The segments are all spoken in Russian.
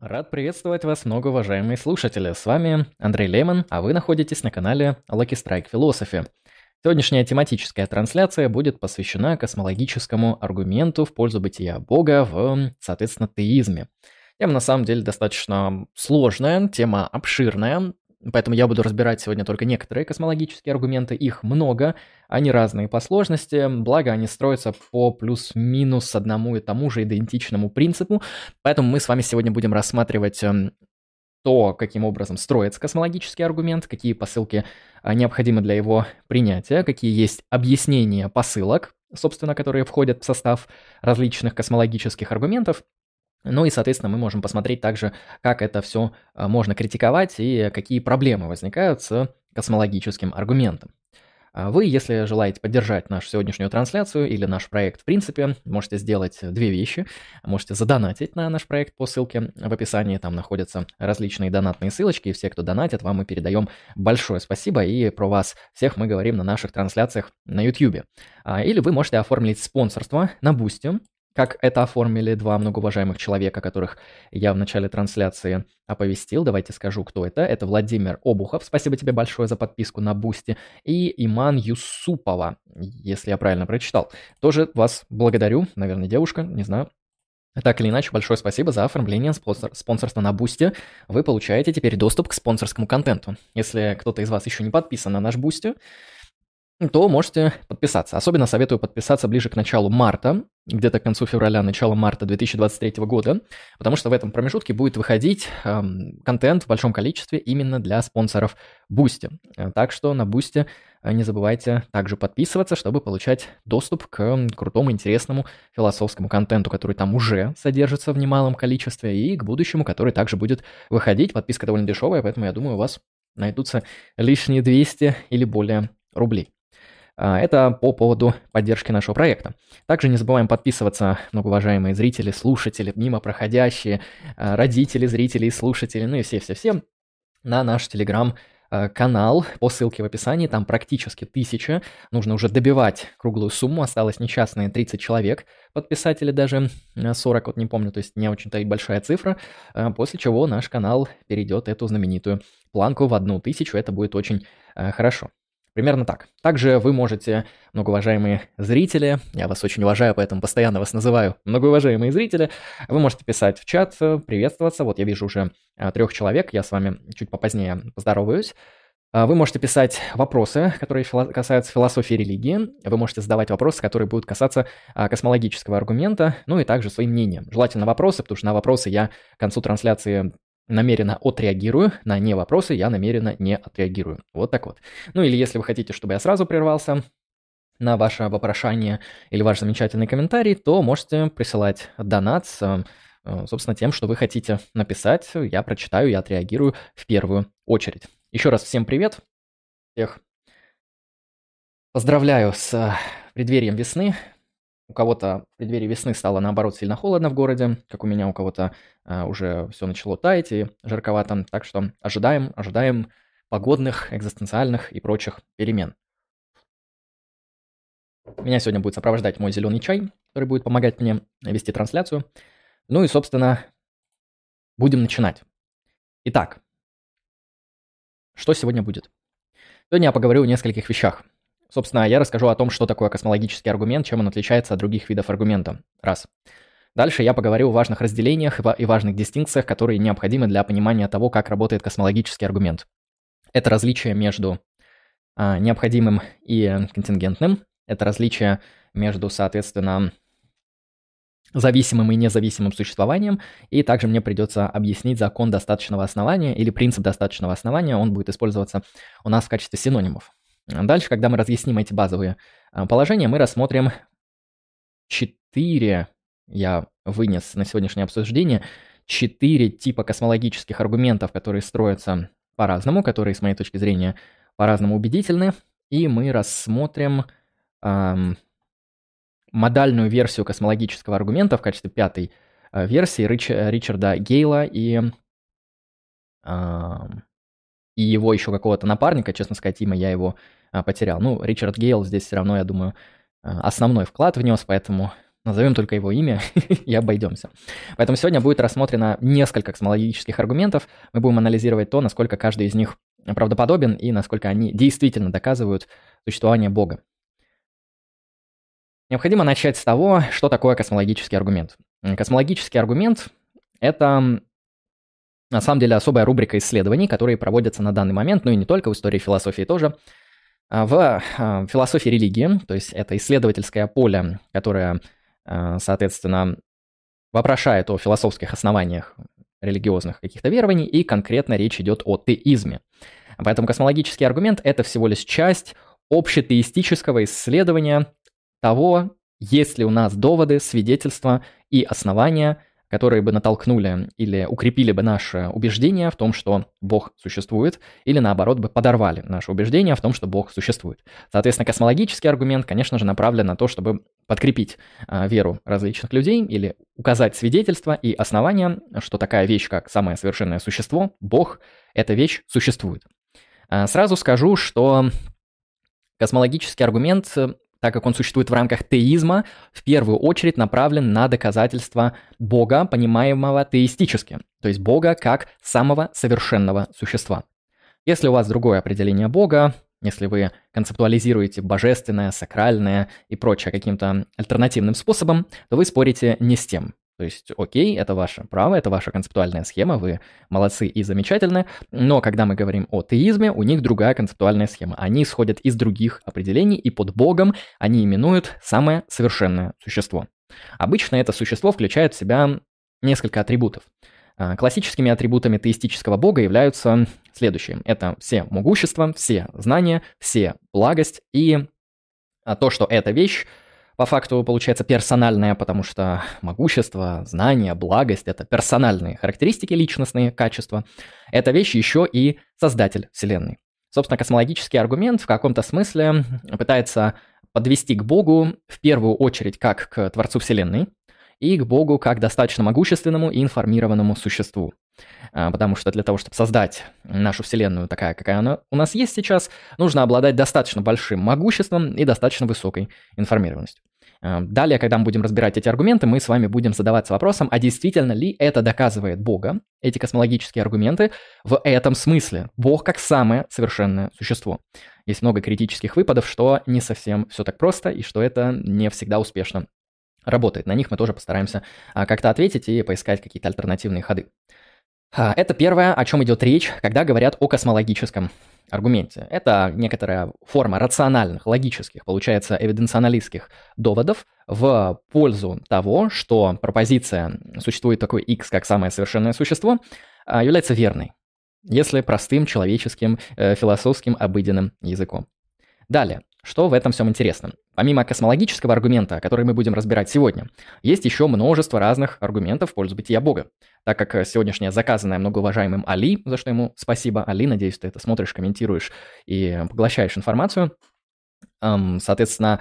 Рад приветствовать вас, многоуважаемые слушатели. С вами Андрей Лемон, а вы находитесь на канале Lucky Strike Philosophy. Сегодняшняя тематическая трансляция будет посвящена космологическому аргументу в пользу бытия Бога в, соответственно, теизме. Тема на самом деле достаточно сложная, тема обширная, Поэтому я буду разбирать сегодня только некоторые космологические аргументы. Их много, они разные по сложности, благо они строятся по плюс-минус одному и тому же идентичному принципу. Поэтому мы с вами сегодня будем рассматривать эм, то, каким образом строится космологический аргумент, какие посылки а, необходимы для его принятия, какие есть объяснения посылок, собственно, которые входят в состав различных космологических аргументов, ну и, соответственно, мы можем посмотреть также, как это все а, можно критиковать и какие проблемы возникают с космологическим аргументом. А вы, если желаете поддержать нашу сегодняшнюю трансляцию или наш проект в принципе, можете сделать две вещи. Можете задонатить на наш проект по ссылке в описании, там находятся различные донатные ссылочки, и все, кто донатит, вам мы передаем большое спасибо, и про вас всех мы говорим на наших трансляциях на YouTube. А, или вы можете оформить спонсорство на Boosty, как это оформили два многоуважаемых человека, которых я в начале трансляции оповестил. Давайте скажу, кто это. Это Владимир Обухов. Спасибо тебе большое за подписку на Boosty. И Иман Юсупова, если я правильно прочитал. Тоже вас благодарю. Наверное, девушка, не знаю. Так или иначе, большое спасибо за оформление спонсор, спонсорства на Boosty. Вы получаете теперь доступ к спонсорскому контенту. Если кто-то из вас еще не подписан на наш Boosty, то можете подписаться. Особенно советую подписаться ближе к началу марта, где-то к концу февраля, начало марта 2023 года, потому что в этом промежутке будет выходить эм, контент в большом количестве именно для спонсоров Boosty. Так что на Boosty э, не забывайте также подписываться, чтобы получать доступ к крутому, интересному философскому контенту, который там уже содержится в немалом количестве, и к будущему, который также будет выходить. Подписка довольно дешевая, поэтому я думаю, у вас найдутся лишние 200 или более рублей. А, это по поводу поддержки нашего проекта. Также не забываем подписываться, многоуважаемые зрители, слушатели, мимо проходящие, а, родители, зрители и слушатели, ну и все-все-все, на наш телеграм а, канал. По ссылке в описании, там практически тысяча, нужно уже добивать круглую сумму, осталось несчастные 30 человек, подписатели даже 40, вот не помню, то есть не очень-то и большая цифра, после чего наш канал перейдет эту знаменитую планку в одну тысячу, это будет очень хорошо. Примерно так. Также вы можете, многоуважаемые зрители, я вас очень уважаю, поэтому постоянно вас называю многоуважаемые зрители, вы можете писать в чат, приветствоваться. Вот я вижу уже а, трех человек, я с вами чуть попозднее поздороваюсь. А, вы можете писать вопросы, которые касаются философии религии. Вы можете задавать вопросы, которые будут касаться а, космологического аргумента, ну и также своим мнением. Желательно вопросы, потому что на вопросы я к концу трансляции намеренно отреагирую, на не вопросы я намеренно не отреагирую. Вот так вот. Ну или если вы хотите, чтобы я сразу прервался на ваше вопрошание или ваш замечательный комментарий, то можете присылать донат с, э, собственно, тем, что вы хотите написать. Я прочитаю, я отреагирую в первую очередь. Еще раз всем привет. Всех поздравляю с преддверием весны. У кого-то в преддверии весны стало, наоборот, сильно холодно в городе, как у меня, у кого-то а, уже все начало таять и жарковато. Так что ожидаем, ожидаем погодных, экзистенциальных и прочих перемен. Меня сегодня будет сопровождать мой зеленый чай, который будет помогать мне вести трансляцию. Ну и, собственно, будем начинать. Итак, что сегодня будет? Сегодня я поговорю о нескольких вещах. Собственно, я расскажу о том, что такое космологический аргумент, чем он отличается от других видов аргумента. Раз. Дальше я поговорю о важных разделениях и важных дистинкциях, которые необходимы для понимания того, как работает космологический аргумент. Это различие между а, необходимым и контингентным. Это различие между, соответственно, зависимым и независимым существованием. И также мне придется объяснить закон достаточного основания или принцип достаточного основания. Он будет использоваться у нас в качестве синонимов. Дальше, когда мы разъясним эти базовые а, положения, мы рассмотрим четыре, я вынес на сегодняшнее обсуждение, четыре типа космологических аргументов, которые строятся по-разному, которые, с моей точки зрения, по-разному убедительны. И мы рассмотрим эм, модальную версию космологического аргумента в качестве пятой э, версии Рич, Ричарда Гейла и эм, и его еще какого-то напарника, честно сказать, имя я его а, потерял. Ну, Ричард Гейл здесь все равно, я думаю, а, основной вклад внес, поэтому назовем только его имя и обойдемся. Поэтому сегодня будет рассмотрено несколько космологических аргументов. Мы будем анализировать то, насколько каждый из них правдоподобен и насколько они действительно доказывают существование Бога. Необходимо начать с того, что такое космологический аргумент. Космологический аргумент – это на самом деле особая рубрика исследований, которые проводятся на данный момент, ну и не только в истории философии тоже, а, в а, философии религии, то есть это исследовательское поле, которое, а, соответственно, вопрошает о философских основаниях религиозных каких-то верований, и конкретно речь идет о теизме. Поэтому космологический аргумент – это всего лишь часть общетеистического исследования того, есть ли у нас доводы, свидетельства и основания – которые бы натолкнули или укрепили бы наше убеждение в том, что Бог существует, или наоборот бы подорвали наше убеждение в том, что Бог существует. Соответственно, космологический аргумент, конечно же, направлен на то, чтобы подкрепить а, веру различных людей или указать свидетельства и основания, что такая вещь, как самое совершенное существо, Бог, эта вещь существует. А, сразу скажу, что космологический аргумент так как он существует в рамках теизма, в первую очередь направлен на доказательство Бога, понимаемого теистически, то есть Бога как самого совершенного существа. Если у вас другое определение Бога, если вы концептуализируете божественное, сакральное и прочее каким-то альтернативным способом, то вы спорите не с тем. То есть, окей, это ваше право, это ваша концептуальная схема, вы молодцы и замечательны, но когда мы говорим о теизме, у них другая концептуальная схема. Они исходят из других определений, и под Богом они именуют самое совершенное существо. Обычно это существо включает в себя несколько атрибутов. А, классическими атрибутами теистического бога являются следующие. Это все могущество, все знания, все благость и а, то, что эта вещь по факту получается персональное, потому что могущество, знание, благость — это персональные характеристики, личностные качества. Это вещь еще и создатель Вселенной. Собственно, космологический аргумент в каком-то смысле пытается подвести к Богу в первую очередь как к Творцу Вселенной и к Богу как достаточно могущественному и информированному существу. А, потому что для того, чтобы создать нашу Вселенную такая, какая она у нас есть сейчас, нужно обладать достаточно большим могуществом и достаточно высокой информированностью. А, далее, когда мы будем разбирать эти аргументы, мы с вами будем задаваться вопросом, а действительно ли это доказывает Бога, эти космологические аргументы, в этом смысле. Бог как самое совершенное существо. Есть много критических выпадов, что не совсем все так просто и что это не всегда успешно работает. На них мы тоже постараемся а, как-то ответить и поискать какие-то альтернативные ходы. А, это первое, о чем идет речь, когда говорят о космологическом аргументе. Это некоторая форма рациональных, логических, получается, эвиденционалистских доводов в пользу того, что пропозиция «существует такой X как самое совершенное существо» а, является верной, если простым человеческим, э, философским, обыденным языком. Далее, что в этом всем интересно? Помимо космологического аргумента, который мы будем разбирать сегодня, есть еще множество разных аргументов в пользу бытия Бога. Так как сегодняшняя заказанная многоуважаемым Али, за что ему спасибо, Али, надеюсь, ты это смотришь, комментируешь и поглощаешь информацию, соответственно,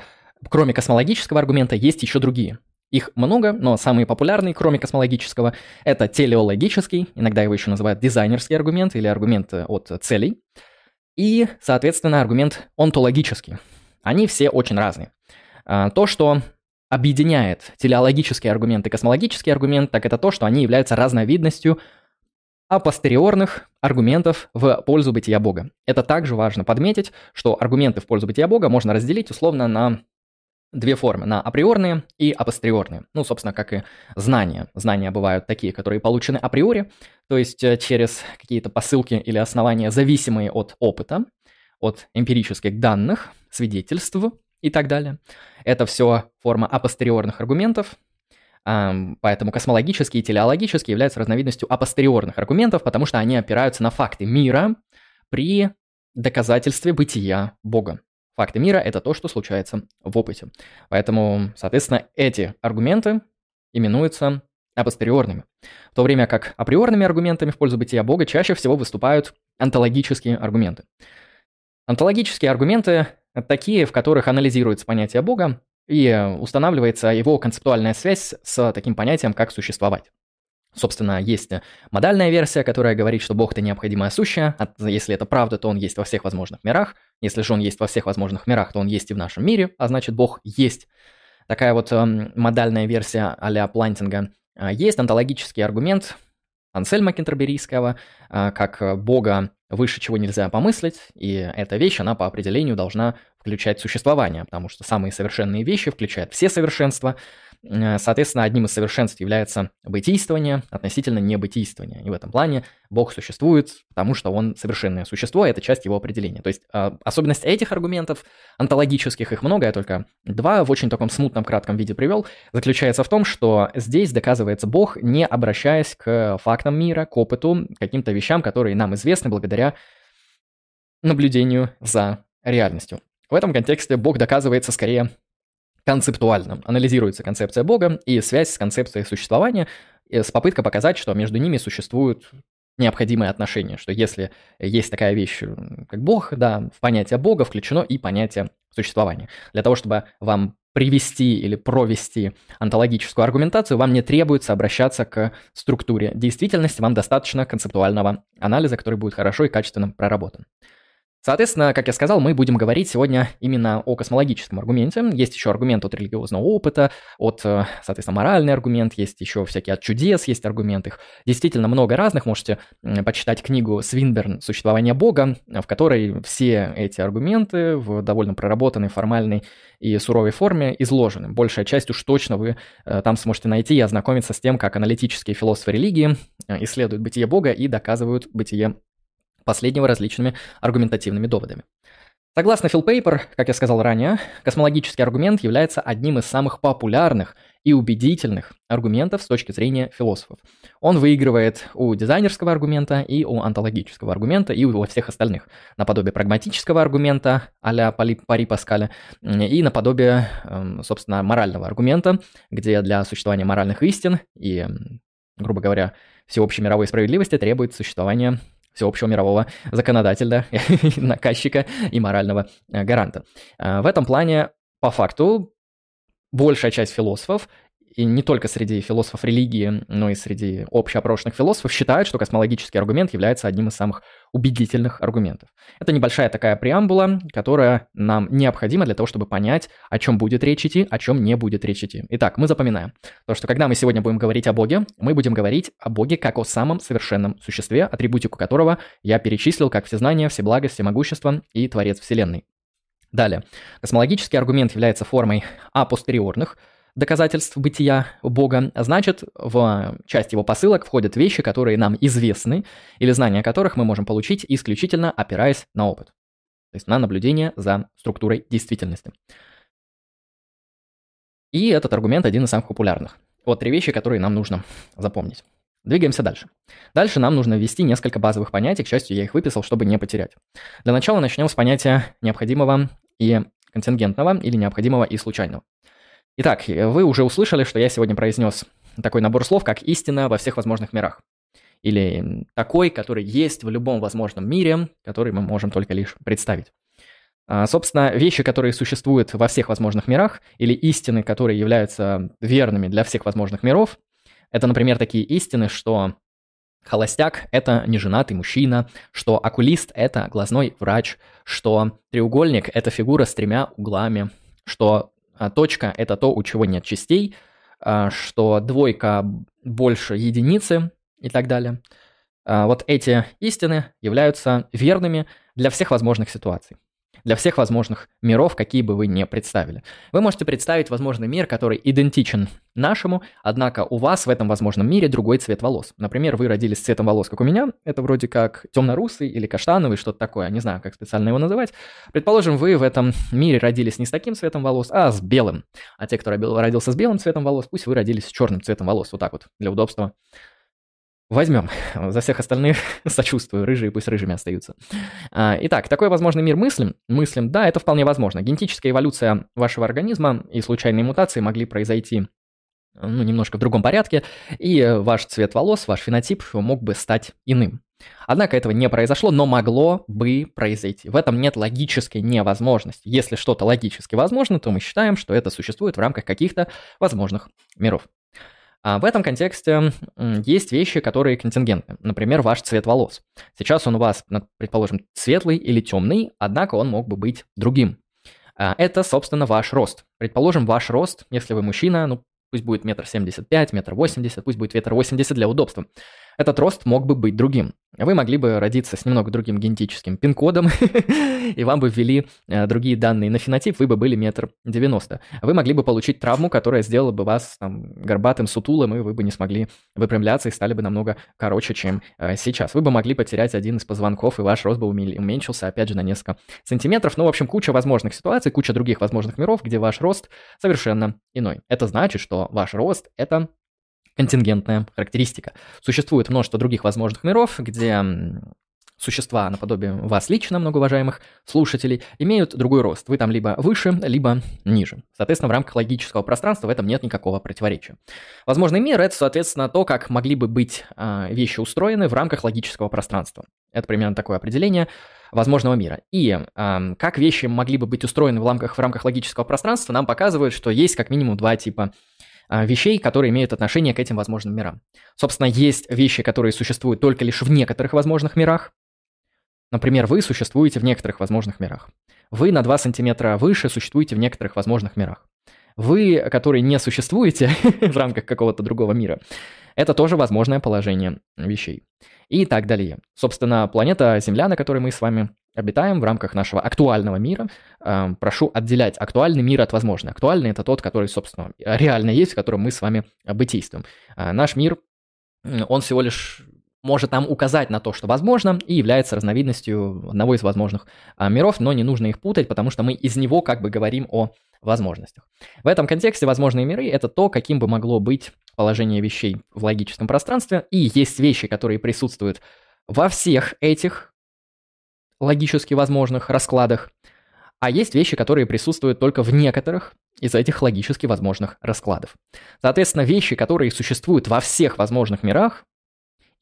кроме космологического аргумента есть еще другие. Их много, но самые популярные, кроме космологического, это телеологический, иногда его еще называют дизайнерский аргумент или аргумент от целей, и, соответственно, аргумент онтологический. Они все очень разные. А, то, что объединяет телеологический аргумент и космологический аргумент, так это то, что они являются разновидностью апостериорных аргументов в пользу бытия Бога. Это также важно подметить, что аргументы в пользу бытия Бога можно разделить условно на две формы, на априорные и апостериорные. Ну, собственно, как и знания. Знания бывают такие, которые получены априори, то есть э, через какие-то посылки или основания, зависимые от опыта, от эмпирических данных, свидетельств и так далее. Это все форма апостериорных аргументов, Поэтому космологические и телеологические являются разновидностью апостериорных аргументов, потому что они опираются на факты мира при доказательстве бытия Бога. Факты мира — это то, что случается в опыте. Поэтому, соответственно, эти аргументы именуются апостериорными. В то время как априорными аргументами в пользу бытия Бога чаще всего выступают онтологические аргументы. Онтологические аргументы — такие, в которых анализируется понятие Бога и устанавливается его концептуальная связь с таким понятием, как существовать. Собственно, есть модальная версия, которая говорит, что Бог – это необходимое сущее. Если это правда, то Он есть во всех возможных мирах. Если же Он есть во всех возможных мирах, то Он есть и в нашем мире, а значит, Бог есть. такая вот эм, модальная версия а-ля Плантинга. А, есть онтологический аргумент Ансельма Кентерберийского, а, как бога выше чего нельзя помыслить, и эта вещь, она по определению должна включать существование, потому что самые совершенные вещи включают все совершенства, Э, соответственно, одним из совершенств является бытийствование относительно небытийствования. И в этом плане Бог существует, потому что он совершенное существо, и это часть его определения. То есть э, особенность этих аргументов, онтологических их много, я только два в очень таком смутном кратком виде привел, заключается в том, что здесь доказывается Бог, не обращаясь к фактам мира, к опыту, к каким-то вещам, которые нам известны благодаря наблюдению за реальностью. В этом контексте Бог доказывается скорее концептуальным. Анализируется концепция Бога и связь с концепцией существования, с попыткой показать, что между ними существуют необходимые отношения, что если есть такая вещь, как Бог, да, в понятие Бога включено и понятие существования. Для того, чтобы вам привести или провести онтологическую аргументацию, вам не требуется обращаться к структуре действительности, вам достаточно концептуального анализа, который будет хорошо и качественно проработан. Соответственно, как я сказал, мы будем говорить сегодня именно о космологическом аргументе. Есть еще аргумент от религиозного опыта, от, э, соответственно, моральный аргумент, есть еще всякие от чудес, есть аргумент их действительно много разных. Можете почитать книгу Свинберн «Существование Бога», в которой все эти аргументы в довольно проработанной, формальной и суровой форме изложены. Большая часть уж точно вы э, там сможете найти и ознакомиться с тем, как аналитические философы религии э, исследуют бытие Бога и доказывают бытие последнего различными аргументативными доводами. Согласно Фил Пейпер, как я сказал ранее, космологический аргумент является одним из самых популярных и убедительных аргументов с точки зрения философов. Он выигрывает у дизайнерского аргумента и у онтологического аргумента и у всех остальных. Наподобие прагматического аргумента а-ля Пари Паскаля и наподобие, эм, собственно, морального аргумента, где для существования моральных истин и, грубо говоря, всеобщей мировой справедливости требует существования всеобщего мирового законодателя, наказчика и морального э, гаранта. Э, в этом плане, по факту, большая часть философов и не только среди философов религии, но и среди общеопрошенных философов считают, что космологический аргумент является одним из самых убедительных аргументов. Это небольшая такая преамбула, которая нам необходима для того, чтобы понять, о чем будет речь идти, о чем не будет речь идти. Итак, мы запоминаем, то, что когда мы сегодня будем говорить о Боге, мы будем говорить о Боге как о самом совершенном существе, атрибутику которого я перечислил как всезнание, всеблагость, всемогущество и Творец Вселенной. Далее. Космологический аргумент является формой апостериорных, доказательств бытия Бога, значит, в часть его посылок входят вещи, которые нам известны, или знания о которых мы можем получить исключительно опираясь на опыт, то есть на наблюдение за структурой действительности. И этот аргумент один из самых популярных. Вот три вещи, которые нам нужно запомнить. Двигаемся дальше. Дальше нам нужно ввести несколько базовых понятий, к счастью, я их выписал, чтобы не потерять. Для начала начнем с понятия необходимого и контингентного, или необходимого и случайного. Итак, вы уже услышали, что я сегодня произнес такой набор слов, как «истина во всех возможных мирах». Или такой, который есть в любом возможном мире, который мы можем только лишь представить. А, собственно, вещи, которые существуют во всех возможных мирах, или истины, которые являются верными для всех возможных миров, это, например, такие истины, что холостяк – это неженатый мужчина, что окулист – это глазной врач, что треугольник – это фигура с тремя углами, что точка – это то, у чего нет частей, а, что двойка больше единицы и так далее. А, вот эти истины являются верными для всех возможных ситуаций для всех возможных миров, какие бы вы ни представили. Вы можете представить возможный мир, который идентичен нашему, однако у вас в этом возможном мире другой цвет волос. Например, вы родились с цветом волос, как у меня, это вроде как темно-русый или каштановый, что-то такое, не знаю, как специально его называть. Предположим, вы в этом мире родились не с таким цветом волос, а с белым. А те, кто родился с белым цветом волос, пусть вы родились с черным цветом волос, вот так вот, для удобства Возьмем. За всех остальных сочувствую. Рыжие пусть рыжими остаются. А, итак, такой возможный мир мыслим. Мыслим, да, это вполне возможно. Генетическая эволюция вашего организма и случайные мутации могли произойти ну, немножко в другом порядке, и ваш цвет волос, ваш фенотип мог бы стать иным. Однако этого не произошло, но могло бы произойти. В этом нет логической невозможности. Если что-то логически возможно, то мы считаем, что это существует в рамках каких-то возможных миров. А в этом контексте есть вещи, которые контингентны. Например, ваш цвет волос. Сейчас он у вас, предположим, светлый или темный, однако он мог бы быть другим. А, это, собственно, ваш рост. Предположим, ваш рост, если вы мужчина, ну, пусть будет метр семьдесят пять, метр восемьдесят, пусть будет метр восемьдесят для удобства этот рост мог бы быть другим. Вы могли бы родиться с немного другим генетическим пин-кодом, и вам бы ввели э, другие данные на фенотип, вы бы были метр девяносто. Вы могли бы получить травму, которая сделала бы вас там, горбатым, сутулым, и вы бы не смогли выпрямляться и стали бы намного короче, чем э, сейчас. Вы бы могли потерять один из позвонков, и ваш рост бы уменьшился, опять же, на несколько сантиметров. Ну, в общем, куча возможных ситуаций, куча других возможных миров, где ваш рост совершенно иной. Это значит, что ваш рост — это контингентная характеристика. Существует множество других возможных миров, где существа наподобие вас лично, многоуважаемых слушателей, имеют другой рост. Вы там либо выше, либо ниже. Соответственно, в рамках логического пространства в этом нет никакого противоречия. Возможный мир — это, соответственно, то, как могли бы быть э, вещи устроены в рамках логического пространства. Это примерно такое определение возможного мира. И э, как вещи могли бы быть устроены в рамках, в рамках логического пространства, нам показывают, что есть как минимум два типа а, вещей, которые имеют отношение к этим возможным мирам. Собственно, есть вещи, которые существуют только лишь в некоторых возможных мирах. Например, вы существуете в некоторых возможных мирах. Вы на 2 сантиметра выше существуете в некоторых возможных мирах. Вы, которые не существуете в рамках какого-то другого мира, это тоже возможное положение вещей. И так далее. Собственно, планета Земля, на которой мы с вами обитаем в рамках нашего актуального мира. Эм, прошу отделять актуальный мир от возможного. Актуальный – это тот, который, собственно, реально есть, в котором мы с вами бытийствуем. А наш мир, он всего лишь может нам указать на то, что возможно, и является разновидностью одного из возможных а, миров, но не нужно их путать, потому что мы из него как бы говорим о возможностях. В этом контексте возможные миры – это то, каким бы могло быть положение вещей в логическом пространстве, и есть вещи, которые присутствуют во всех этих логически возможных раскладах, а есть вещи, которые присутствуют только в некоторых из этих логически возможных раскладов. Соответственно, вещи, которые существуют во всех возможных мирах,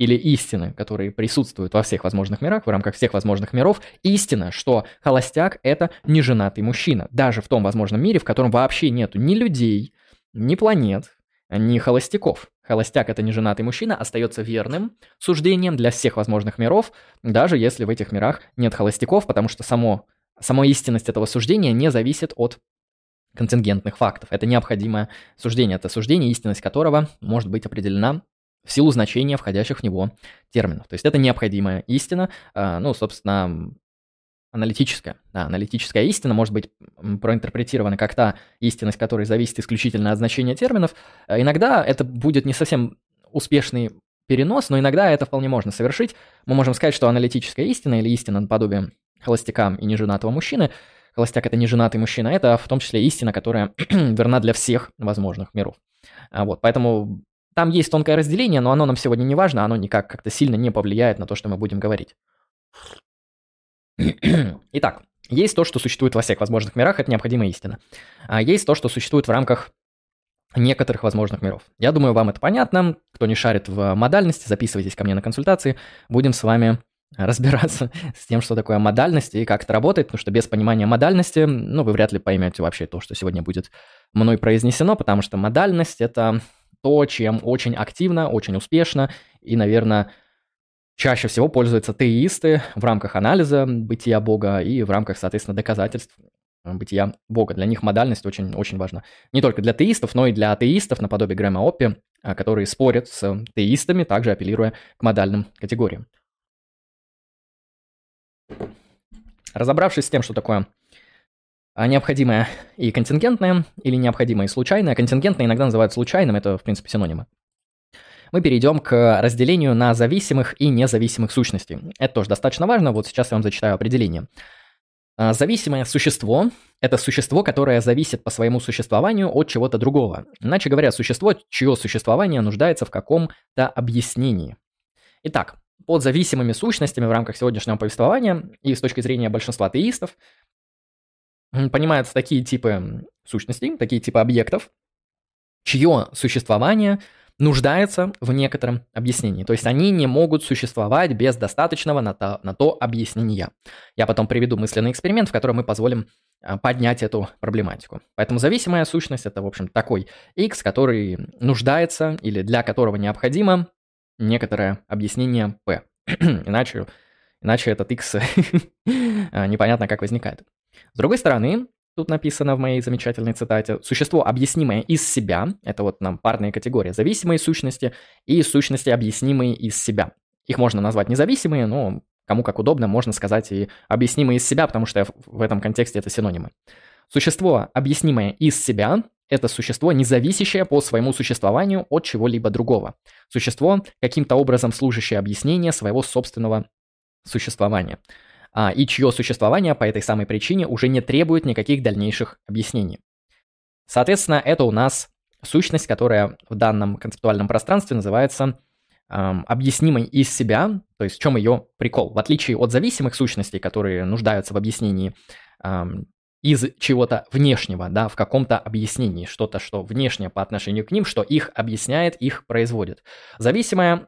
или истины, которые присутствуют во всех возможных мирах, в рамках всех возможных миров, истина, что холостяк – это неженатый мужчина, даже в том возможном мире, в котором вообще нету ни людей, ни планет, ни холостяков. Холостяк – это неженатый мужчина, остается верным суждением для всех возможных миров, даже если в этих мирах нет холостяков, потому что само, сама истинность этого суждения не зависит от контингентных фактов. Это необходимое суждение, это суждение, истинность которого может быть определена в силу значения входящих в него терминов. То есть это необходимая истина, а, ну, собственно, аналитическая. Да, аналитическая истина может быть проинтерпретирована как та истинность, которая зависит исключительно от значения терминов. Э, иногда это будет не совсем успешный перенос, но иногда это вполне можно совершить. Мы можем сказать, что аналитическая истина или истина наподобие холостяка и неженатого мужчины, холостяк это неженатый мужчина, это в том числе истина, которая верна для всех возможных миров. А вот, поэтому там есть тонкое разделение, но оно нам сегодня не важно, оно никак как-то сильно не повлияет на то, что мы будем говорить. Итак, есть то, что существует во всех возможных мирах, это необходимая истина. А есть то, что существует в рамках некоторых возможных миров. Я думаю, вам это понятно. Кто не шарит в модальности, записывайтесь ко мне на консультации. Будем с вами разбираться с тем, что такое модальность и как это работает, потому что без понимания модальности, ну, вы вряд ли поймете вообще то, что сегодня будет мной произнесено, потому что модальность – это то, чем очень активно, очень успешно и, наверное, чаще всего пользуются теисты в рамках анализа бытия Бога и в рамках, соответственно, доказательств бытия Бога. Для них модальность очень, очень важна. Не только для теистов, но и для атеистов, наподобие Грэма Оппи, а, которые спорят с теистами, также апеллируя к модальным категориям. Разобравшись с тем, что такое а, необходимое и контингентное, или необходимое и случайное, контингентное иногда называют случайным, это, в принципе, синонимы мы перейдем к разделению на зависимых и независимых сущностей. Это тоже достаточно важно, вот сейчас я вам зачитаю определение. А, зависимое существо – это существо, которое зависит по своему существованию от чего-то другого. Иначе говоря, существо, чье существование нуждается в каком-то объяснении. Итак, под зависимыми сущностями в рамках сегодняшнего повествования и с точки зрения большинства атеистов понимаются такие типы сущностей, такие типы объектов, чье существование – нуждается в некотором объяснении. То есть они не могут существовать без достаточного на то, на то объяснения. Я потом приведу мысленный эксперимент, в котором мы позволим а, поднять эту проблематику. Поэтому зависимая сущность это, в общем, такой x, который нуждается или для которого необходимо некоторое объяснение p. иначе, иначе этот x непонятно как возникает. С другой стороны, тут написано в моей замечательной цитате, существо, объяснимое из себя, это вот нам парная категория, зависимые сущности и сущности, объяснимые из себя. Их можно назвать независимые, но кому как удобно, можно сказать и объяснимые из себя, потому что в этом контексте это синонимы. Существо, объяснимое из себя, это существо, не зависящее по своему существованию от чего-либо другого. Существо, каким-то образом служащее объяснение своего собственного существования. А, и чье существование по этой самой причине уже не требует никаких дальнейших объяснений. Соответственно, это у нас сущность, которая в данном концептуальном пространстве называется объяснимой из себя, то есть в чем ее прикол. В отличие от зависимых сущностей, которые нуждаются в объяснении эм, из чего-то внешнего, да, в каком-то объяснении, что-то, что внешнее по отношению к ним, что их объясняет, их производит. Зависимая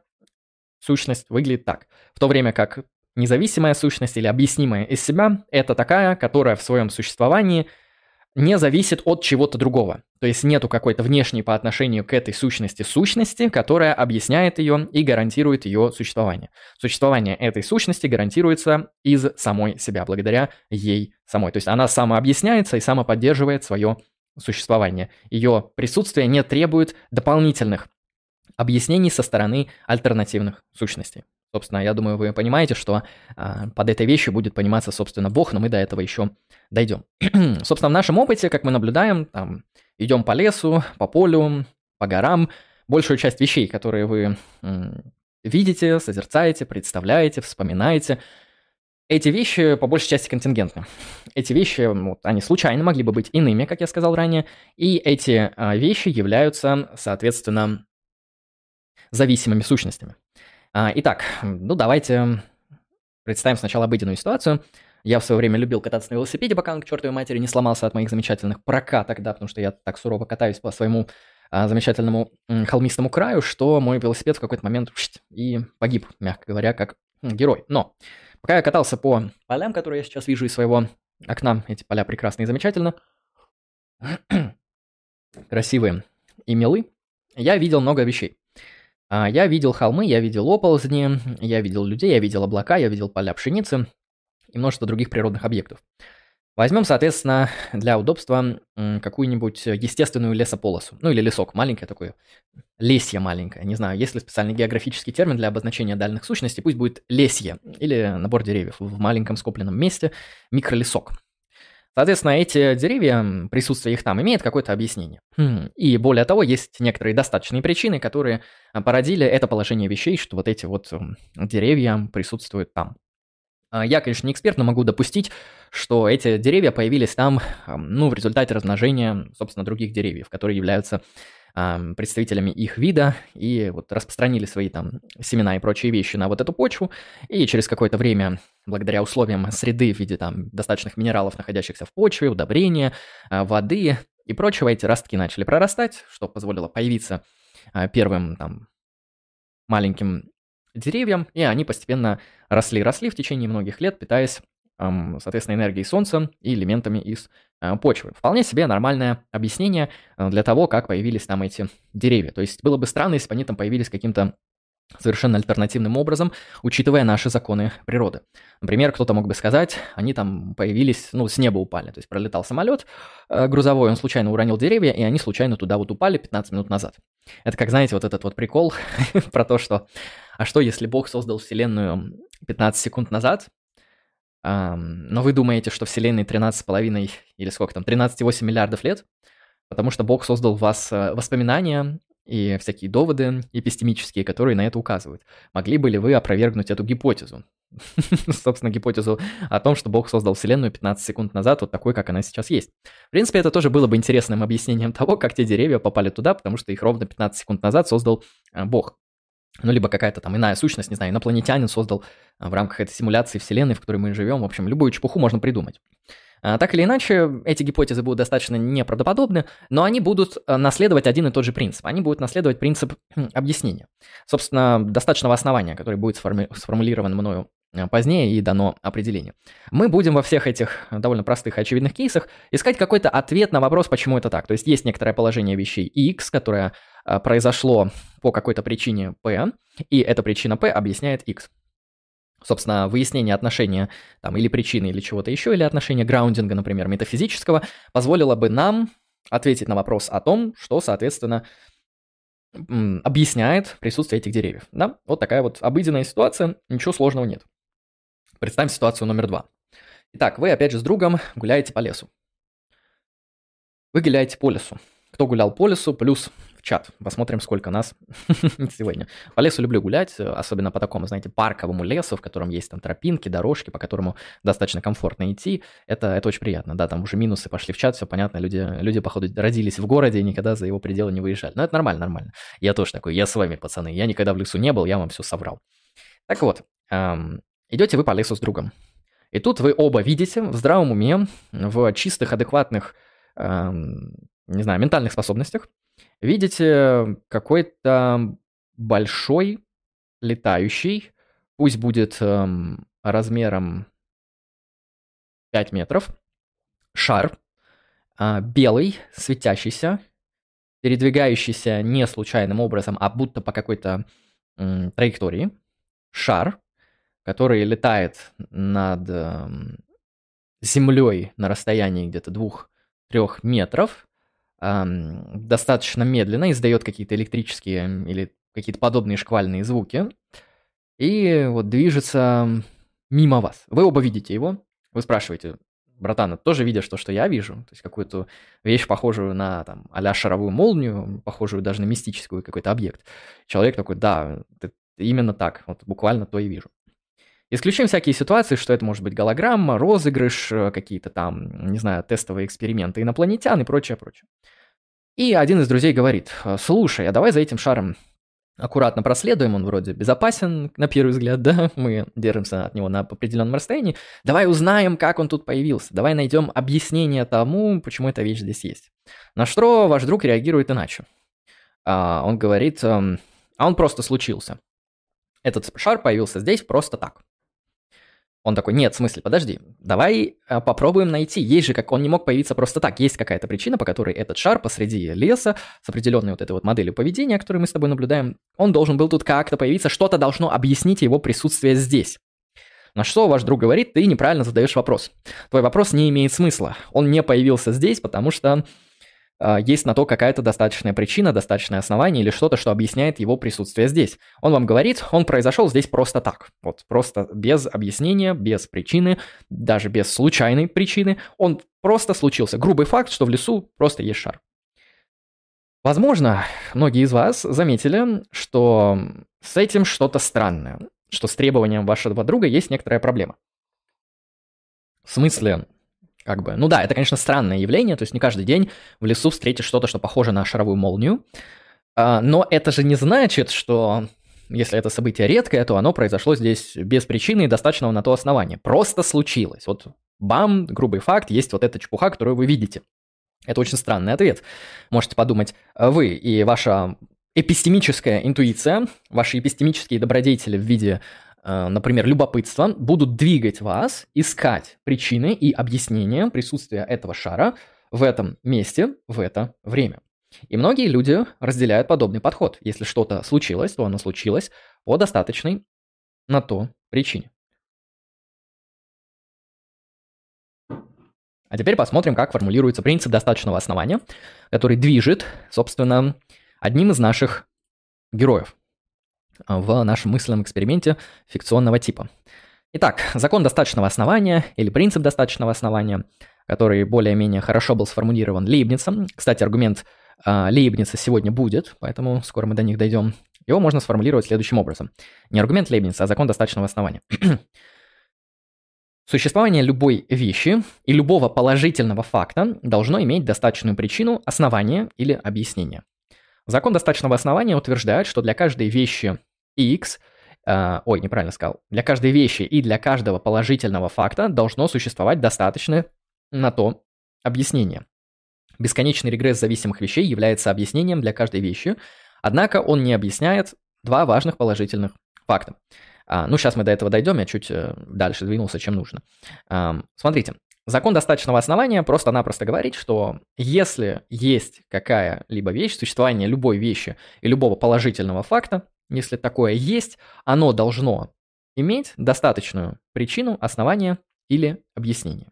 сущность выглядит так. В то время как независимая сущность или объяснимая из себя – это такая, которая в своем существовании – не зависит от чего-то другого. То есть нету какой-то внешней по отношению к этой сущности сущности, которая объясняет ее и гарантирует ее существование. Существование этой сущности гарантируется из самой себя, благодаря ей самой. То есть она самообъясняется и самоподдерживает свое существование. Ее присутствие не требует дополнительных объяснений со стороны альтернативных сущностей. Собственно, я думаю, вы понимаете, что а, под этой вещью будет пониматься, собственно, Бог, но мы до этого еще дойдем. собственно, в нашем опыте, как мы наблюдаем, там, идем по лесу, по полю, по горам, большую часть вещей, которые вы м, видите, созерцаете, представляете, вспоминаете, эти вещи по большей части контингентны. Эти вещи, вот, они случайно могли бы быть иными, как я сказал ранее, и эти а, вещи являются, соответственно, зависимыми сущностями. А, итак, ну давайте представим сначала обыденную ситуацию. Я в свое время любил кататься на велосипеде, пока он к чертовой матери не сломался от моих замечательных прокаток, да, потому что я так сурово катаюсь по своему а, замечательному м, холмистому краю, что мой велосипед в какой-то момент и погиб, мягко говоря, как герой. Но пока я катался по полям, которые я сейчас вижу из своего окна, эти поля прекрасные и замечательно, красивые и милы, я видел много вещей. А, я видел холмы, я видел оползни, я видел людей, я видел облака, я видел поля пшеницы и множество других природных объектов. Возьмем, соответственно, для удобства какую-нибудь естественную лесополосу. Ну или лесок, маленькое такое, лесье маленькое. Не знаю, есть ли специальный географический термин для обозначения дальних сущностей, пусть будет лесье или набор деревьев в маленьком скопленном месте, микролесок. Соответственно, эти деревья, присутствие их там имеет какое-то объяснение. Хм, и более того, есть некоторые достаточные причины, которые а, породили это положение вещей, что вот эти вот деревья присутствуют там. А, я, конечно, не эксперт, но могу допустить, что эти деревья появились там, ну, в результате размножения, собственно, других деревьев, которые являются представителями их вида и вот распространили свои там семена и прочие вещи на вот эту почву, и через какое-то время, благодаря условиям среды в виде там достаточных минералов, находящихся в почве, удобрения, а, воды и прочего, эти ростки начали прорастать, что позволило появиться а, первым там маленьким деревьям, и они постепенно росли-росли в течение многих лет, питаясь соответственно, энергией Солнца и элементами из э, почвы. Вполне себе нормальное объяснение э, для того, как появились там эти деревья. То есть было бы странно, если бы они там появились каким-то совершенно альтернативным образом, учитывая наши законы природы. Например, кто-то мог бы сказать, они там появились, ну, с неба упали. То есть пролетал самолет э, грузовой, он случайно уронил деревья, и они случайно туда вот упали 15 минут назад. Это как, знаете, вот этот вот прикол про то, что, а что, если Бог создал Вселенную 15 секунд назад, но вы думаете, что Вселенной 13,5 или сколько там, 13,8 миллиардов лет, потому что Бог создал в вас э, воспоминания и всякие доводы эпистемические, которые на это указывают. Могли бы ли вы опровергнуть эту гипотезу? Собственно, гипотезу о том, что Бог создал Вселенную 15 секунд назад, вот такой, как она сейчас есть. В принципе, это тоже было бы интересным объяснением того, как те деревья попали туда, потому что их ровно 15 секунд назад создал э, Бог ну, либо какая-то там иная сущность, не знаю, инопланетянин создал а, в рамках этой симуляции Вселенной, в которой мы живем. В общем, любую чепуху можно придумать. А, так или иначе, эти гипотезы будут достаточно неправдоподобны, но они будут а, наследовать один и тот же принцип. Они будут наследовать принцип объяснения. Собственно, достаточного основания, которое будет сформи- сформулировано мною позднее и дано определение. Мы будем во всех этих довольно простых и очевидных кейсах искать какой-то ответ на вопрос, почему это так. То есть есть некоторое положение вещей X, которое а, произошло по какой-то причине P, и эта причина P объясняет X. собственно, выяснение отношения там, или причины, или чего-то еще, или отношения граундинга, например, метафизического, позволило бы нам ответить на вопрос о том, что, соответственно, объясняет присутствие этих деревьев. Да? Вот такая вот обыденная ситуация, ничего сложного нет. Представим ситуацию номер два. Итак, вы опять же с другом гуляете по лесу. Вы гуляете по лесу. Кто гулял по лесу, плюс чат. Посмотрим, сколько нас сегодня. По лесу люблю гулять, особенно по такому, знаете, парковому лесу, в котором есть там тропинки, дорожки, по которому достаточно комфортно идти. Это, это очень приятно. Да, там уже минусы пошли в чат, все понятно. Люди, люди, походу, родились в городе и никогда за его пределы не выезжали. Но это нормально, нормально. Я тоже такой, я с вами, пацаны. Я никогда в лесу не был, я вам все соврал. Так вот, эм, идете вы по лесу с другом. И тут вы оба видите в здравом уме, в чистых, адекватных, эм, не знаю, ментальных способностях, видите какой-то большой летающий, пусть будет эм, размером 5 метров, шар, э, белый, светящийся, передвигающийся не случайным образом, а будто по какой-то э, траектории, шар, который летает над э, землей на расстоянии где-то 2-3 метров, достаточно медленно, издает какие-то электрические или какие-то подобные шквальные звуки, и вот движется мимо вас. Вы оба видите его, вы спрашиваете, братан, тоже видишь то, что я вижу, то есть какую-то вещь, похожую на там а шаровую молнию, похожую даже на мистическую какой-то объект. Человек такой, да, именно так, вот буквально то и вижу. Исключим всякие ситуации, что это может быть голограмма, розыгрыш, э, какие-то там, не знаю, тестовые эксперименты инопланетян и прочее, прочее. И один из друзей говорит, слушай, а давай за этим шаром аккуратно проследуем, он вроде безопасен, на первый взгляд, да, мы держимся от него на определенном расстоянии, давай узнаем, как он тут появился, давай найдем объяснение тому, почему эта вещь здесь есть. На что ваш друг реагирует иначе. А, он говорит, а он просто случился. Этот шар появился здесь просто так. Он такой, нет, в смысле, подожди, давай э, попробуем найти. Есть же, как он не мог появиться просто так. Есть какая-то причина, по которой этот шар посреди леса с определенной вот этой вот моделью поведения, которую мы с тобой наблюдаем, он должен был тут как-то появиться, что-то должно объяснить его присутствие здесь. На что ваш друг говорит, ты неправильно задаешь вопрос. Твой вопрос не имеет смысла. Он не появился здесь, потому что а, есть на то какая-то достаточная причина, достаточное основание или что-то, что объясняет его присутствие здесь. Он вам говорит, он произошел здесь просто так. Вот просто без объяснения, без причины, даже без случайной причины. Он просто случился. Грубый факт, что в лесу просто есть шар. Возможно, многие из вас заметили, что с этим что-то странное, что с требованием вашего друга есть некоторая проблема. В смысле, как бы, ну да, это, конечно, странное явление, то есть не каждый день в лесу встретишь что-то, что похоже на шаровую молнию, а, но это же не значит, что если это событие редкое, то оно произошло здесь без причины и достаточного на то основания. Просто случилось. Вот бам, грубый факт, есть вот эта чепуха, которую вы видите. Это очень странный ответ. Можете подумать, вы и ваша эпистемическая интуиция, ваши эпистемические добродетели в виде например, любопытство, будут двигать вас искать причины и объяснения присутствия этого шара в этом месте в это время. И многие люди разделяют подобный подход. Если что-то случилось, то оно случилось по достаточной на то причине. А теперь посмотрим, как формулируется принцип достаточного основания, который движет, собственно, одним из наших героев в нашем мысленном эксперименте фикционного типа. Итак, закон достаточного основания или принцип достаточного основания, который более-менее хорошо был сформулирован Лейбницем. Кстати, аргумент э, Лейбница сегодня будет, поэтому скоро мы до них дойдем. Его можно сформулировать следующим образом. Не аргумент Лейбница, а закон достаточного основания. Существование любой вещи и любого положительного факта должно иметь достаточную причину, основание или объяснение. Закон достаточного основания утверждает, что для каждой вещи x, э, ой, неправильно сказал, для каждой вещи и для каждого положительного факта должно существовать достаточное на то объяснение. Бесконечный регресс зависимых вещей является объяснением для каждой вещи, однако он не объясняет два важных положительных факта. А, ну, сейчас мы до этого дойдем, я чуть э, дальше двинулся, чем нужно. А, смотрите, Закон достаточного основания просто-напросто говорит, что если есть какая-либо вещь, существование любой вещи и любого положительного факта, если такое есть, оно должно иметь достаточную причину, основание или объяснение.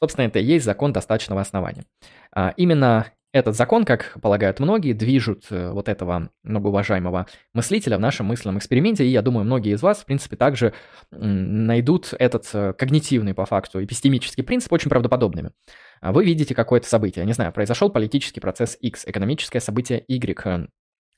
Собственно, это и есть закон достаточного основания. А, именно этот закон, как полагают многие, движут э, вот этого многоуважаемого мыслителя в нашем мысленном эксперименте, и я думаю, многие из вас, в принципе, также найдут этот э, когнитивный, по факту, эпистемический принцип очень правдоподобными. А вы видите какое-то событие, не знаю, произошел политический процесс X, экономическое событие Y,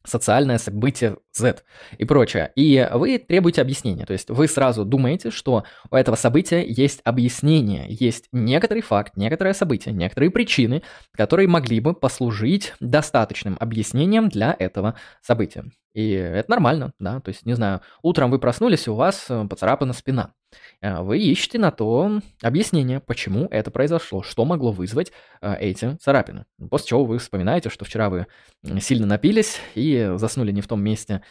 социальное событие Z и прочее. И вы требуете объяснения. То есть вы сразу думаете, что у этого события есть объяснение, есть некоторый факт, некоторое событие, некоторые причины, которые могли бы послужить достаточным объяснением для этого события. И это нормально, да, то есть, не знаю, утром вы проснулись, и у вас э, поцарапана спина. Э, вы ищете на то объяснение, почему это произошло, что могло вызвать э, эти царапины. После чего вы вспоминаете, что вчера вы сильно напились и заснули не в том месте,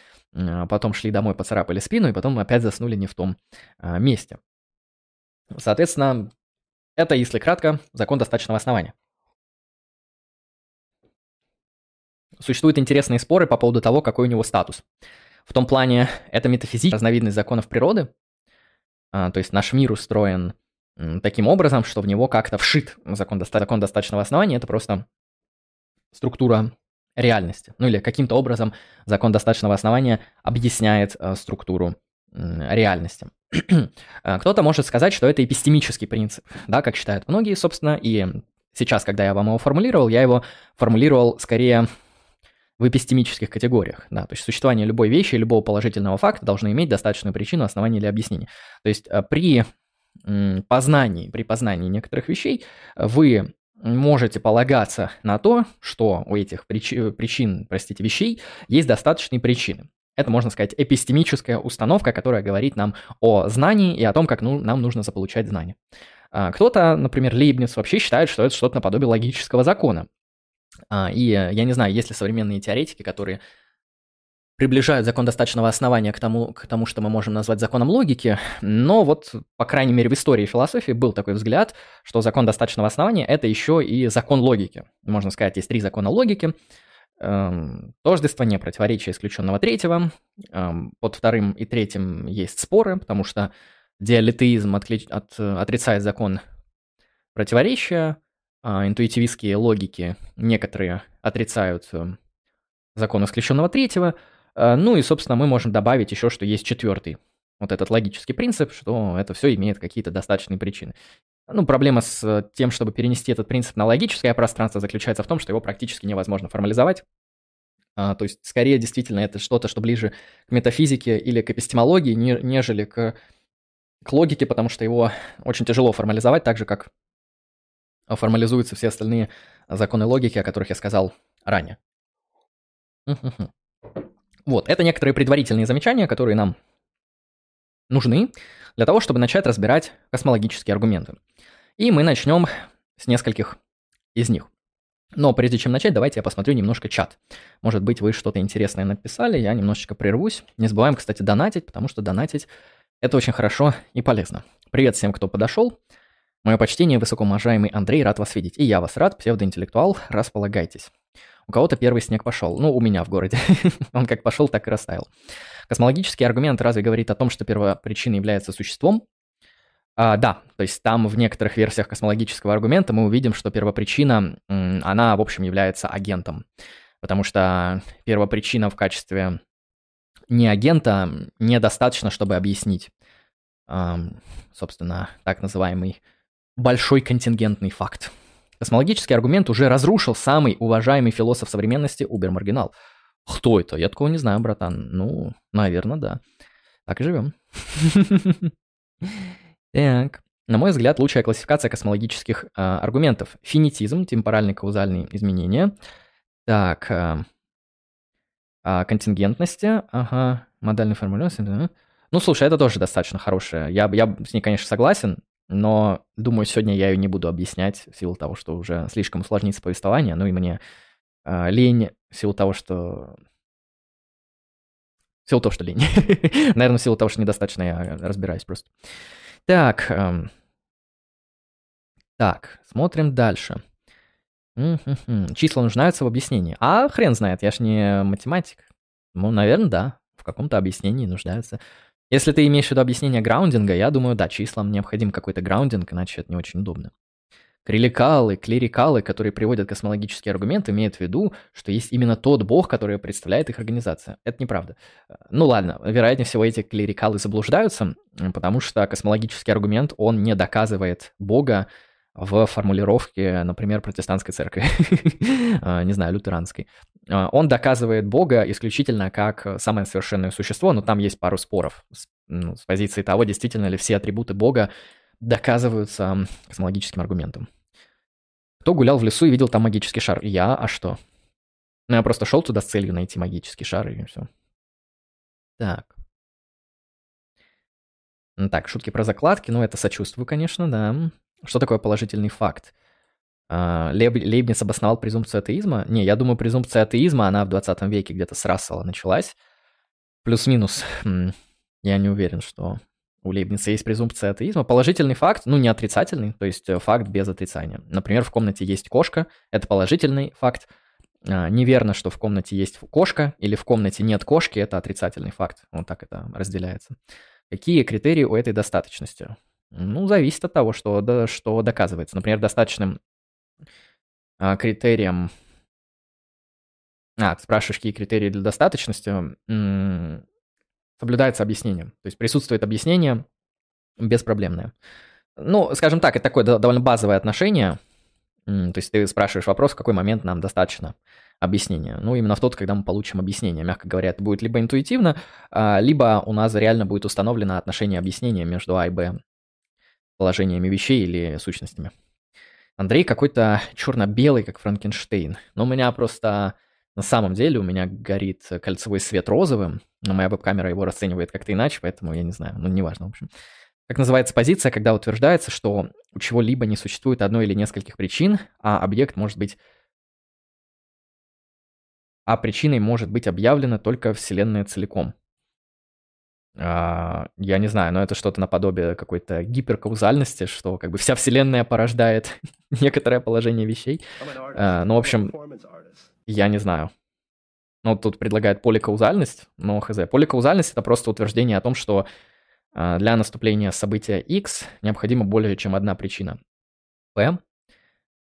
потом шли домой, поцарапали спину, и потом опять заснули не в том месте. Соответственно, это, если кратко, закон достаточного основания. Существуют интересные споры по поводу того, какой у него статус. В том плане, это метафизическая разновидность законов природы, а, то есть наш мир устроен таким образом, что в него как-то вшит закон, доста- закон достаточного основания, это просто структура реальности. Ну или каким-то образом закон достаточного основания объясняет э, структуру э, реальности. Кто-то может сказать, что это эпистемический принцип, да, как считают многие, собственно, и сейчас, когда я вам его формулировал, я его формулировал скорее в эпистемических категориях. Да, то есть существование любой вещи, любого положительного факта должно иметь достаточную причину, основание или объяснение. То есть э, при познании, при познании некоторых вещей вы можете полагаться на то, что у этих прич- причин, простите, вещей есть достаточные причины. Это, можно сказать, эпистемическая установка, которая говорит нам о знании и о том, как ну, нам нужно заполучать знания. А, кто-то, например, Лейбниц вообще считает, что это что-то наподобие логического закона. А, и э, я не знаю, есть ли современные теоретики, которые приближают закон достаточного основания к тому, к тому, что мы можем назвать законом логики, но вот, по крайней мере, в истории философии был такой взгляд, что закон достаточного основания – это еще и закон логики. Можно сказать, есть три закона логики. Эм, тождество, не противоречие исключенного третьего. Эм, под вторым и третьим есть споры, потому что диалетеизм отли... от... отрицает закон противоречия, интуитивистские логики некоторые отрицают э, закон исключенного третьего. А, ну и, собственно, мы можем добавить еще, что есть четвертый вот этот логический принцип, что это все имеет какие-то достаточные причины. Ну, проблема с тем, чтобы перенести этот принцип на логическое пространство, заключается в том, что его практически невозможно формализовать. А, то есть, скорее, действительно, это что-то, что ближе к метафизике или к эпистемологии, не, нежели к, к логике, потому что его очень тяжело формализовать, так же, как формализуются все остальные законы логики, о которых я сказал ранее. Вот, это некоторые предварительные замечания, которые нам нужны для того, чтобы начать разбирать космологические аргументы. И мы начнем с нескольких из них. Но прежде чем начать, давайте я посмотрю немножко чат. Может быть, вы что-то интересное написали, я немножечко прервусь. Не забываем, кстати, донатить, потому что донатить – это очень хорошо и полезно. Привет всем, кто подошел. Мое почтение, высокоуважаемый Андрей, рад вас видеть. И я вас рад, псевдоинтеллектуал, располагайтесь. У кого-то первый снег пошел. Ну, у меня в городе. Он как пошел, так и растаял. Космологический аргумент разве говорит о том, что первопричиной является существом? А, да, то есть там в некоторых версиях космологического аргумента мы увидим, что первопричина, она, в общем, является агентом. Потому что первопричина в качестве не агента недостаточно, чтобы объяснить, собственно, так называемый большой контингентный факт. Космологический аргумент уже разрушил самый уважаемый философ современности Убер Маргинал. Кто это? Я такого не знаю, братан. Ну, наверное, да. Так и живем. Так. На мой взгляд, лучшая классификация космологических э, аргументов. Финитизм, темпоральные каузальные изменения. Так. Э, э, контингентности. Ага. Модальная формулировка. Ну, слушай, это тоже достаточно хорошая. Я, я с ней, конечно, согласен. Но, думаю, сегодня я ее не буду объяснять в силу того, что уже слишком усложнится повествование, ну и мне э, лень в силу того, что... В силу того, что лень. Наверное, в силу того, что недостаточно я разбираюсь просто. Так. Эм... Так, смотрим дальше. Числа нуждаются в объяснении. А хрен знает, я ж не математик. Ну, наверное, да. В каком-то объяснении нуждаются. Если ты имеешь в виду объяснение граундинга, я думаю, да, числам необходим какой-то граундинг, иначе это не очень удобно. Креликалы, клерикалы, которые приводят космологические аргументы, имеют в виду, что есть именно тот бог, который представляет их организация. Это неправда. Ну ладно, вероятнее всего эти клерикалы заблуждаются, потому что космологический аргумент, он не доказывает бога в формулировке, например, протестантской церкви, а, не знаю, лютеранской. А, он доказывает Бога исключительно как самое совершенное существо, но там есть пару споров с, ну, с позиции того, действительно ли все атрибуты Бога доказываются космологическим аргументом. Кто гулял в лесу и видел там магический шар? Я, а что? Ну, я просто шел туда с целью найти магический шар, и все. Так. Так, шутки про закладки, ну, это сочувствую, конечно, да. Что такое положительный факт? А, Лейб, Лейбниц обосновал презумпцию атеизма? Не, я думаю, презумпция атеизма, она в 20 веке где-то с Рассела началась. Плюс-минус. Я не уверен, что у Лейбница есть презумпция атеизма. Положительный факт, ну не отрицательный, то есть э, факт без отрицания. Например, в комнате есть кошка, это положительный факт. А, неверно, что в комнате есть кошка, или в комнате нет кошки, это отрицательный факт. Вот так это разделяется. Какие критерии у этой достаточности? Ну, зависит от того, что, да, что доказывается. Например, достаточным а, критерием... А, ты спрашиваешь, какие критерии для достаточности? Соблюдается объяснение. То есть присутствует объяснение беспроблемное. Ну, скажем так, это такое довольно базовое отношение. То есть ты спрашиваешь вопрос, в какой момент нам достаточно объяснения. Ну, именно в тот, когда мы получим объяснение. Мягко говоря, это будет либо интуитивно, а, либо у нас реально будет установлено отношение объяснения между А и Б положениями вещей или сущностями. Андрей какой-то черно-белый, как Франкенштейн. Но у меня просто на самом деле у меня горит кольцевой свет розовым, но моя веб-камера его расценивает как-то иначе, поэтому я не знаю, ну неважно, в общем. Как называется позиция, когда утверждается, что у чего-либо не существует одной или нескольких причин, а объект может быть... А причиной может быть объявлена только Вселенная целиком. А, я не знаю, но это что-то наподобие какой-то гиперкаузальности, что как бы вся Вселенная порождает некоторое положение вещей. А, ну, в общем, я не знаю. Ну, тут предлагают поликаузальность, но хз. Поликаузальность — это просто утверждение о том, что а, для наступления события X необходима более чем одна причина P.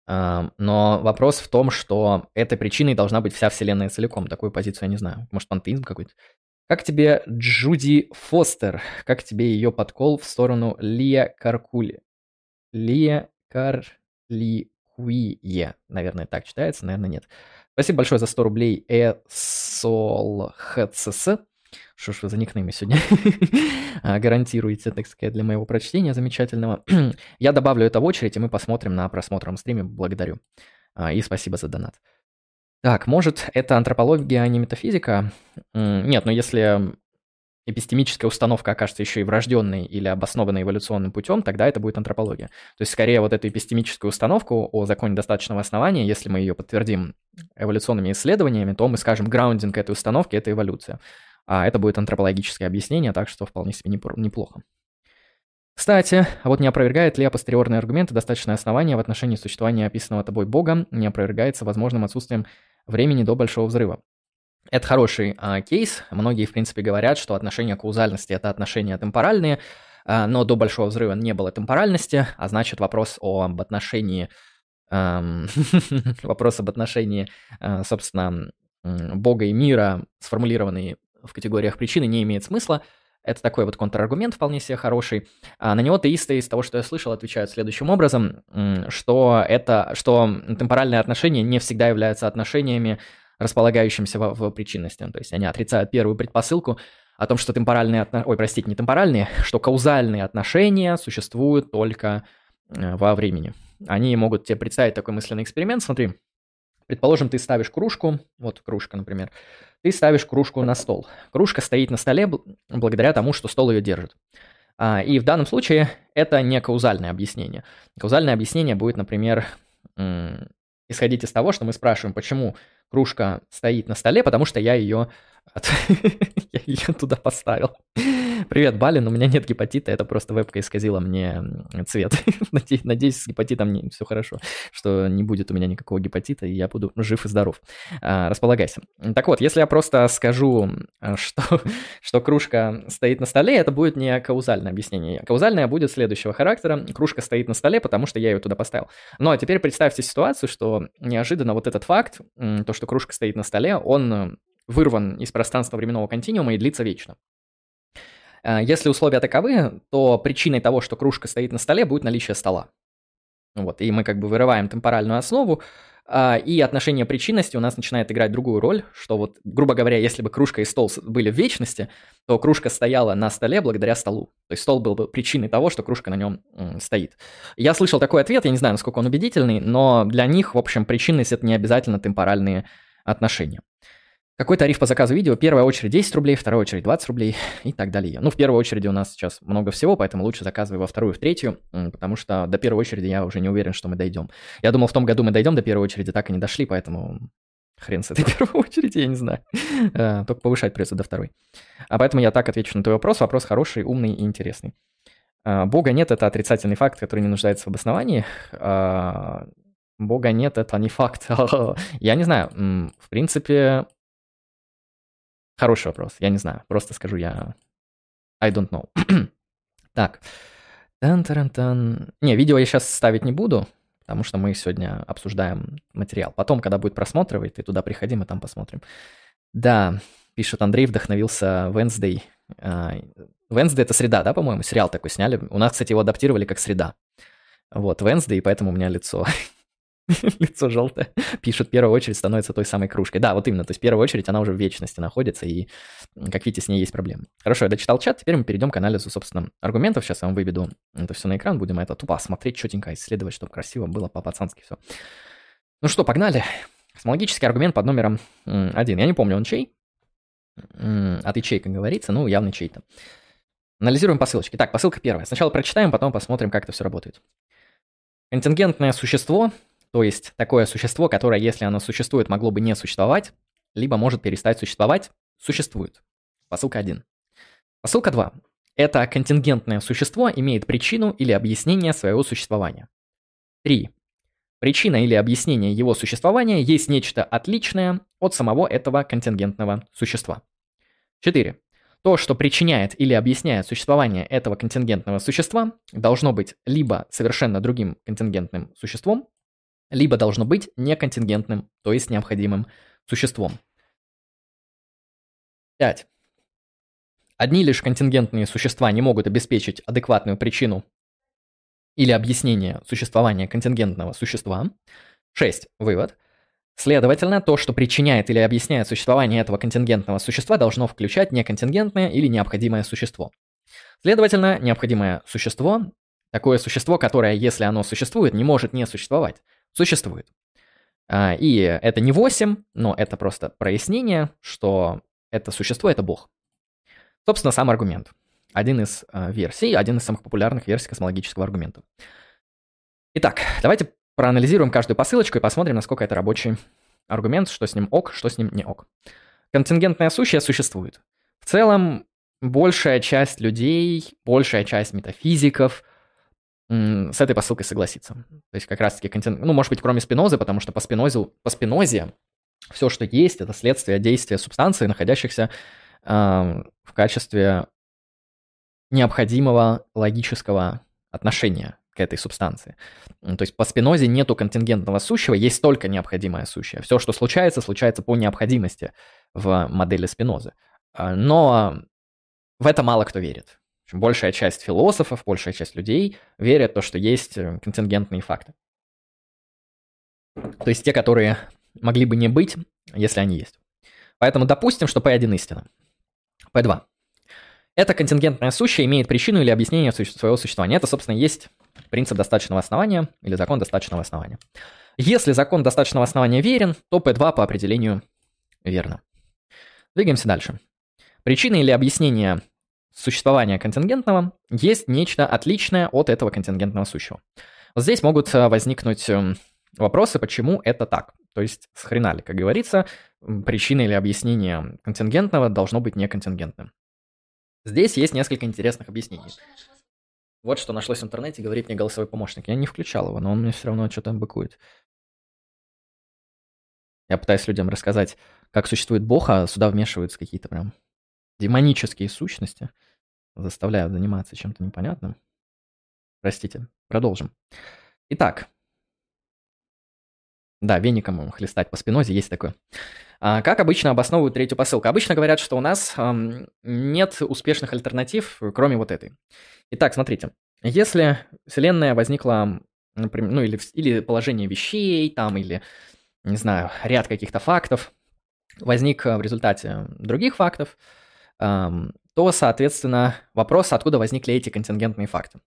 Но вопрос в том, что этой причиной должна быть вся Вселенная целиком. Такую позицию я не знаю. Может, пантеизм какой-то. Как тебе Джуди Фостер? Как тебе ее подкол в сторону Лия Каркули? Лия Карликуие. Наверное, так читается, наверное, нет. Спасибо большое за 100 рублей эсолхцс. Что ж вы за никнеймы сегодня а, гарантируете, так сказать, для моего прочтения замечательного. Я добавлю это в очередь, и мы посмотрим на просмотром стриме. Благодарю. А, и спасибо за донат. Так, может, это антропология, а не метафизика? Нет, но если эпистемическая установка окажется еще и врожденной или обоснованной эволюционным путем, тогда это будет антропология. То есть, скорее, вот эту эпистемическую установку о законе достаточного основания, если мы ее подтвердим эволюционными исследованиями, то мы скажем, граундинг этой установки — это эволюция. А это будет антропологическое объяснение, так что вполне себе неплохо. Кстати, а вот не опровергает ли апостериорные аргументы достаточное основание в отношении существования описанного тобой Бога, не опровергается возможным отсутствием времени до Большого Взрыва. Это хороший а, кейс. Многие, в принципе, говорят, что отношения каузальности – это отношения темпоральные, а, но до Большого Взрыва не было темпоральности, а значит вопрос об отношении, вопрос об отношении, э, собственно, Бога и мира, сформулированный в категориях причины, не имеет смысла – это такой вот контраргумент вполне себе хороший. А на него теисты, из того, что я слышал, отвечают следующим образом, что это, что темпоральные отношения не всегда являются отношениями, располагающимися в, в причинности. То есть они отрицают первую предпосылку о том, что темпоральные отношения, ой, простите, не темпоральные, что каузальные отношения существуют только э, во времени. Они могут тебе представить такой мысленный эксперимент. Смотри, предположим, ты ставишь кружку, вот кружка, например, ты ставишь кружку на стол. Кружка стоит на столе благодаря тому, что стол ее держит. А, и в данном случае это не каузальное объяснение. Каузальное объяснение будет, например, исходить из того, что мы спрашиваем, почему кружка стоит на столе, потому что я ее Я туда поставил. Привет, Балин, у меня нет гепатита, это просто вебка исказила мне цвет. Надеюсь, с гепатитом все хорошо, что не будет у меня никакого гепатита, и я буду жив и здоров. А, располагайся. Так вот, если я просто скажу, что, что кружка стоит на столе, это будет не каузальное объяснение. Каузальное будет следующего характера. Кружка стоит на столе, потому что я ее туда поставил. Но теперь представьте ситуацию, что неожиданно вот этот факт, то, что кружка стоит на столе, он вырван из пространства временного континуума и длится вечно. А, если условия таковы, то причиной того, что кружка стоит на столе, будет наличие стола. Вот, и мы как бы вырываем темпоральную основу, а, и отношение причинности у нас начинает играть другую роль, что вот, грубо говоря, если бы кружка и стол были в вечности, то кружка стояла на столе благодаря столу. То есть стол был бы причиной того, что кружка на нем стоит. Я слышал такой ответ, я не знаю, насколько он убедительный, но для них, в общем, причинность — это не обязательно темпоральные отношения. Какой тариф по заказу видео? Первая очередь 10 рублей, вторая очередь 20 рублей и так далее. Ну, в первой очереди у нас сейчас много всего, поэтому лучше заказывай во вторую, в третью, потому что до первой очереди я уже не уверен, что мы дойдем. Я думал, в том году мы дойдем до первой очереди, так и не дошли, поэтому хрен с этой первой очереди, я не знаю. А, только повышать придется до второй. А поэтому я так отвечу на твой вопрос. Вопрос хороший, умный и интересный. А, Бога нет – это отрицательный факт, который не нуждается в обосновании. А, Бога нет – это не факт. Я не знаю. В принципе, Хороший вопрос, я не знаю. Просто скажу я... I don't know. так. тан таран тан Не, видео я сейчас ставить не буду, потому что мы сегодня обсуждаем материал. Потом, когда будет просмотровый, ты туда приходи, мы там посмотрим. Да, пишет Андрей, вдохновился Wednesday. А, Wednesday это среда, да, по-моему? Сериал такой сняли. У нас, кстати, его адаптировали как среда. Вот, Wednesday, и поэтому у меня лицо лицо желтое, пишет, в первую очередь становится той самой кружкой. Да, вот именно, то есть в первую очередь она уже в вечности находится, и, как видите, с ней есть проблемы. Хорошо, я дочитал чат, теперь мы перейдем к анализу, собственно, аргументов. Сейчас я вам выведу это все на экран, будем это тупо смотреть, четенько исследовать, чтобы красиво было по-пацански все. Ну что, погнали. Космологический аргумент под номером один. Я не помню, он чей? От ячей, как говорится, ну, явно чей-то. Анализируем посылочки. Так, посылка первая. Сначала прочитаем, потом посмотрим, как это все работает. Контингентное существо то есть такое существо, которое, если оно существует, могло бы не существовать, либо может перестать существовать, существует. Посылка 1. Посылка 2. Это контингентное существо имеет причину или объяснение своего существования. 3. Причина или объяснение его существования есть нечто отличное от самого этого контингентного существа. 4. То, что причиняет или объясняет существование этого контингентного существа, должно быть либо совершенно другим контингентным существом, либо должно быть неконтингентным, то есть необходимым существом. 5. Одни лишь контингентные существа не могут обеспечить адекватную причину или объяснение существования контингентного существа. 6. Вывод. Следовательно, то, что причиняет или объясняет существование этого контингентного существа, должно включать неконтингентное или необходимое существо. Следовательно, необходимое существо – такое существо, которое, если оно существует, не может не существовать существует. А, и это не 8, но это просто прояснение, что это существо — это Бог. Собственно, сам аргумент. Один из а, версий, один из самых популярных версий космологического аргумента. Итак, давайте проанализируем каждую посылочку и посмотрим, насколько это рабочий аргумент, что с ним ок, что с ним не ок. Контингентное сущее существует. В целом, большая часть людей, большая часть метафизиков — с этой посылкой согласиться. То есть как раз-таки контент, ну, может быть, кроме спинозы, потому что по спинозе, по спинозе все, что есть, это следствие действия субстанции, находящихся э, в качестве необходимого логического отношения к этой субстанции. То есть по спинозе нету контингентного сущего, есть только необходимое сущее. Все, что случается, случается по необходимости в модели спинозы. А, но в это мало кто верит общем, большая часть философов, большая часть людей верят в то, что есть э, контингентные факты. То есть те, которые могли бы не быть, если они есть. Поэтому допустим, что P1 истина. P2. Это контингентное сущее имеет причину или объяснение своего существования. Это, собственно, есть принцип достаточного основания или закон достаточного основания. Если закон достаточного основания верен, то P2 по определению верно. Двигаемся дальше. Причина или объяснение существования контингентного есть нечто отличное от этого контингентного сущего. Вот здесь могут э, возникнуть эм, вопросы, почему это так. То есть с хрена ли, как говорится, причина или объяснение контингентного должно быть неконтингентным. Здесь есть несколько интересных объяснений. Вот что нашлось в интернете, говорит мне голосовой помощник. Я не включал его, но он мне все равно что-то быкует. Я пытаюсь людям рассказать, как существует Бог, а сюда вмешиваются какие-то прям демонические сущности, заставляют заниматься чем-то непонятным. Простите, продолжим. Итак, да, веником хлестать по спинозе есть такое. А как обычно обосновывают третью посылку? Обычно говорят, что у нас эм, нет успешных альтернатив, кроме вот этой. Итак, смотрите. Если Вселенная возникла, например, ну или, или положение вещей, там, или, не знаю, ряд каких-то фактов, возник в результате других фактов, то, соответственно, вопрос, откуда возникли эти контингентные факты.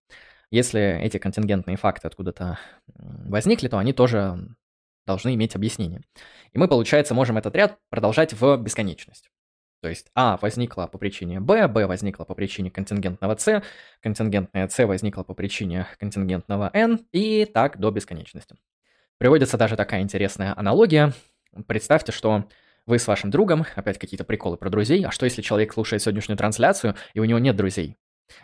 Если эти контингентные факты откуда-то возникли, то они тоже должны иметь объяснение. И мы, получается, можем этот ряд продолжать в бесконечность. То есть А возникла по причине Б, Б возникла по причине контингентного С, контингентное С возникло по причине контингентного N, и так до бесконечности. Приводится даже такая интересная аналогия. Представьте, что вы с вашим другом, опять какие-то приколы про друзей, а что если человек слушает сегодняшнюю трансляцию, и у него нет друзей?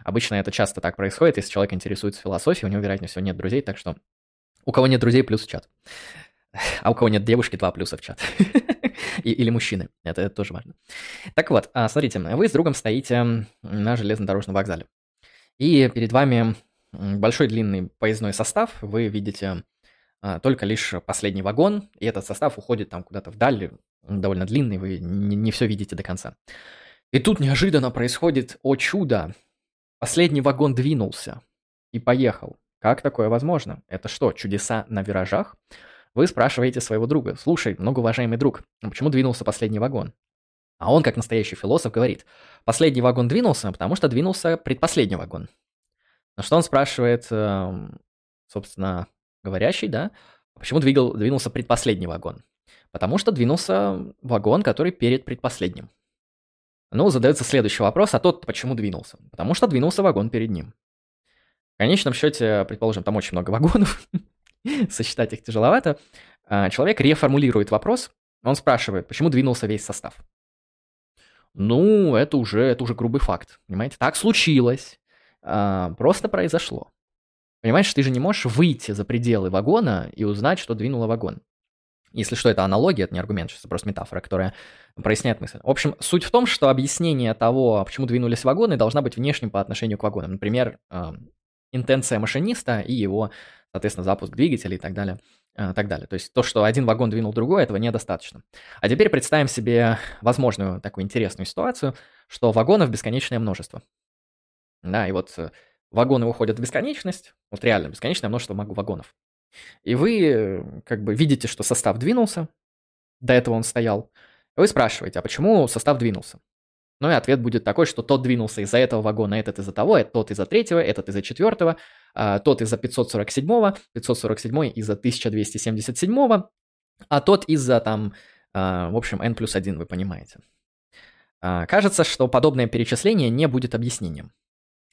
Обычно это часто так происходит, если человек интересуется философией, у него, вероятнее всего, нет друзей, так что у кого нет друзей, плюс в чат. А у кого нет девушки, два плюса в чат. Или мужчины. Это, это тоже важно. Так вот, а, смотрите, вы с другом стоите на железнодорожном вокзале. И перед вами большой длинный поездной состав. Вы видите а, только лишь последний вагон, и этот состав уходит там куда-то вдаль, довольно длинный, вы не, не все видите до конца. И тут неожиданно происходит, о чудо, последний вагон двинулся и поехал. Как такое возможно? Это что, чудеса на виражах? Вы спрашиваете своего друга, слушай, многоуважаемый друг, а почему двинулся последний вагон? А он, как настоящий философ, говорит, последний вагон двинулся, потому что двинулся предпоследний вагон. На что он спрашивает, эм, собственно, говорящий, да, «А почему двигал, двинулся предпоследний вагон? Потому что двинулся вагон, который перед предпоследним. Ну, задается следующий вопрос, а тот почему двинулся? Потому что двинулся вагон перед ним. В конечном счете, предположим, там очень много вагонов, сосчитать их тяжеловато, а, человек реформулирует вопрос, он спрашивает, почему двинулся весь состав. Ну, это уже, это уже грубый факт, понимаете? Так случилось, а, просто произошло. Понимаешь, ты же не можешь выйти за пределы вагона и узнать, что двинуло вагон. Если что, это аналогия, это не аргумент, это просто метафора, которая проясняет мысль. В общем, суть в том, что объяснение того, почему двинулись вагоны, должна быть внешним по отношению к вагонам. Например, интенция машиниста и его соответственно, запуск двигателя и так далее. Э, так далее. То есть то, что один вагон двинул другой, этого недостаточно. А теперь представим себе возможную такую интересную ситуацию, что вагонов бесконечное множество. Да, и вот э, вагоны уходят в бесконечность, вот реально бесконечное множество вагонов. И вы э, как бы видите, что состав двинулся, до этого он стоял. Вы спрашиваете, а почему состав двинулся? Ну и ответ будет такой, что тот двинулся из-за этого вагона, этот из-за того, тот из-за третьего, этот из-за четвертого, а, тот из-за 547, 547 из-за 1277, а тот из-за там, а, в общем, n плюс 1, вы понимаете. А, кажется, что подобное перечисление не будет объяснением.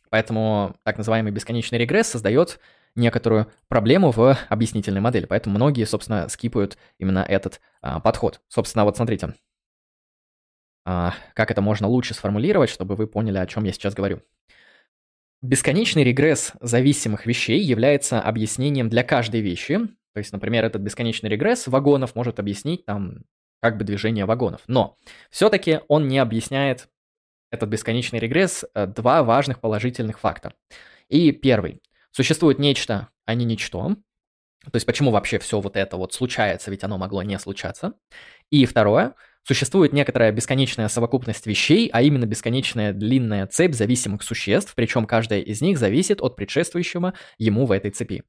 Поэтому так называемый бесконечный регресс создает некоторую проблему в объяснительной модели. Поэтому многие, собственно, скипают именно этот а, подход. Собственно, вот смотрите, а, как это можно лучше сформулировать, чтобы вы поняли, о чем я сейчас говорю. Бесконечный регресс зависимых вещей является объяснением для каждой вещи. То есть, например, этот бесконечный регресс вагонов может объяснить там как бы движение вагонов. Но все-таки он не объясняет этот бесконечный регресс э, два важных положительных факта. И первый. Существует нечто, а не ничто. То есть почему вообще все вот это вот случается, ведь оно могло не случаться. И второе. Существует некоторая бесконечная совокупность вещей, а именно бесконечная длинная цепь зависимых существ, причем каждая из них зависит от предшествующего ему в этой цепи.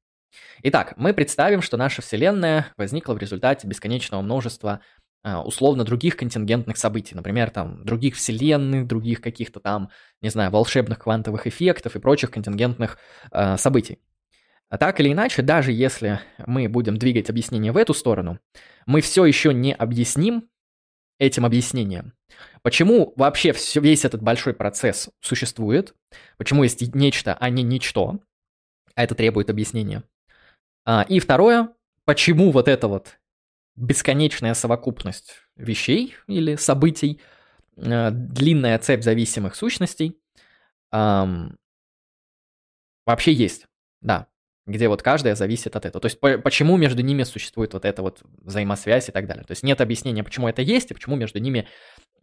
Итак, мы представим, что наша Вселенная возникла в результате бесконечного множества условно других контингентных событий, например, там других вселенных, других каких-то там, не знаю, волшебных квантовых эффектов и прочих контингентных э, событий. А так или иначе, даже если мы будем двигать объяснение в эту сторону, мы все еще не объясним этим объяснением. Почему вообще все, весь этот большой процесс существует? Почему есть нечто, а не ничто? А это требует объяснения. А, и второе, почему вот это вот бесконечная совокупность вещей или событий, э, длинная цепь зависимых сущностей эм, вообще есть, да, где вот каждая зависит от этого. То есть по почему между ними существует вот эта вот взаимосвязь и так далее. То есть нет объяснения, почему это есть и почему между ними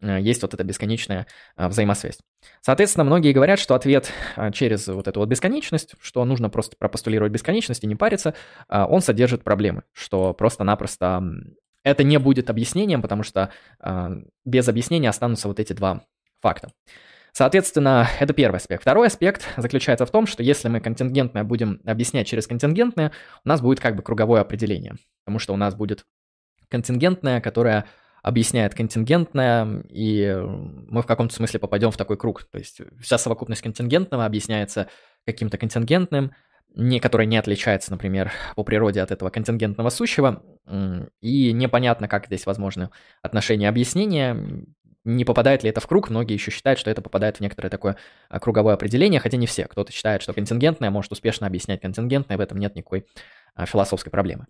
есть вот эта бесконечная э, взаимосвязь. Соответственно, многие говорят, что ответ э, через вот эту вот бесконечность, что нужно просто пропостулировать бесконечность и не париться, он содержит проблемы, что просто-напросто это не будет объяснением, потому что без объяснения останутся вот эти два факта. Соответственно, это первый аспект. Второй аспект заключается в том, что если мы контингентное будем объяснять через контингентное, у нас будет как бы круговое определение, потому что у нас будет контингентное, которое объясняет контингентное, и мы в каком-то смысле попадем в такой круг. То есть вся совокупность контингентного объясняется каким-то контингентным, не, который не отличается, например, по природе от этого контингентного сущего, и непонятно, как здесь возможны отношения объяснения, не попадает ли это в круг, многие еще считают, что это попадает в некоторое такое а, круговое определение, хотя не все. Кто-то считает, что контингентное может успешно объяснять контингентное, в этом нет никакой а, философской проблемы.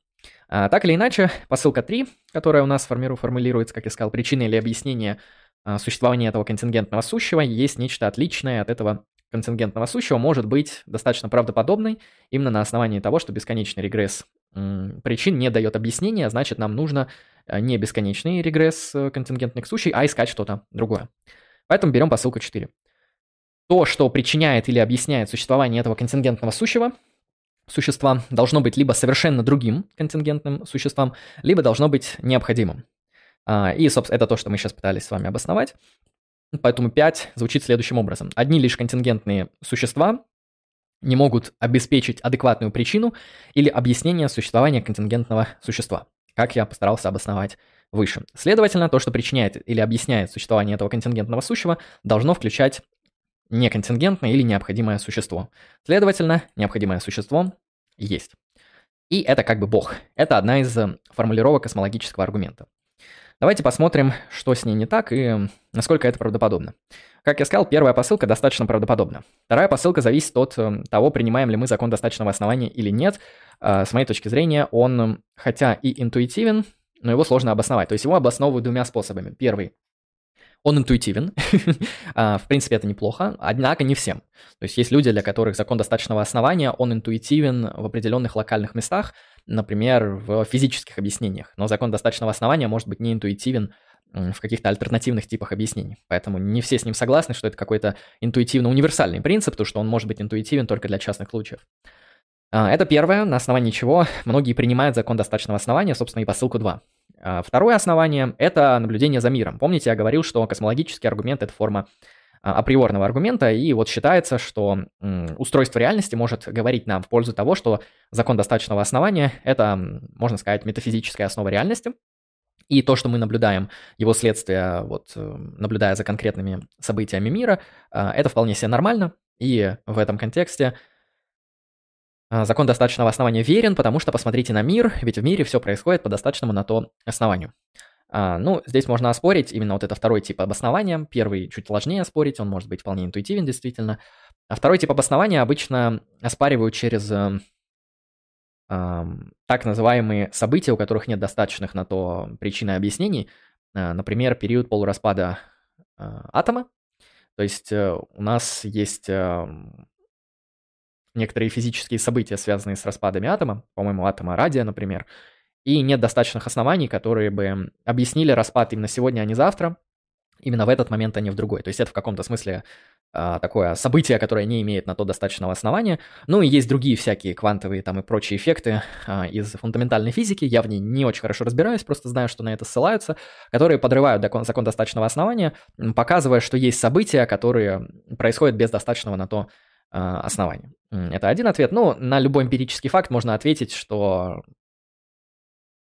А, так или иначе, посылка 3, которая у нас формулируется, как я сказал, причины или объяснение существования этого контингентного сущего, есть нечто отличное от этого контингентного сущего, может быть достаточно правдоподобной именно на основании того, что бесконечный регресс причин не дает объяснения, значит, нам нужно Э, не бесконечный регресс э, контингентных сущий, а искать что-то другое. Поэтому берем посылку 4. То, что причиняет или объясняет существование этого контингентного сущего, существа, должно быть либо совершенно другим контингентным существом, либо должно быть необходимым. А, и, собственно, это то, что мы сейчас пытались с вами обосновать. Поэтому 5 звучит следующим образом. Одни лишь контингентные существа не могут обеспечить адекватную причину или объяснение существования контингентного существа как я постарался обосновать выше. Следовательно, то, что причиняет или объясняет существование этого контингентного сущего, должно включать неконтингентное или необходимое существо. Следовательно, необходимое существо есть. И это как бы Бог. Это одна из э, формулировок космологического аргумента. Давайте посмотрим, что с ней не так и насколько это правдоподобно. Как я сказал, первая посылка достаточно правдоподобна. Вторая посылка зависит от э, того, принимаем ли мы закон достаточного основания или нет. А, с моей точки зрения, он, хотя и интуитивен, но его сложно обосновать. То есть его обосновывают двумя способами. Первый он интуитивен, а, в принципе, это неплохо, однако не всем. То есть есть люди, для которых закон достаточного основания, он интуитивен в определенных локальных местах, например, в физических объяснениях, но закон достаточного основания может быть не интуитивен в каких-то альтернативных типах объяснений. Поэтому не все с ним согласны, что это какой-то интуитивно универсальный принцип, то что он может быть интуитивен только для частных случаев. А, это первое, на основании чего многие принимают закон достаточного основания, собственно, и посылку 2. А, второе основание – это наблюдение за миром. Помните, я говорил, что космологический аргумент – это форма а, априорного аргумента, и вот считается, что устройство реальности может говорить нам в пользу того, что закон достаточного основания – это, можно сказать, метафизическая основа реальности, и то, что мы наблюдаем, его следствие, вот, э, наблюдая за конкретными событиями мира, это вполне себе нормально, и в этом контексте – а, закон достаточного основания верен, потому что посмотрите на мир, ведь в мире все происходит по достаточному на то основанию. А, ну, здесь можно оспорить именно вот это второй тип обоснования. Первый чуть сложнее оспорить, он может быть вполне интуитивен действительно. А второй тип обоснования обычно оспаривают через э, э, так называемые события, у которых нет достаточных на то причин и объяснений. Э, например, период полураспада э, атома. То есть э, у нас есть э, некоторые физические события, связанные с распадами атома, по-моему, атома радия, например, и нет достаточных оснований, которые бы объяснили распад именно сегодня, а не завтра, именно в этот момент, а не в другой. То есть это в каком-то смысле а, такое событие, которое не имеет на то достаточного основания. Ну и есть другие всякие квантовые там и прочие эффекты а, из фундаментальной физики. Я в ней не очень хорошо разбираюсь, просто знаю, что на это ссылаются, которые подрывают закон, закон достаточного основания, показывая, что есть события, которые происходят без достаточного на то а, основания. Это один ответ. Ну, на любой эмпирический факт можно ответить, что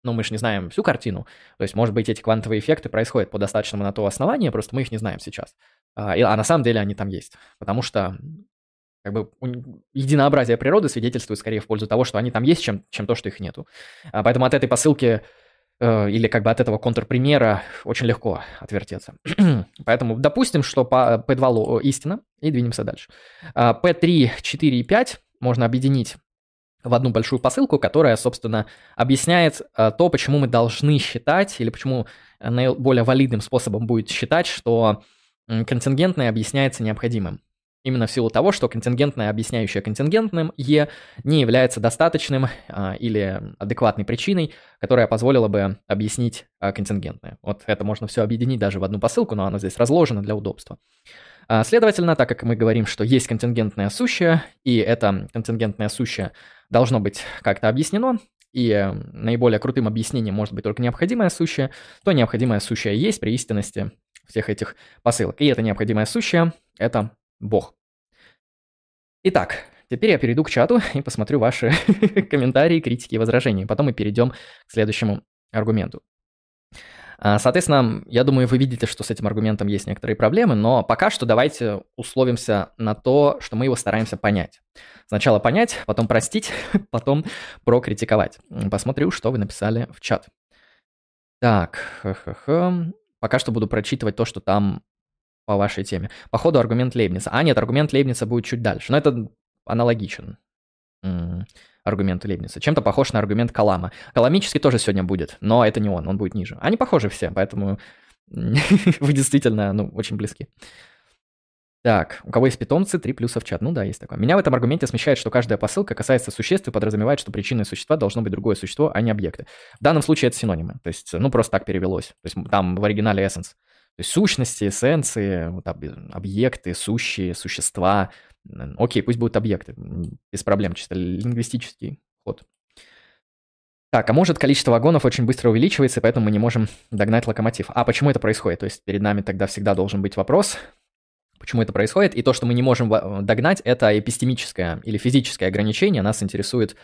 ну, мы же не знаем всю картину. То есть, может быть, эти квантовые эффекты происходят по достаточному на то основанию, просто мы их не знаем сейчас. А, а на самом деле они там есть. Потому что как бы единообразие природы свидетельствует скорее в пользу того, что они там есть, чем, чем то, что их нету. А поэтому от этой посылки Э, или как бы от этого контрпримера очень легко отвертеться. Поэтому допустим, что по P2 истина, и двинемся дальше. P3, а, 4 и 5 можно объединить в одну большую посылку, которая, собственно, объясняет э, то, почему мы должны считать, или почему наиболее валидным способом будет считать, что контингентное объясняется необходимым. Именно в силу того, что контингентное, объясняющее контингентным Е, не является достаточным а, или адекватной причиной, которая позволила бы объяснить а, контингентное. Вот это можно все объединить даже в одну посылку, но оно здесь разложено для удобства. А, следовательно, так как мы говорим, что есть контингентное сущее, и это контингентное сущее должно быть как-то объяснено, и наиболее крутым объяснением может быть только необходимое сущее, то необходимое сущее есть при истинности всех этих посылок. И это необходимое сущее – это Бог. Итак, теперь я перейду к чату и посмотрю ваши комментарии, критики и возражения. Потом мы перейдем к следующему аргументу. А, соответственно, я думаю, вы видите, что с этим аргументом есть некоторые проблемы, но пока что давайте условимся на то, что мы его стараемся понять. Сначала понять, потом простить, потом прокритиковать. Посмотрю, что вы написали в чат. Так, ха-ха-ха. Пока что буду прочитывать то, что там по вашей теме. Походу аргумент Лейбница. А нет, аргумент Лейбница будет чуть дальше. Но это аналогичен аргументу Лейбница. Чем-то похож на аргумент Калама. Каламический тоже сегодня будет, но это не он, он будет ниже. Они похожи все, поэтому вы действительно, ну, очень близки. Так, у кого есть питомцы, три плюса в чат. Ну да, есть такое. Меня в этом аргументе смещает, что каждая посылка касается существ и подразумевает, что причиной существа должно быть другое существо, а не объекты. В данном случае это синонимы. То есть, ну, просто так перевелось. То есть там в оригинале essence. То есть сущности, эссенции, вот объекты, сущие, существа. Окей, пусть будут объекты. Без проблем, чисто лингвистический ход. Так, а может количество вагонов очень быстро увеличивается, поэтому мы не можем догнать локомотив. А почему это происходит? То есть перед нами тогда всегда должен быть вопрос, почему это происходит. И то, что мы не можем догнать, это эпистемическое или физическое ограничение. Нас интересует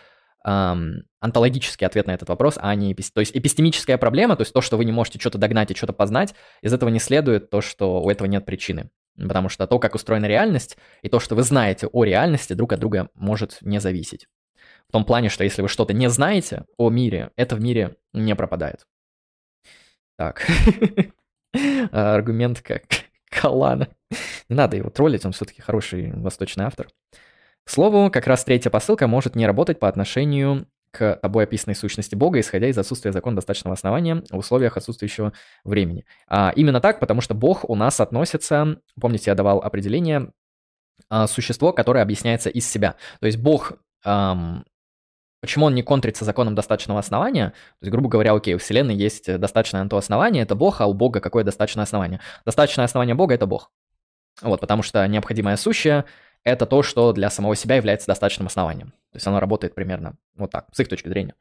эм, онтологический ответ на этот вопрос, а не эпи... То есть эпистемическая проблема, то есть то, что вы не можете что-то догнать и что-то познать, из этого не следует то, что у этого нет причины. Потому что то, как устроена реальность, и то, что вы знаете о реальности, друг от друга может не зависеть. В том плане, что если вы что-то не знаете о мире, это в мире не пропадает. Так. Аргумент как Калана. Не надо его троллить, он все-таки хороший восточный автор. К слову, как раз третья посылка может не работать по отношению к тобой описанной сущности Бога, исходя из отсутствия закона достаточного основания в условиях отсутствующего времени. А именно так, потому что Бог у нас относится, помните, я давал определение, а, существо, которое объясняется из себя. То есть Бог, эм, почему он не контрится законом достаточного основания? То есть, грубо говоря, окей, у Вселенной есть достаточное на то основание, это Бог, а у Бога какое достаточное основание? Достаточное основание Бога — это Бог. Вот, потому что необходимое сущее это то, что для самого себя является достаточным основанием. То есть оно работает примерно вот так, с их точки зрения.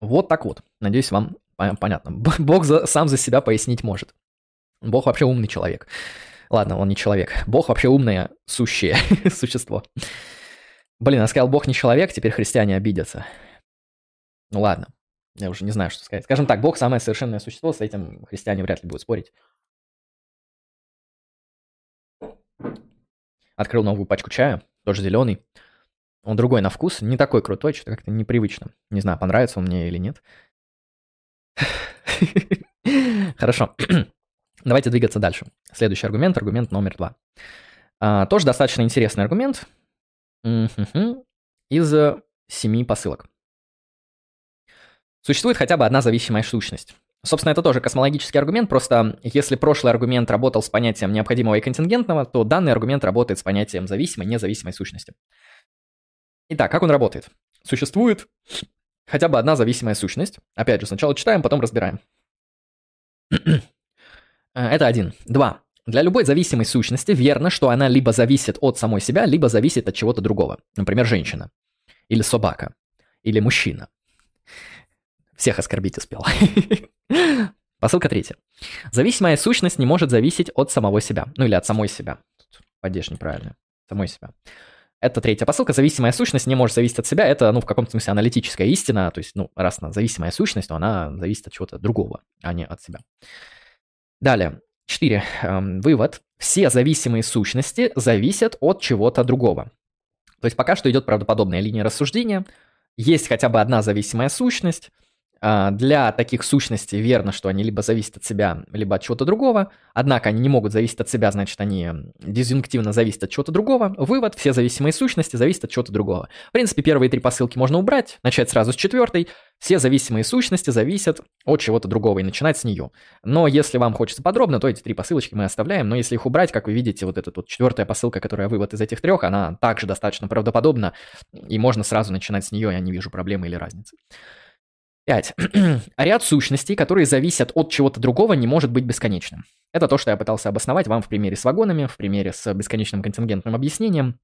Вот так вот. Надеюсь, вам понятно. Бог за, сам за себя пояснить может. Бог вообще умный человек. Ладно, он не человек. Бог вообще умное, сущее существо. Блин, я сказал, Бог не человек, теперь христиане обидятся. Ну ладно, я уже не знаю, что сказать. Скажем так, Бог самое совершенное существо, с этим христиане вряд ли будут спорить. Открыл новую пачку чая, тоже зеленый. Он другой на вкус, не такой крутой, что-то как-то непривычно. Не знаю, понравится он мне или нет. Хорошо. Давайте двигаться дальше. Следующий аргумент, аргумент номер два. А, тоже достаточно интересный аргумент. Из семи посылок. Существует хотя бы одна зависимая сущность. Собственно, это тоже космологический аргумент, просто если прошлый аргумент работал с понятием необходимого и контингентного, то данный аргумент работает с понятием зависимой независимой сущности. Итак, как он работает? Существует хотя бы одна зависимая сущность. Опять же, сначала читаем, потом разбираем. Это один. Два. Для любой зависимой сущности верно, что она либо зависит от самой себя, либо зависит от чего-то другого. Например, женщина. Или собака. Или мужчина. Всех оскорбить успел. Посылка третья. Зависимая сущность не может зависеть от самого себя. Ну или от самой себя. Падеж неправильно. Самой себя. Это третья посылка. Зависимая сущность не может зависеть от себя. Это, ну, в каком-то смысле аналитическая истина. То есть, ну, раз она зависимая сущность, то она зависит от чего-то другого, а не от себя. Далее. Четыре. Эм, вывод. Все зависимые сущности зависят от чего-то другого. То есть пока что идет правдоподобная линия рассуждения. Есть хотя бы одна зависимая сущность, для таких сущностей верно, что они либо зависят от себя, либо от чего-то другого. Однако они не могут зависеть от себя, значит, они дизъюнктивно зависят от чего-то другого. Вывод, все зависимые сущности зависят от чего-то другого. В принципе, первые три посылки можно убрать, начать сразу с четвертой. Все зависимые сущности зависят от чего-то другого и начинать с нее. Но если вам хочется подробно, то эти три посылочки мы оставляем. Но если их убрать, как вы видите, вот эта вот четвертая посылка, которая вывод из этих трех, она также достаточно правдоподобна, и можно сразу начинать с нее, я не вижу проблемы или разницы. 5. Ряд сущностей, которые зависят от чего-то другого, не может быть бесконечным. Это то, что я пытался обосновать вам в примере с вагонами, в примере с бесконечным контингентным объяснением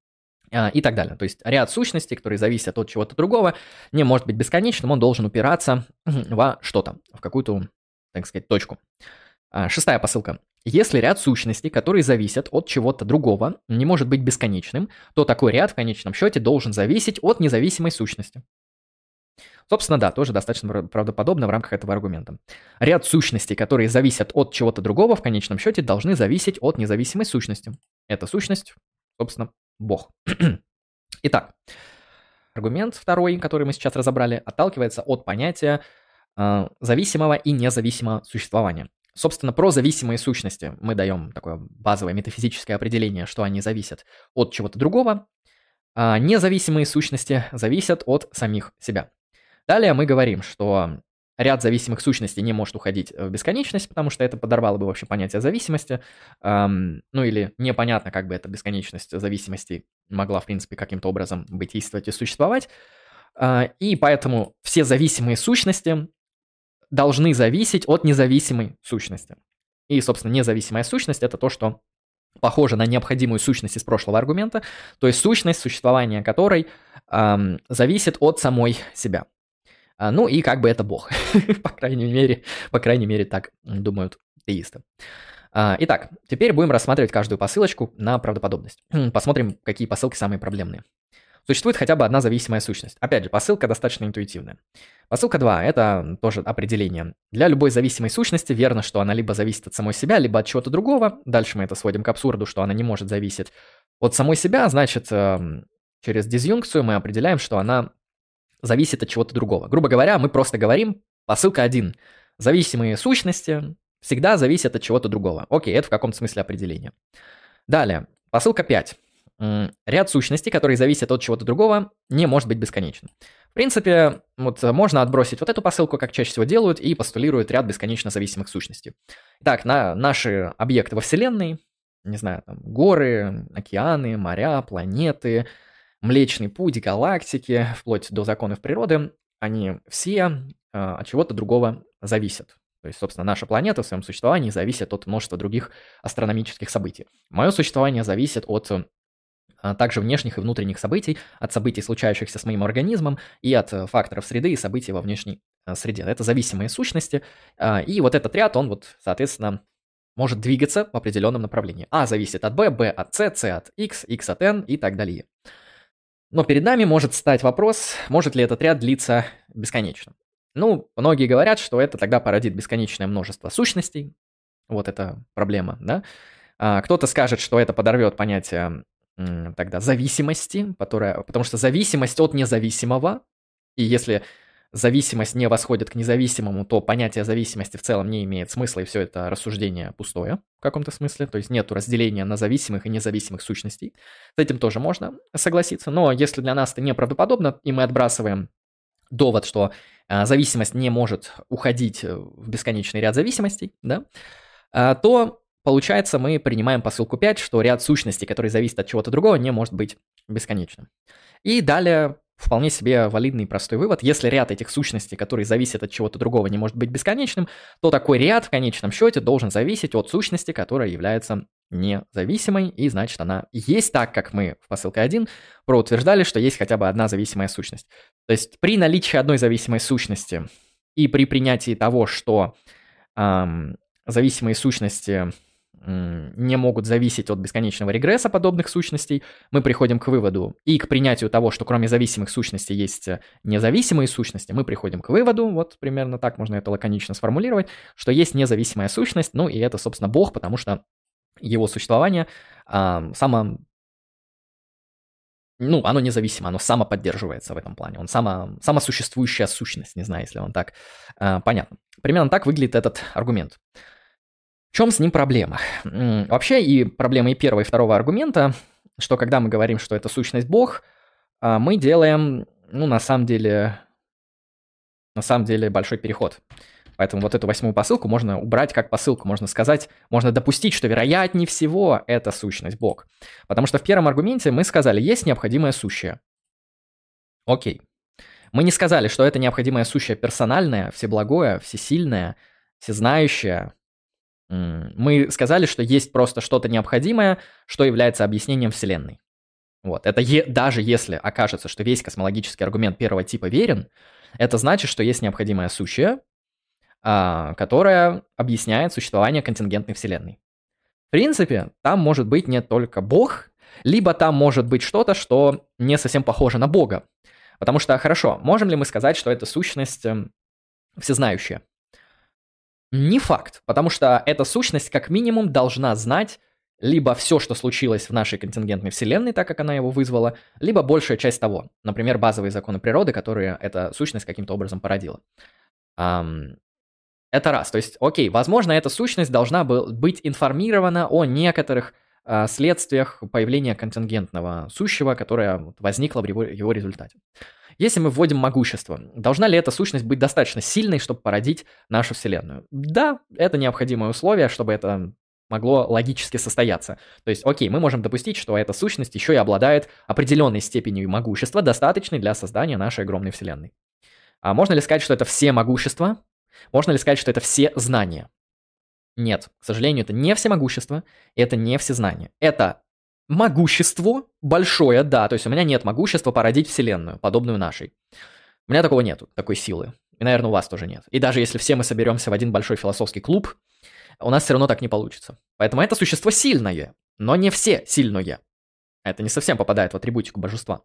а, и так далее. То есть ряд сущностей, которые зависят от чего-то другого, не может быть бесконечным, он должен упираться во что-то, в какую-то, так сказать, точку. А, шестая посылка. Если ряд сущностей, которые зависят от чего-то другого, не может быть бесконечным, то такой ряд в конечном счете должен зависеть от независимой сущности. Собственно, да, тоже достаточно правдоподобно в рамках этого аргумента. Ряд сущностей, которые зависят от чего-то другого, в конечном счете должны зависеть от независимой сущности. Эта сущность, собственно, Бог. Итак, аргумент второй, который мы сейчас разобрали, отталкивается от понятия э, зависимого и независимого существования. Собственно, про зависимые сущности мы даем такое базовое метафизическое определение, что они зависят от чего-то другого, а независимые сущности зависят от самих себя. Далее мы говорим, что ряд зависимых сущностей не может уходить в бесконечность, потому что это подорвало бы вообще понятие зависимости. Эм, ну или непонятно, как бы эта бесконечность зависимости могла, в принципе, каким-то образом быть, действовать и существовать. Э, и поэтому все зависимые сущности должны зависеть от независимой сущности. И, собственно, независимая сущность – это то, что похоже на необходимую сущность из прошлого аргумента, то есть сущность, существования которой эм, зависит от самой себя. А, ну и как бы это бог, по крайней мере, по крайней мере так думают теисты. А, итак, теперь будем рассматривать каждую посылочку на правдоподобность. Посмотрим, какие посылки самые проблемные. Существует хотя бы одна зависимая сущность. Опять же, посылка достаточно интуитивная. Посылка 2 – это тоже определение. Для любой зависимой сущности верно, что она либо зависит от самой себя, либо от чего-то другого. Дальше мы это сводим к абсурду, что она не может зависеть от самой себя. Значит, эм, через дизъюнкцию мы определяем, что она зависит от чего-то другого. Грубо говоря, мы просто говорим, посылка 1. Зависимые сущности всегда зависят от чего-то другого. Окей, это в каком-то смысле определение. Далее, посылка 5. Ряд сущностей, которые зависят от чего-то другого, не может быть бесконечным. В принципе, вот можно отбросить вот эту посылку, как чаще всего делают, и постулируют ряд бесконечно зависимых сущностей. Итак, на наши объекты во Вселенной, не знаю, там, горы, океаны, моря, планеты, Млечный Путь, галактики, вплоть до законов природы, они все э, от чего-то другого зависят. То есть, собственно, наша планета в своем существовании зависит от множества других астрономических событий. Мое существование зависит от а также внешних и внутренних событий, от событий, случающихся с моим организмом, и от э, факторов среды и событий во внешней э, среде. Это зависимые сущности, и вот этот ряд, он вот, соответственно, может двигаться в определенном направлении. А зависит от B, B от C, C от X, X от N и так далее. Но перед нами может стать вопрос, может ли этот ряд длиться бесконечно. Ну, многие говорят, что это тогда породит бесконечное множество сущностей. Вот это проблема, да? А, кто-то скажет, что это подорвет понятие тогда зависимости, которая, потому что зависимость от независимого, и если зависимость не восходит к независимому, то понятие зависимости в целом не имеет смысла, и все это рассуждение пустое в каком-то смысле, то есть нет разделения на зависимых и независимых сущностей. С этим тоже можно согласиться, но если для нас это неправдоподобно, и мы отбрасываем довод, что э, зависимость не может уходить в бесконечный ряд зависимостей, да, э, то получается мы принимаем посылку 5, что ряд сущностей, которые зависят от чего-то другого, не может быть бесконечным. И далее Вполне себе валидный простой вывод. Если ряд этих сущностей, которые зависят от чего-то другого, не может быть бесконечным, то такой ряд в конечном счете должен зависеть от сущности, которая является независимой, и значит она есть так, как мы в посылке 1 проутверждали, что есть хотя бы одна зависимая сущность. То есть при наличии одной зависимой сущности и при принятии того, что эм, зависимые сущности не могут зависеть от бесконечного регресса подобных сущностей, мы приходим к выводу и к принятию того, что кроме зависимых сущностей есть э, независимые сущности, мы приходим к выводу, вот примерно так можно это лаконично сформулировать, что есть независимая сущность, ну и это, собственно, Бог, потому что его существование а, само ну, оно независимо, оно самоподдерживается в этом плане. Он само, самосуществующая сущность, не знаю, если он так э, понятно. Примерно так выглядит этот аргумент. Чем с ним проблема? Вообще и проблема и первого, и второго аргумента, что когда мы говорим, что это сущность Бог, э, мы делаем, ну, на самом деле, на самом деле большой переход. Поэтому вот эту восьмую посылку можно убрать как посылку, можно сказать, можно допустить, что вероятнее всего это сущность Бог. Потому что в первом аргументе мы сказали, есть необходимое сущее. Окей. Мы не сказали, что это необходимое сущее персональное, всеблагое, всесильное, всезнающее. Мы сказали, что есть просто что-то необходимое, что является объяснением Вселенной. Вот. Это е- даже если окажется, что весь космологический аргумент первого типа верен, это значит, что есть необходимое сущее, а, которая объясняет существование контингентной вселенной. В принципе, там может быть не только Бог, либо там может быть что-то, что не совсем похоже на Бога. Потому что, хорошо, можем ли мы сказать, что это сущность эм, всезнающая? Не факт, потому что эта сущность как минимум должна знать либо все, что случилось в нашей контингентной вселенной, так как она его вызвала, либо большая часть того, например, базовые законы природы, которые эта сущность каким-то образом породила. Это раз. То есть, окей, возможно, эта сущность должна быть информирована о некоторых э, следствиях появления контингентного сущего, которое возникло в его, его результате. Если мы вводим могущество, должна ли эта сущность быть достаточно сильной, чтобы породить нашу Вселенную? Да, это необходимое условие, чтобы это могло логически состояться. То есть, окей, мы можем допустить, что эта сущность еще и обладает определенной степенью могущества, достаточной для создания нашей огромной Вселенной. А можно ли сказать, что это все могущество? Можно ли сказать, что это все знания? Нет, к сожалению, это не всемогущество, это не всезнание. Это могущество большое, да, то есть у меня нет могущества породить вселенную, подобную нашей. У меня такого нету, такой силы. И, наверное, у вас тоже нет. И даже если все мы соберемся в один большой философский клуб, у нас все равно так не получится. Поэтому это существо сильное, но не все сильное. Это не совсем попадает в атрибутику божества.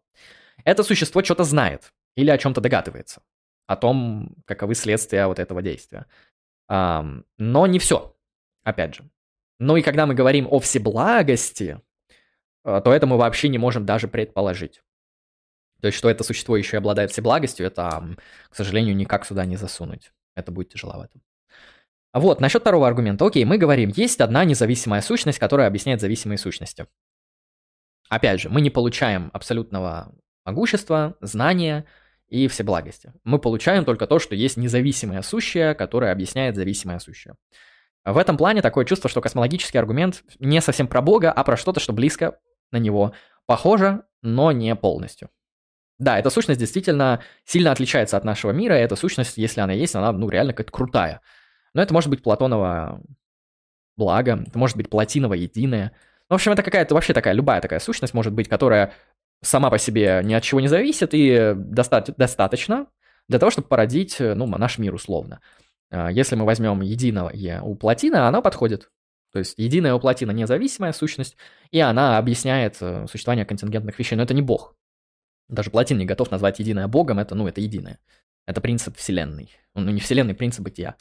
Это существо что-то знает или о чем-то догадывается о том, каковы следствия вот этого действия. Но не все, опять же. Ну и когда мы говорим о всеблагости, то это мы вообще не можем даже предположить. То есть, что это существо еще и обладает всеблагостью, это, к сожалению, никак сюда не засунуть. Это будет тяжеловато. Вот, насчет второго аргумента. Окей, мы говорим, есть одна независимая сущность, которая объясняет зависимые сущности. Опять же, мы не получаем абсолютного могущества, знания, и всеблагости. Мы получаем только то, что есть независимое сущее, которое объясняет зависимое сущее. В этом плане такое чувство, что космологический аргумент не совсем про Бога, а про что-то, что близко на него похоже, но не полностью. Да, эта сущность действительно сильно отличается от нашего мира, и эта сущность, если она есть, она ну, реально какая-то крутая. Но это может быть Платонова благо, это может быть платиново единое. В общем, это какая-то вообще такая, любая такая сущность может быть, которая сама по себе ни от чего не зависит и доста- достаточно для того, чтобы породить ну, наш мир условно. А, если мы возьмем единое у плотина, она подходит. То есть единая у плотина независимая сущность, и она объясняет э, существование контингентных вещей, но это не бог. Даже плотин не готов назвать единое богом, это, ну, это единое. Это принцип вселенной. Ну, не вселенной, принцип бытия.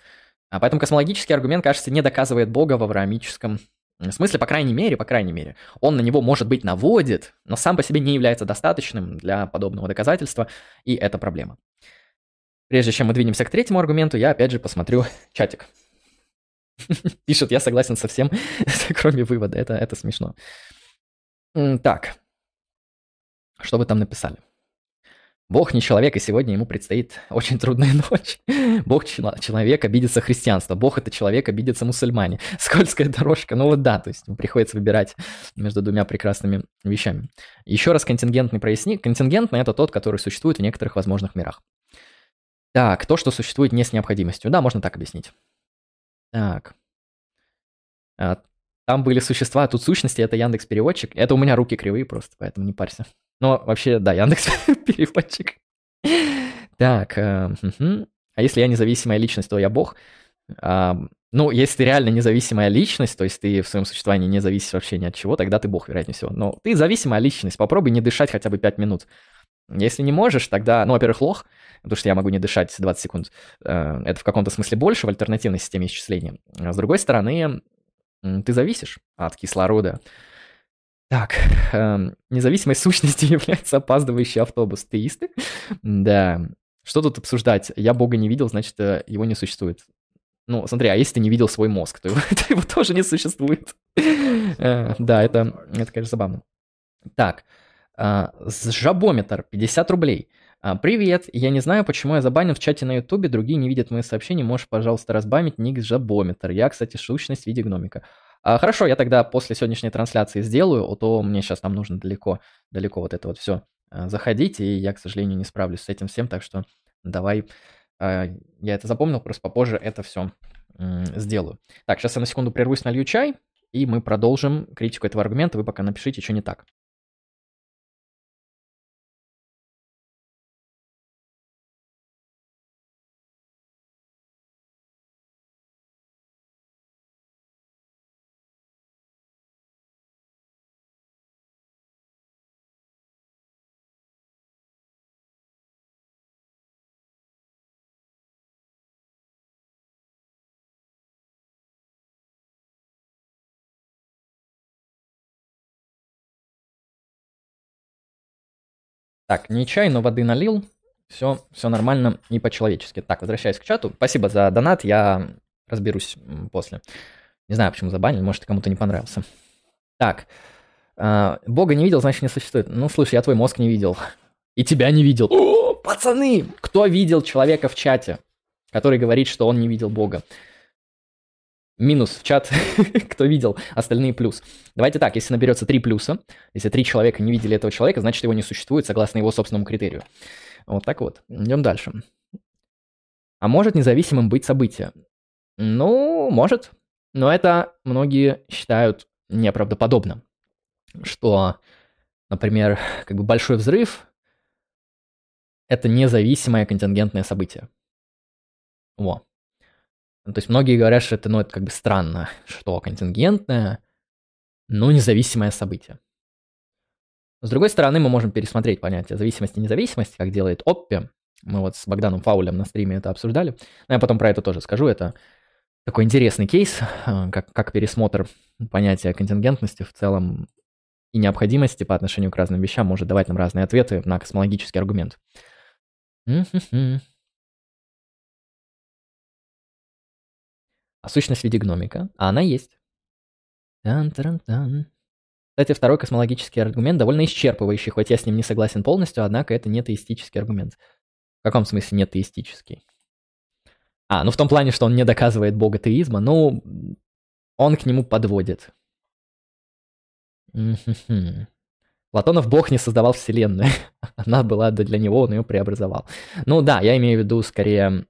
А поэтому космологический аргумент, кажется, не доказывает бога в авраамическом смысле, по крайней мере, по крайней мере, он на него, может быть, наводит, но сам по себе не является достаточным для подобного доказательства, и это проблема. Прежде чем мы двинемся к третьему аргументу, я опять же посмотрю чатик. Пишут, я согласен со всем, кроме вывода. Это, это смешно. Так. Что вы там написали? Бог не человек, и сегодня ему предстоит очень трудная ночь. Бог человек обидится христианство, Бог это человек обидится мусульмане. Скользкая дорожка, ну вот да, то есть приходится выбирать между двумя прекрасными вещами. Еще раз контингентный проясни. Контингентный это тот, который существует в некоторых возможных мирах. Так, то, что существует не с необходимостью. Да, можно так объяснить. Так. А, там были существа, а тут сущности, это Яндекс Переводчик. Это у меня руки кривые просто, поэтому не парься. Но вообще, да, Яндекс переводчик. Так, э, а если я независимая личность, то я бог? А, ну, если ты реально независимая личность, то есть ты в своем существовании не зависишь вообще ни от чего, тогда ты бог, вероятнее всего. Но ты зависимая личность, попробуй не дышать хотя бы 5 минут. Если не можешь, тогда, ну, во-первых, лох, потому что я могу не дышать 20 секунд. Э, это в каком-то смысле больше в альтернативной системе исчисления. А с другой стороны, ты зависишь от кислорода. Так, эм, независимой сущностью является опаздывающий автобус. Теисты? Да. Что тут обсуждать? Я Бога не видел, значит, э, его не существует. Ну, смотри, а если ты не видел свой мозг, то его, то его тоже не существует. Э, да, это, это, конечно, забавно. Так, э, жабометр, 50 рублей. А, Привет, я не знаю, почему я забанен в чате на ютубе, другие не видят мои сообщения, можешь, пожалуйста, разбамить ник жабометр. Я, кстати, сущность в виде гномика. А, хорошо, я тогда после сегодняшней трансляции сделаю, а то мне сейчас там нужно далеко, далеко вот это вот все заходить, и я, к сожалению, не справлюсь с этим всем, так что давай, я это запомнил, просто попозже это все сделаю. Так, сейчас я на секунду прервусь, налью чай, и мы продолжим критику этого аргумента. Вы пока напишите, что не так. Так, не чай, но воды налил. Все, все нормально и по-человечески. Так, возвращаясь к чату. Спасибо за донат, я разберусь после. Не знаю, почему забанили, может, кому-то не понравился. Так, э, Бога не видел, значит, не существует. Ну, слушай, я твой мозг не видел. И тебя не видел. О, пацаны, кто видел человека в чате, который говорит, что он не видел Бога? Минус в чат, кто видел, остальные плюс. Давайте так, если наберется три плюса, если три человека не видели этого человека, значит его не существует согласно его собственному критерию. Вот так вот. Идем дальше. А может независимым быть событие? Ну, может. Но это многие считают неправдоподобно. Что, например, как бы большой взрыв – это независимое контингентное событие. Во. Ну, то есть многие говорят, что это, ну, это как бы странно, что контингентное, но независимое событие. С другой стороны, мы можем пересмотреть понятие зависимости и независимости, как делает Оппи. Мы вот с Богданом Фаулем на стриме это обсуждали. Но я потом про это тоже скажу. Это такой интересный кейс, э, как, как пересмотр понятия контингентности в целом и необходимости по отношению к разным вещам может давать нам разные ответы на космологический аргумент. А сущность в виде гномика, а она есть. Тан-таран-тан. Кстати, второй космологический аргумент довольно исчерпывающий, хоть я с ним не согласен полностью, однако это не теистический аргумент. В каком смысле не теистический? А, ну в том плане, что он не доказывает бога теизма, ну, он к нему подводит. Платонов бог не создавал вселенную. Она была для него, он ее преобразовал. Ну да, я имею в виду скорее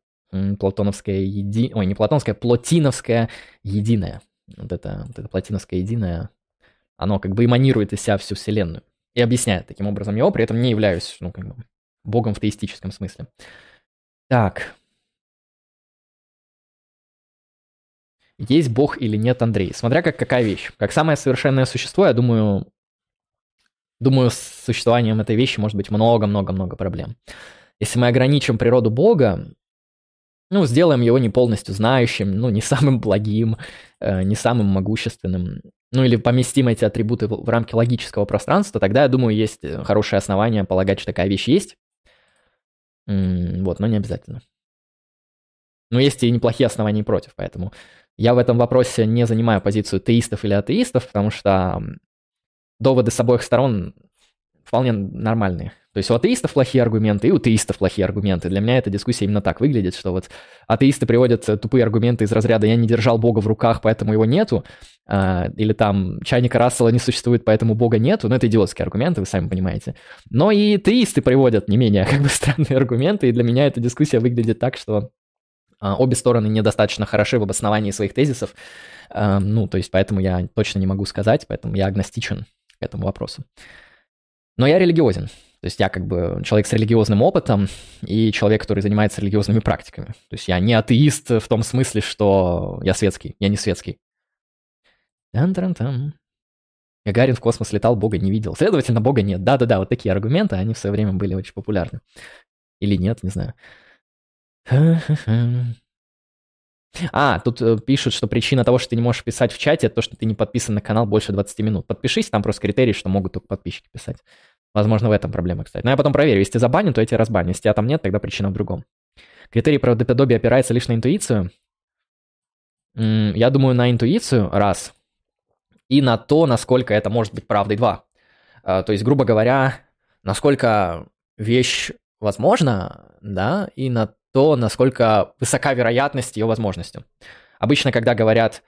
платоновское еди... Ой, не платоновское, плотиновское единое. Вот это, вот это платиновское единое, оно как бы эманирует из себя всю вселенную. И объясняет таким образом его, при этом не являюсь, ну, как бы, богом в теистическом смысле. Так. Есть бог или нет Андрей? Смотря как какая вещь. Как самое совершенное существо, я думаю, думаю, с существованием этой вещи может быть много-много-много проблем. Если мы ограничим природу Бога, ну, сделаем его не полностью знающим, ну, не самым благим, э, не самым могущественным, ну, или поместим эти атрибуты в, в рамки логического пространства, тогда, я думаю, есть э, хорошее основание полагать, что такая вещь есть. М-м, вот, но не обязательно. Но есть и неплохие основания против, поэтому я в этом вопросе не занимаю позицию теистов или атеистов, потому что доводы с обоих сторон вполне нормальные. То есть у атеистов плохие аргументы, и у теистов плохие аргументы. Для меня эта дискуссия именно так выглядит, что вот атеисты приводят э, тупые аргументы из разряда «я не держал Бога в руках, поэтому его нету», а, или там «чайника Рассела не существует, поэтому Бога нету». Ну, это идиотские аргументы, вы сами понимаете. Но и теисты приводят не менее как бы странные аргументы, и для меня эта дискуссия выглядит так, что а, обе стороны недостаточно хороши в обосновании своих тезисов. А, ну, то есть поэтому я точно не могу сказать, поэтому я агностичен к этому вопросу. Но я религиозен. То есть я как бы человек с религиозным опытом и человек, который занимается религиозными практиками. То есть я не атеист в том смысле, что я светский, я не светский. Тан-таран-там. Гагарин в космос летал, Бога не видел. Следовательно, Бога нет. Да-да-да, вот такие аргументы, они в свое время были очень популярны. Или нет, не знаю. А, тут э, пишут, что причина того, что ты не можешь писать в чате, это то, что ты не подписан на канал больше 20 минут. Подпишись, там просто критерий, что могут только подписчики писать. Возможно, в этом проблема, кстати. Но я потом проверю. Если ты забанен, то я тебя разбаню. Если тебя там нет, тогда причина в другом. Критерий правдоподобия опирается лишь на интуицию. Я думаю, на интуицию, раз. И на то, насколько это может быть правдой, два. А, то есть, грубо говоря, насколько вещь возможна, да, и на то, насколько высока вероятность ее возможности. Обычно, когда говорят,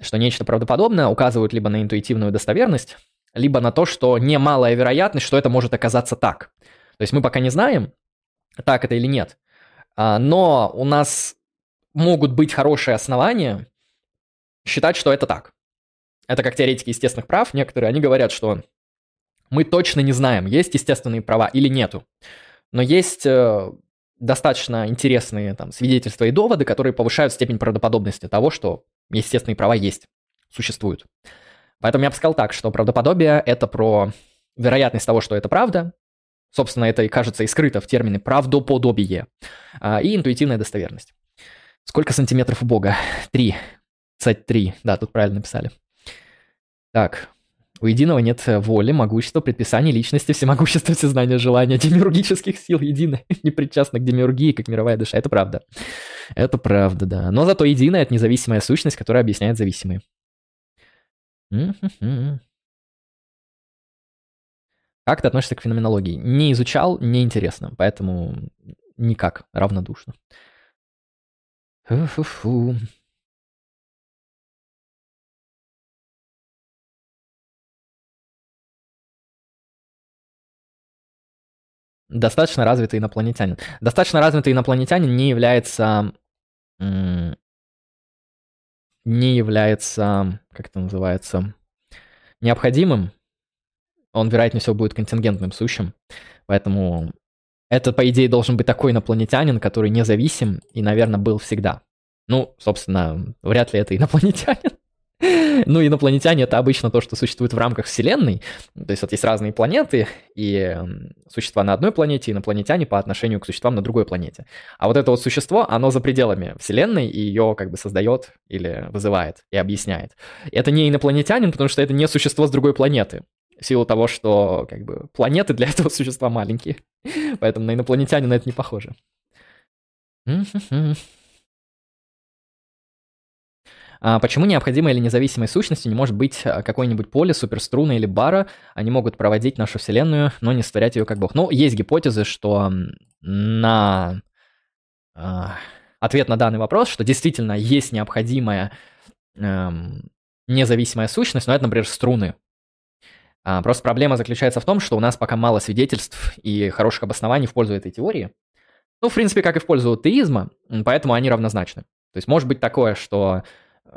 что нечто правдоподобное, указывают либо на интуитивную достоверность, либо на то, что немалая вероятность, что это может оказаться так. То есть мы пока не знаем, так это или нет. А, но у нас могут быть хорошие основания считать, что это так. Это как теоретики естественных прав некоторые, они говорят, что мы точно не знаем, есть естественные права или нету. Но есть э, достаточно интересные там, свидетельства и доводы, которые повышают степень правдоподобности того, что естественные права есть, существуют. Поэтому я бы сказал так, что правдоподобие — это про вероятность того, что это правда, собственно, это и кажется и скрыто в термине правдоподобие, а, и интуитивная достоверность. Сколько сантиметров у Бога? Три. Кстати, три. Да, тут правильно написали. Так, у единого нет воли, могущества, предписаний, личности, всемогущества, всезнания, желания, демиургических сил едины, не к демиургии, как мировая душа. Это правда. Это правда, да. Но зато единая — это независимая сущность, которая объясняет зависимые. Как ты относишься к феноменологии? Не изучал, не интересно, поэтому никак, равнодушно. Фу-фу-фу. Достаточно развитый инопланетянин. Достаточно развитый инопланетянин не является... Не является, как это называется, необходимым. Он, вероятнее всего, будет контингентным сущим. Поэтому это, по идее, должен быть такой инопланетянин, который независим и, наверное, был всегда. Ну, собственно, вряд ли это инопланетянин. Ну, инопланетяне — это обычно то, что существует в рамках Вселенной. То есть вот есть разные планеты, и существа на одной планете, инопланетяне по отношению к существам на другой планете. А вот это вот существо, оно за пределами Вселенной, и ее как бы создает или вызывает и объясняет. Это не инопланетянин, потому что это не существо с другой планеты. В силу того, что как бы планеты для этого существа маленькие. Поэтому на инопланетянина это не похоже. Почему необходимой или независимой сущностью не может быть а, какой-нибудь поле, суперструны или бара? Они могут проводить нашу Вселенную, но не створять ее как Бог. Ну, есть гипотезы, что на э, ответ на данный вопрос, что действительно есть необходимая э, независимая сущность, но это, например, струны. А, просто проблема заключается в том, что у нас пока мало свидетельств и хороших обоснований в пользу этой теории. Ну, в принципе, как и в пользу теизма, поэтому они равнозначны. То есть может быть такое, что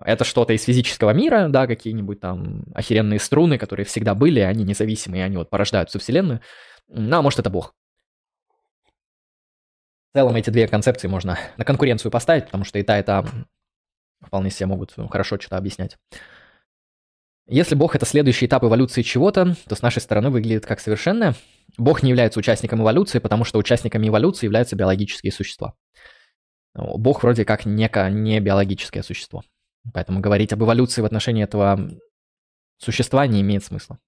это что-то из физического мира, да, какие-нибудь там охеренные струны, которые всегда были, они независимые, они вот порождают всю Вселенную. Ну, а может, это Бог. В целом эти две концепции можно на конкуренцию поставить, потому что и та, и та вполне себе могут ну, хорошо что-то объяснять. Если Бог — это следующий этап эволюции чего-то, то с нашей стороны выглядит как совершенное. Бог не является участником эволюции, потому что участниками эволюции являются биологические существа. Бог вроде как неко не биологическое существо. Поэтому говорить об эволюции в отношении этого существа не имеет смысла.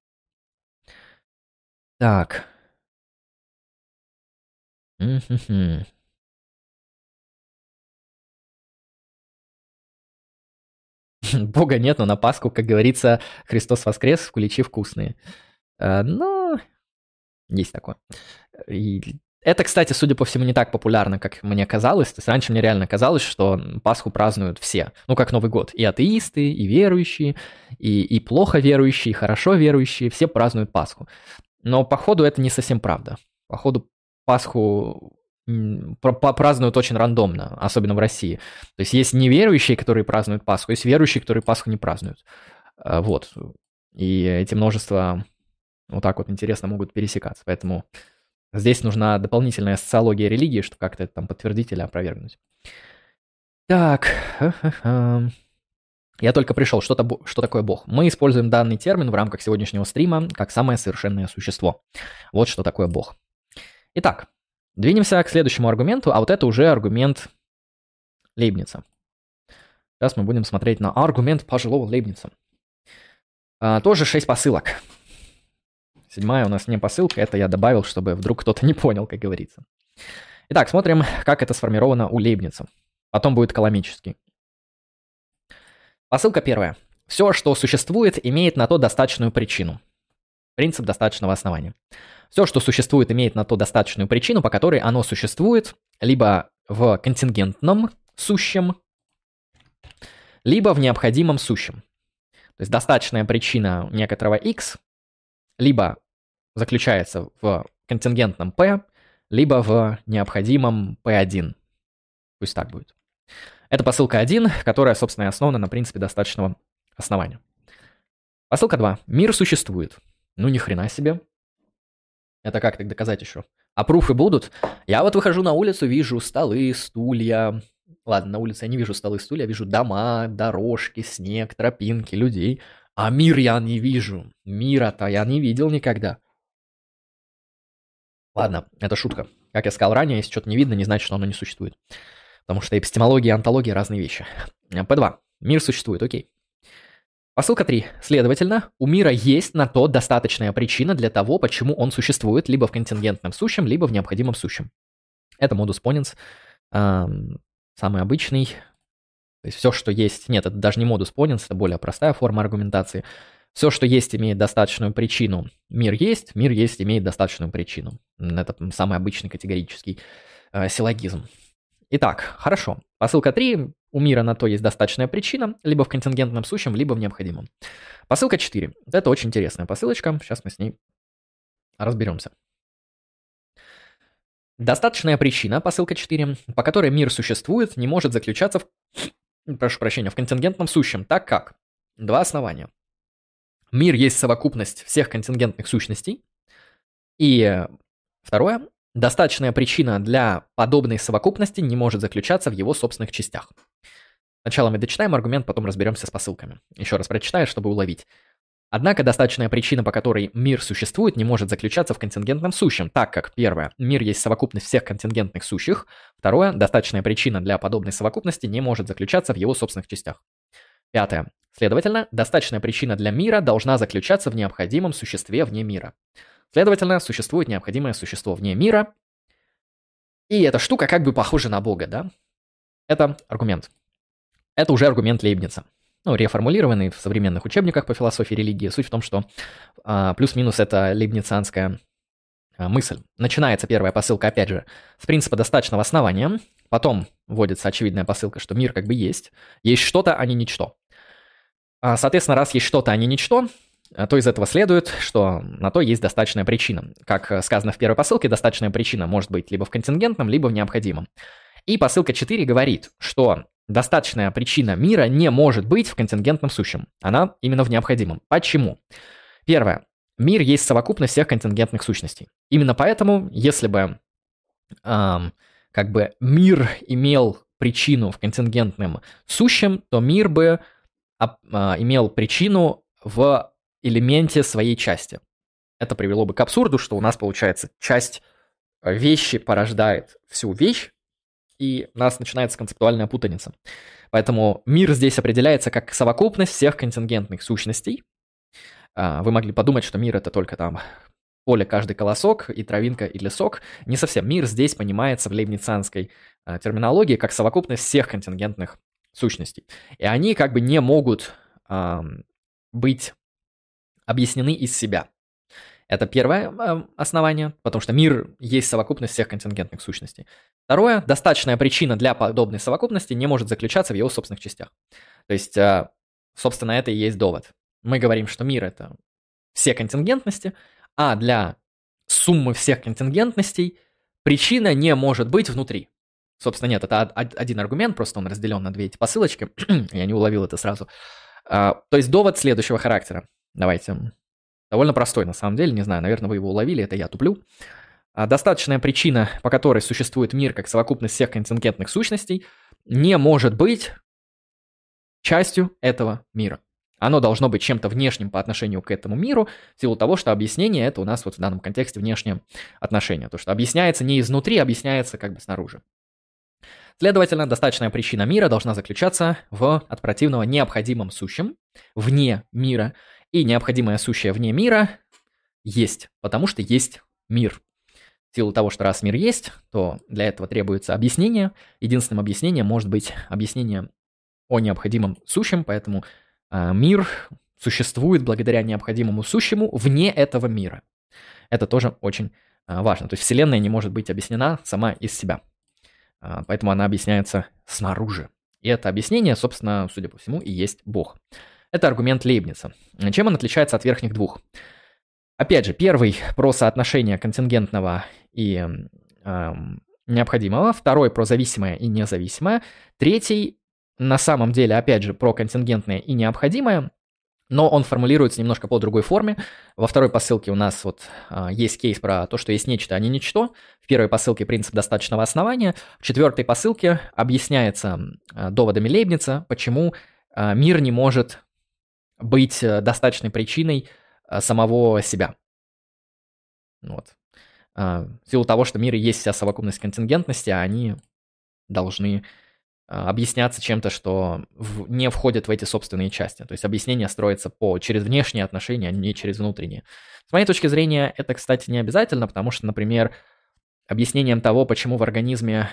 Так. Бога нет, но на Пасху, как говорится, Христос воскрес, куличи вкусные. А, но есть такое. И это, кстати, судя по всему, не так популярно, как мне казалось. То есть раньше мне реально казалось, что Пасху празднуют все. Ну, как Новый год. И атеисты, и верующие, и, и плохо верующие, и хорошо верующие. Все празднуют Пасху. Но, походу, это не совсем правда. Походу, Пасху празднуют очень рандомно, особенно в России. То есть есть неверующие, которые празднуют Пасху, есть верующие, которые Пасху не празднуют. А, вот. И эти множества вот так вот интересно могут пересекаться. Поэтому Здесь нужна дополнительная социология религии, чтобы как-то это там подтвердить или опровергнуть. Так. Я только пришел. Что, -то, что такое Бог? Мы используем данный термин в рамках сегодняшнего стрима как самое совершенное существо. Вот что такое Бог. Итак, двинемся к следующему аргументу, а вот это уже аргумент Лейбница. Сейчас мы будем смотреть на аргумент пожилого Лейбница. А, тоже 6 посылок. Седьмая у нас не посылка, это я добавил, чтобы вдруг кто-то не понял, как говорится. Итак, смотрим, как это сформировано у Лейбница. Потом будет коломический. Посылка первая. Все, что существует, имеет на то достаточную причину. Принцип достаточного основания. Все, что существует, имеет на то достаточную причину, по которой оно существует либо в контингентном сущем, либо в необходимом сущем. То есть достаточная причина некоторого x либо заключается в контингентном p, либо в необходимом p1. Пусть так будет. Это посылка 1, которая, собственно, основана на принципе достаточного основания. Посылка 2. Мир существует. Ну, ни хрена себе. Это как так доказать еще? А пруфы будут? Я вот выхожу на улицу, вижу столы, стулья. Ладно, на улице я не вижу столы, стулья, я вижу дома, дорожки, снег, тропинки, людей. А мир я не вижу. Мира-то я не видел никогда. Ладно, это шутка. Как я сказал ранее, если что-то не видно, не значит, что оно не существует. Потому что эпистемология и антология разные вещи. П2. Мир существует, окей. Посылка 3. Следовательно, у мира есть на то достаточная причина для того, почему он существует либо в контингентном сущем, либо в необходимом сущем. Это модус поненс, самый обычный. То есть все, что есть... Нет, это даже не модус поненс, это более простая форма аргументации. Все, что есть, имеет достаточную причину. Мир есть, мир есть, имеет достаточную причину. Это самый обычный категорический э, силлогизм. Итак, хорошо. Посылка 3. У мира на то есть достаточная причина, либо в контингентном сущем, либо в необходимом. Посылка 4. Это очень интересная посылочка. Сейчас мы с ней разберемся. Достаточная причина, посылка 4, по которой мир существует, не может заключаться в, прошу прощения, в контингентном сущем, так как два основания. Мир есть совокупность всех контингентных сущностей. И второе, Достаточная причина для подобной совокупности не может заключаться в его собственных частях. Сначала мы дочитаем аргумент, потом разберемся с посылками. Еще раз прочитаю, чтобы уловить. Однако достаточная причина, по которой мир существует, не может заключаться в контингентном сущем, так как, первое, мир есть совокупность всех контингентных сущих, второе, достаточная причина для подобной совокупности не может заключаться в его собственных частях. Пятое. Следовательно, достаточная причина для мира должна заключаться в необходимом существе вне мира. Следовательно, существует необходимое существо вне мира, и эта штука как бы похожа на Бога, да? Это аргумент. Это уже аргумент Лейбница. Ну, реформулированный в современных учебниках по философии религии. Суть в том, что а, плюс-минус это лейбницианская а, мысль. Начинается первая посылка, опять же, с принципа достаточного основания. Потом вводится очевидная посылка, что мир как бы есть. Есть что-то, а не ничто. А, соответственно, раз есть что-то, а не ничто, а то из этого следует, что на то есть достаточная причина. Как э, сказано в первой посылке, достаточная причина может быть либо в контингентном, либо в необходимом. И посылка 4 говорит, что достаточная причина мира не может быть в контингентном сущем. Она именно в необходимом. Почему? Первое. Мир есть совокупность всех контингентных сущностей. Именно поэтому, если бы эм, как бы мир имел причину в контингентном сущем, то мир бы э, имел причину в элементе своей части. Это привело бы к абсурду, что у нас получается часть вещи порождает всю вещь, и у нас начинается концептуальная путаница. Поэтому мир здесь определяется как совокупность всех контингентных сущностей. А, вы могли подумать, что мир это только там поле, каждый колосок, и травинка, и лесок. Не совсем. Мир здесь понимается в лейбницанской а, терминологии как совокупность всех контингентных сущностей. И они как бы не могут а, быть объяснены из себя. Это первое э, основание, потому что мир есть совокупность всех контингентных сущностей. Второе, достаточная причина для подобной совокупности не может заключаться в его собственных частях. То есть, э, собственно, это и есть довод. Мы говорим, что мир это все контингентности, а для суммы всех контингентностей причина не может быть внутри. Собственно, нет, это один аргумент, просто он разделен на две эти посылочки. Я не уловил это сразу. А, то есть довод следующего характера. Давайте. Довольно простой, на самом деле, не знаю, наверное, вы его уловили, это я туплю. А достаточная причина, по которой существует мир как совокупность всех контингентных сущностей, не может быть частью этого мира. Оно должно быть чем-то внешним по отношению к этому миру, в силу того, что объяснение это у нас вот в данном контексте внешнее отношение. То, что объясняется не изнутри, объясняется как бы снаружи. Следовательно, достаточная причина мира должна заключаться в от противного необходимом сущем вне мира, и необходимое сущее вне мира есть, потому что есть мир. В силу того, что раз мир есть, то для этого требуется объяснение. Единственным объяснением может быть объяснение о необходимом сущем, поэтому мир существует благодаря необходимому сущему вне этого мира. Это тоже очень э, важно. То есть Вселенная не может быть объяснена сама из себя. Э, поэтому она объясняется снаружи. И это объяснение, собственно, судя по всему, и есть Бог. Это аргумент Лейбница. Чем он отличается от верхних двух? Опять же, первый про соотношение контингентного и э, необходимого, второй про зависимое и независимое, третий на самом деле, опять же, про контингентное и необходимое, но он формулируется немножко по другой форме. Во второй посылке у нас вот а, есть кейс про то, что есть нечто, а не ничто. В первой посылке принцип достаточного основания. В четвертой посылке объясняется а, доводами Лейбница, почему а, мир не может быть э, достаточной причиной э, самого себя. Вот. А, в силу того, что мир и есть вся совокупность контингентности, они должны а, объясняться чем-то, что в, не входит в эти собственные части. То есть объяснение строится по, через внешние отношения, а не через внутренние. С моей точки зрения, это, кстати, не обязательно, потому что, например, объяснением того, почему в организме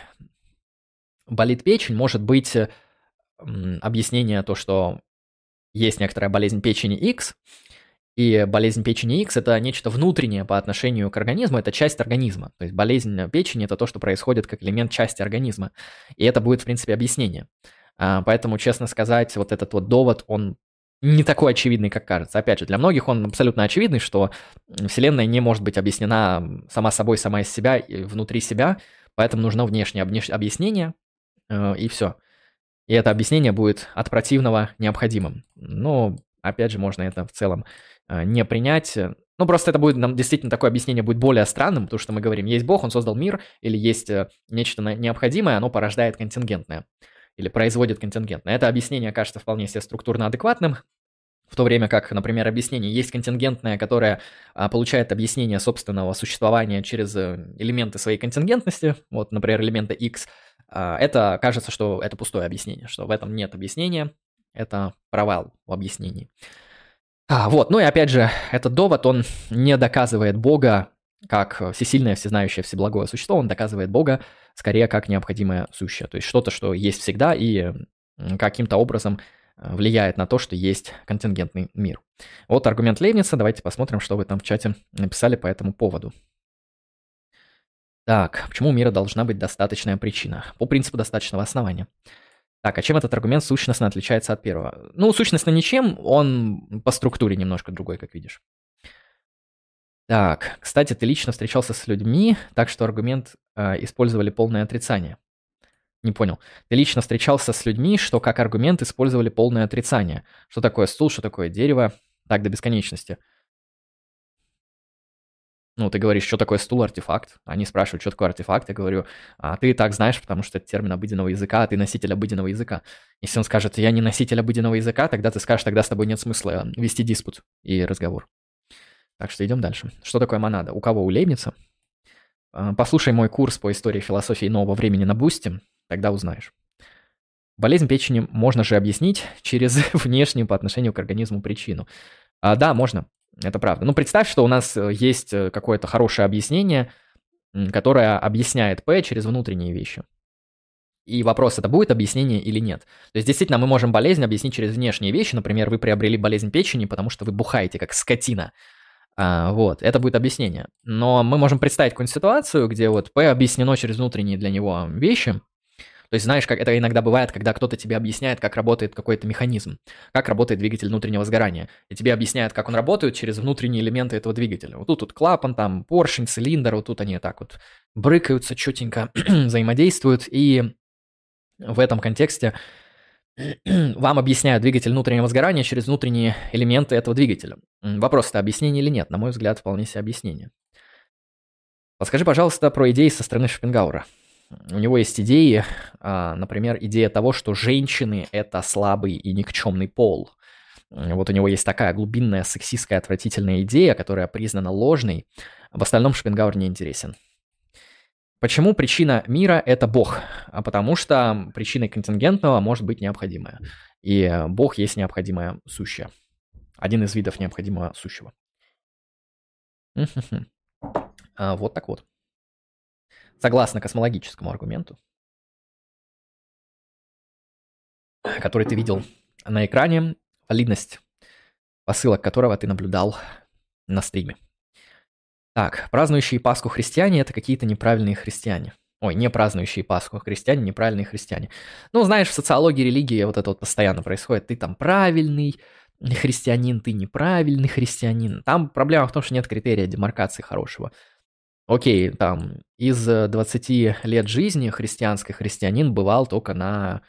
болит печень, может быть объяснение то, что есть некоторая болезнь печени X, и болезнь печени X – это нечто внутреннее по отношению к организму, это часть организма. То есть болезнь печени – это то, что происходит как элемент части организма. И это будет, в принципе, объяснение. А, поэтому, честно сказать, вот этот вот довод, он не такой очевидный, как кажется. Опять же, для многих он абсолютно очевидный, что Вселенная не может быть объяснена сама собой, сама из себя, внутри себя, поэтому нужно внешнее объяснение, э, и все. И это объяснение будет от противного необходимым. Но, опять же, можно это в целом не принять. Ну, просто это будет, нам действительно такое объяснение будет более странным, потому что мы говорим, есть Бог, Он создал мир, или есть э, нечто необходимое, оно порождает контингентное, или производит контингентное. Это объяснение кажется вполне себе структурно адекватным, в то время как, например, объяснение есть контингентное, которое а, получает объяснение собственного существования через э, элементы своей контингентности, вот, например, элементы x, это кажется, что это пустое объяснение, что в этом нет объяснения, это провал в объяснении. А, вот, ну и опять же, этот довод, он не доказывает Бога как всесильное, всезнающее, всеблагое существо, он доказывает Бога скорее как необходимое сущее, то есть что-то, что есть всегда и каким-то образом э, влияет на то, что есть контингентный мир. Вот аргумент Лейбница, давайте посмотрим, что вы там в чате написали по этому поводу. Так, почему у мира должна быть достаточная причина? По принципу достаточного основания. Так, а чем этот аргумент сущностно отличается от первого? Ну, сущностно ничем, он по структуре немножко другой, как видишь. Так, кстати, ты лично встречался с людьми, так что аргумент э, использовали полное отрицание. Не понял. Ты лично встречался с людьми, что как аргумент использовали полное отрицание. Что такое стул, что такое дерево, так до бесконечности. Ну, ты говоришь, что такое стул-артефакт. Они спрашивают, что такое артефакт. Я говорю, а ты и так знаешь, потому что это термин обыденного языка, а ты носитель обыденного языка. Если он скажет, я не носитель обыденного языка, тогда ты скажешь, тогда с тобой нет смысла вести диспут и разговор. Так что идем дальше. Что такое монада? У кого? У Лейбница? А, послушай мой курс по истории философии нового времени на Бусте, тогда узнаешь. Болезнь печени можно же объяснить через внешнюю по отношению к организму причину. А, да, можно. Это правда. Ну, представь, что у нас э, есть э, какое-то хорошее объяснение, которое объясняет P через внутренние вещи. И вопрос, это будет объяснение или нет. То есть, действительно, мы можем болезнь объяснить через внешние вещи. Например, вы приобрели болезнь печени, потому что вы бухаете, как скотина. А, вот, это будет объяснение. Но мы можем представить какую-нибудь ситуацию, где вот P объяснено через внутренние для него вещи, то есть знаешь, как это иногда бывает, когда кто-то тебе объясняет, как работает какой-то механизм, как работает двигатель внутреннего сгорания. И тебе объясняют, как он работает через внутренние элементы этого двигателя. Вот тут вот клапан, там поршень, цилиндр, вот тут они так вот брыкаются, четенько взаимодействуют. И в этом контексте вам объясняют двигатель внутреннего сгорания через внутренние элементы этого двигателя. Вопрос, это объяснение или нет? На мой взгляд, вполне себе объяснение. Подскажи, пожалуйста, про идеи со стороны Шопенгауэра у него есть идеи, а, например, идея того, что женщины — это слабый и никчемный пол. Вот у него есть такая глубинная сексистская отвратительная идея, которая признана ложной. В остальном Шопенгауэр не интересен. Почему причина мира – это Бог? А потому что причиной контингентного может быть необходимое. И Бог есть необходимое сущее. Один из видов необходимого сущего. А, вот так вот. Согласно космологическому аргументу, который ты видел на экране, валидность посылок которого ты наблюдал на стриме. Так, празднующие Пасху христиане – это какие-то неправильные христиане. Ой, не празднующие Пасху христиане, неправильные христиане. Ну, знаешь, в социологии религии вот это вот постоянно происходит. Ты там правильный христианин, ты неправильный христианин. Там проблема в том, что нет критерия демаркации хорошего. Окей, там из 20 лет жизни христианский христианин бывал только на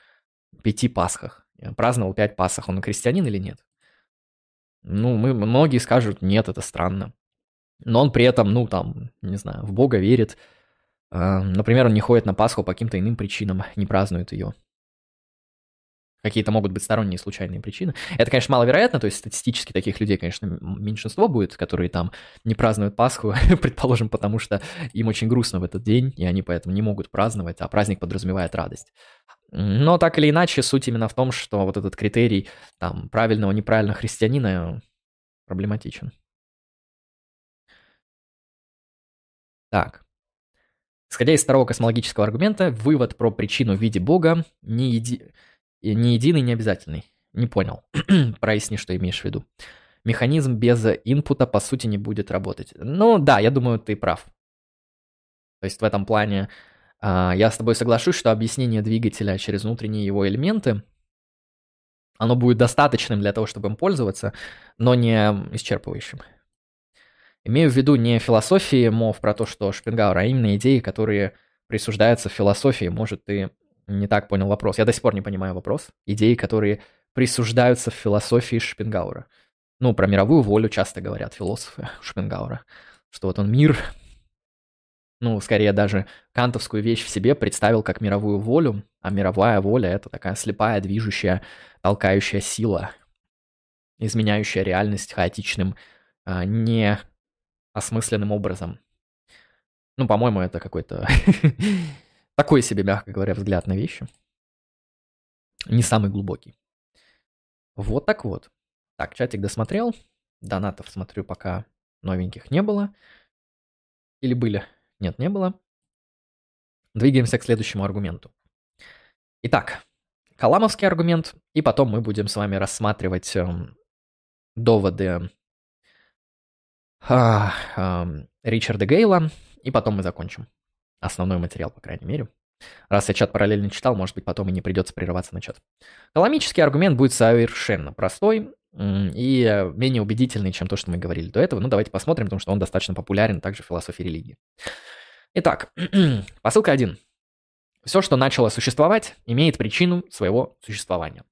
пяти Пасхах. Праздновал пять Пасх. Он христианин или нет? Ну, мы, многие скажут, нет, это странно. Но он при этом, ну, там, не знаю, в Бога верит. А, например, он не ходит на Пасху по каким-то иным причинам, не празднует ее. Какие-то могут быть сторонние случайные причины. Это, конечно, маловероятно, то есть статистически таких людей, конечно, меньшинство будет, которые там не празднуют Пасху, предположим, потому что им очень грустно в этот день, и они поэтому не могут праздновать, а праздник подразумевает радость. Но так или иначе, суть именно в том, что вот этот критерий там правильного, неправильного христианина проблематичен. Так. Исходя из второго космологического аргумента, вывод про причину в виде Бога не, еди... не единый, не обязательный. Не понял. Проясни, что имеешь в виду. Механизм без инпута, по сути, не будет работать. Ну да, я думаю, ты прав. То есть в этом плане а, я с тобой соглашусь, что объяснение двигателя через внутренние его элементы, оно будет достаточным для того, чтобы им пользоваться, но не исчерпывающим. Имею в виду не философии мов про то, что Шпенгауэр, а именно идеи, которые присуждаются в философии. Может, ты не так понял вопрос. Я до сих пор не понимаю вопрос. Идеи, которые присуждаются в философии Шпенгауэра. Ну, про мировую волю часто говорят философы Шпенгауэра, что вот он мир, ну, скорее даже кантовскую вещь в себе представил как мировую волю, а мировая воля — это такая слепая, движущая, толкающая сила, изменяющая реальность хаотичным, а, не осмысленным образом. Ну, по-моему, это какой-то такой себе, мягко говоря, взгляд на вещи. Не самый глубокий. Вот так вот. Так, чатик досмотрел. Донатов, смотрю, пока новеньких не было. Или были? Нет, не было. Двигаемся к следующему аргументу. Итак, Каламовский аргумент, и потом мы будем с вами рассматривать э, доводы а, а, Ричарда Гейла, и потом мы закончим. Основной материал, по крайней мере. Раз я чат параллельно читал, может быть, потом и не придется прерываться на чат. Коломический аргумент будет совершенно простой и менее убедительный, чем то, что мы говорили до этого. Ну, давайте посмотрим, потому что он достаточно популярен также в философии религии. Итак, посылка 1. Все, что начало существовать, имеет причину своего существования.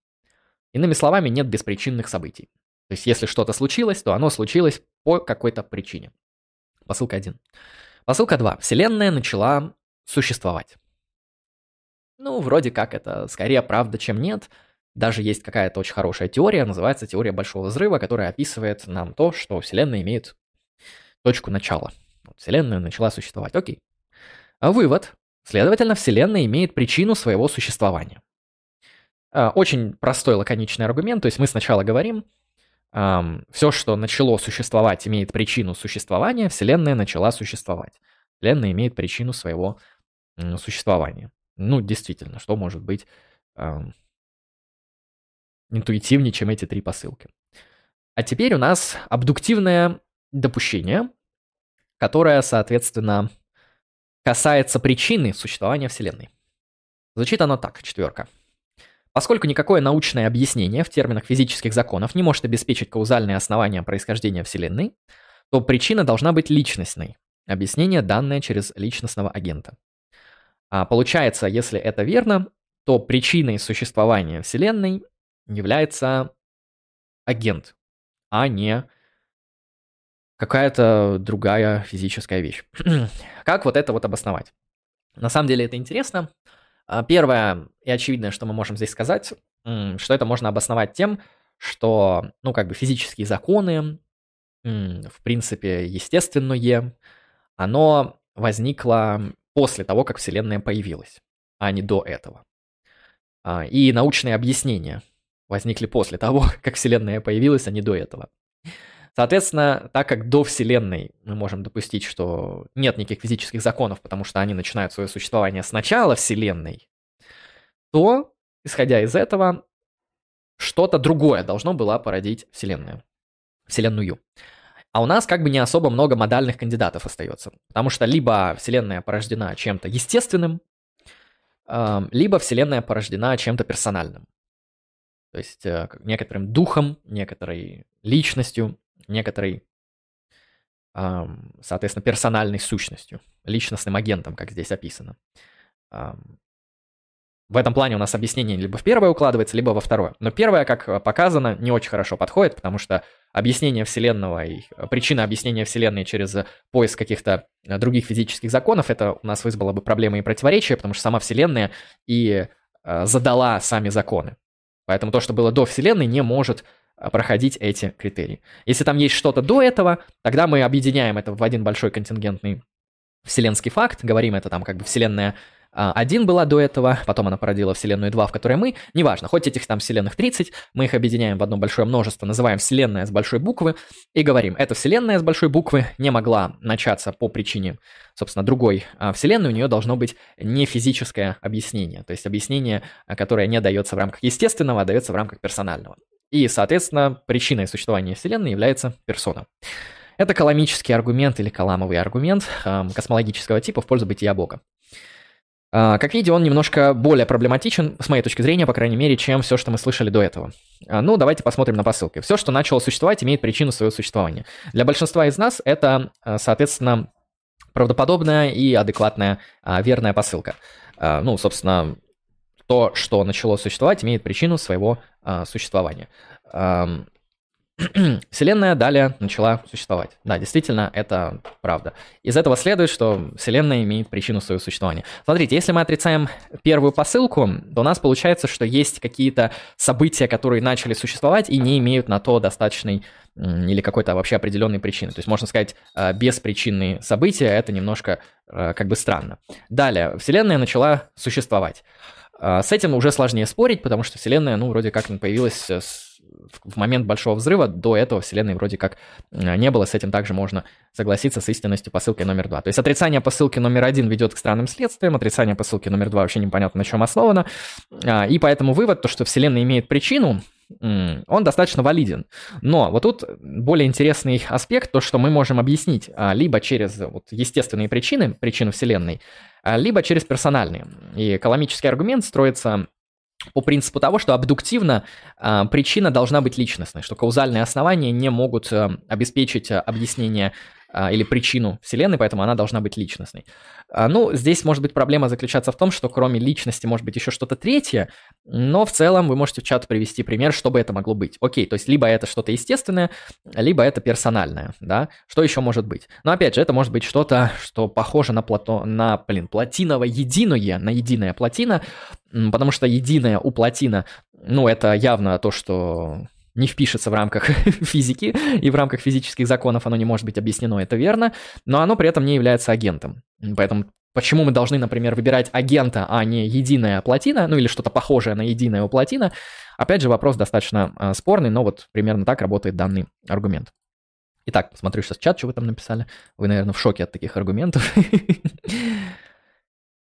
Иными словами, нет беспричинных событий. То есть, если что-то случилось, то оно случилось по какой-то причине. Посылка 1. Посылка 2. Вселенная начала существовать. Ну, вроде как это скорее правда, чем нет. Даже есть какая-то очень хорошая теория, называется теория Большого Взрыва, которая описывает нам то, что Вселенная имеет точку начала. Вселенная начала существовать. Окей. А вывод. Следовательно, Вселенная имеет причину своего существования. А, очень простой лаконичный аргумент. То есть мы сначала говорим, эм, все, что начало существовать, имеет причину существования, Вселенная начала существовать. Вселенная имеет причину своего э, существования. Ну, действительно, что может быть эм, интуитивнее, чем эти три посылки. А теперь у нас абдуктивное допущение, которое, соответственно, касается причины существования Вселенной. Звучит оно так, четверка. Поскольку никакое научное объяснение в терминах физических законов не может обеспечить каузальные основания происхождения Вселенной, то причина должна быть личностной. Объяснение, данное через личностного агента. А получается, если это верно, то причиной существования Вселенной является агент, а не какая-то другая физическая вещь. как вот это вот обосновать? На самом деле это интересно. А, первое и очевидное, что мы можем здесь сказать, что это можно обосновать тем, что, ну, как бы физические законы, в принципе, естественное, оно возникло после того, как Вселенная появилась, а не до этого. А, и научные объяснения возникли после того, как Вселенная появилась, а не до этого. Соответственно, так как до Вселенной мы можем допустить, что нет никаких физических законов, потому что они начинают свое существование с начала Вселенной, то, исходя из этого, что-то другое должно было породить Вселенную. Вселенную. А у нас как бы не особо много модальных кандидатов остается. Потому что либо Вселенная порождена чем-то естественным, либо Вселенная порождена чем-то персональным. То есть э, некоторым духом, некоторой личностью, некоторой, соответственно, персональной сущностью, личностным агентом, как здесь описано. В этом плане у нас объяснение либо в первое укладывается, либо во второе. Но первое, как показано, не очень хорошо подходит, потому что объяснение Вселенного и э, причина объяснения Вселенной через поиск каких-то э, других физических законов, это у нас вызвало бы проблемы и противоречия, потому что сама Вселенная и э, задала сами законы. Поэтому то, что было до Вселенной, не может проходить эти критерии. Если там есть что-то до этого, тогда мы объединяем это в один большой контингентный вселенский факт, говорим это там как бы Вселенная а, один была до этого, потом она породила Вселенную 2, в которой мы, неважно, хоть этих там Вселенных 30, мы их объединяем в одно большое множество, называем Вселенная с большой буквы и говорим, эта Вселенная с большой буквы не могла начаться по причине, собственно, другой а Вселенной, у нее должно быть не физическое объяснение, то есть объяснение, а, которое не дается в рамках естественного, а дается в рамках персонального. И, соответственно, причиной существования Вселенной является персона. Это каламический аргумент или каламовый аргумент э, космологического типа в пользу бытия Бога. А, как видите, он немножко более проблематичен, с моей точки зрения, по крайней мере, чем все, что мы слышали до этого. А, ну, давайте посмотрим на посылки. Все, что начало существовать, имеет причину своего существования. Для большинства из нас это, а, соответственно, правдоподобная и адекватная, верная посылка. Ну, собственно, то, что начало существовать, имеет причину своего существования. Вселенная далее начала существовать. Да, действительно, это правда. Из этого следует, что Вселенная имеет причину своего существования. Смотрите, если мы отрицаем первую посылку, то у нас получается, что есть какие-то события, которые начали существовать и не имеют на то достаточной или какой-то вообще определенной причины. То есть, можно сказать, э, беспричинные события, это немножко э, как бы странно. Далее, Вселенная начала существовать. Э, с этим уже сложнее спорить, потому что Вселенная, ну, вроде как появилась с в момент Большого Взрыва. До этого Вселенной вроде как э, не было, с этим также можно согласиться с истинностью посылки номер два. То есть отрицание посылки номер один ведет к странным следствиям, отрицание посылки номер два вообще непонятно на чем основано, а, и поэтому вывод, то, что Вселенная имеет причину, он достаточно валиден. Но вот тут более интересный аспект, то, что мы можем объяснить а, либо через вот, естественные причины, причину Вселенной, а, либо через персональные. И коломический аргумент строится по принципу того, что абдуктивно э, причина должна быть личностной, что каузальные основания не могут э, обеспечить объяснение или причину Вселенной, поэтому она должна быть личностной. А, ну, здесь может быть проблема заключаться в том, что кроме личности может быть еще что-то третье, но в целом вы можете в чат привести пример, что бы это могло быть. Окей, то есть либо это что-то естественное, либо это персональное, да? Что еще может быть? Но опять же, это может быть что-то, что похоже на, плато... на блин, платиново единое, на единая плотина, потому что единая у плотина, ну, это явно то, что не впишется в рамках физики и в рамках физических законов оно не может быть объяснено, это верно, но оно при этом не является агентом. Поэтому почему мы должны, например, выбирать агента, а не единая плотина, ну или что-то похожее на единая плотина, опять же вопрос достаточно э, спорный, но вот примерно так работает данный аргумент. Итак, посмотрю сейчас чат, что вы там написали. Вы, наверное, в шоке от таких аргументов.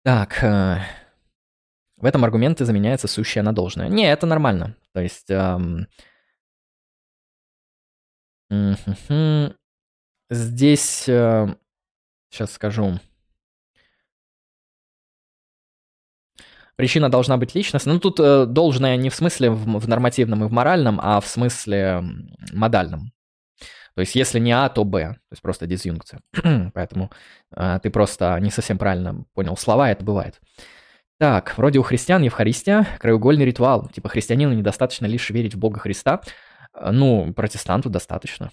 Так, э, в этом аргументе заменяется сущее на должное. Не, это нормально. То есть Здесь, э, сейчас скажу. Причина должна быть личностной. Ну, тут э, должное не в смысле в, нормативном и в моральном, а в смысле модальном. То есть, если не А, то Б. То есть, просто дизъюнкция. Поэтому э, ты просто не совсем правильно понял слова, это бывает. Так, вроде у христиан Евхаристия, краеугольный ритуал. Типа, христианину недостаточно лишь верить в Бога Христа, ну, протестанту достаточно.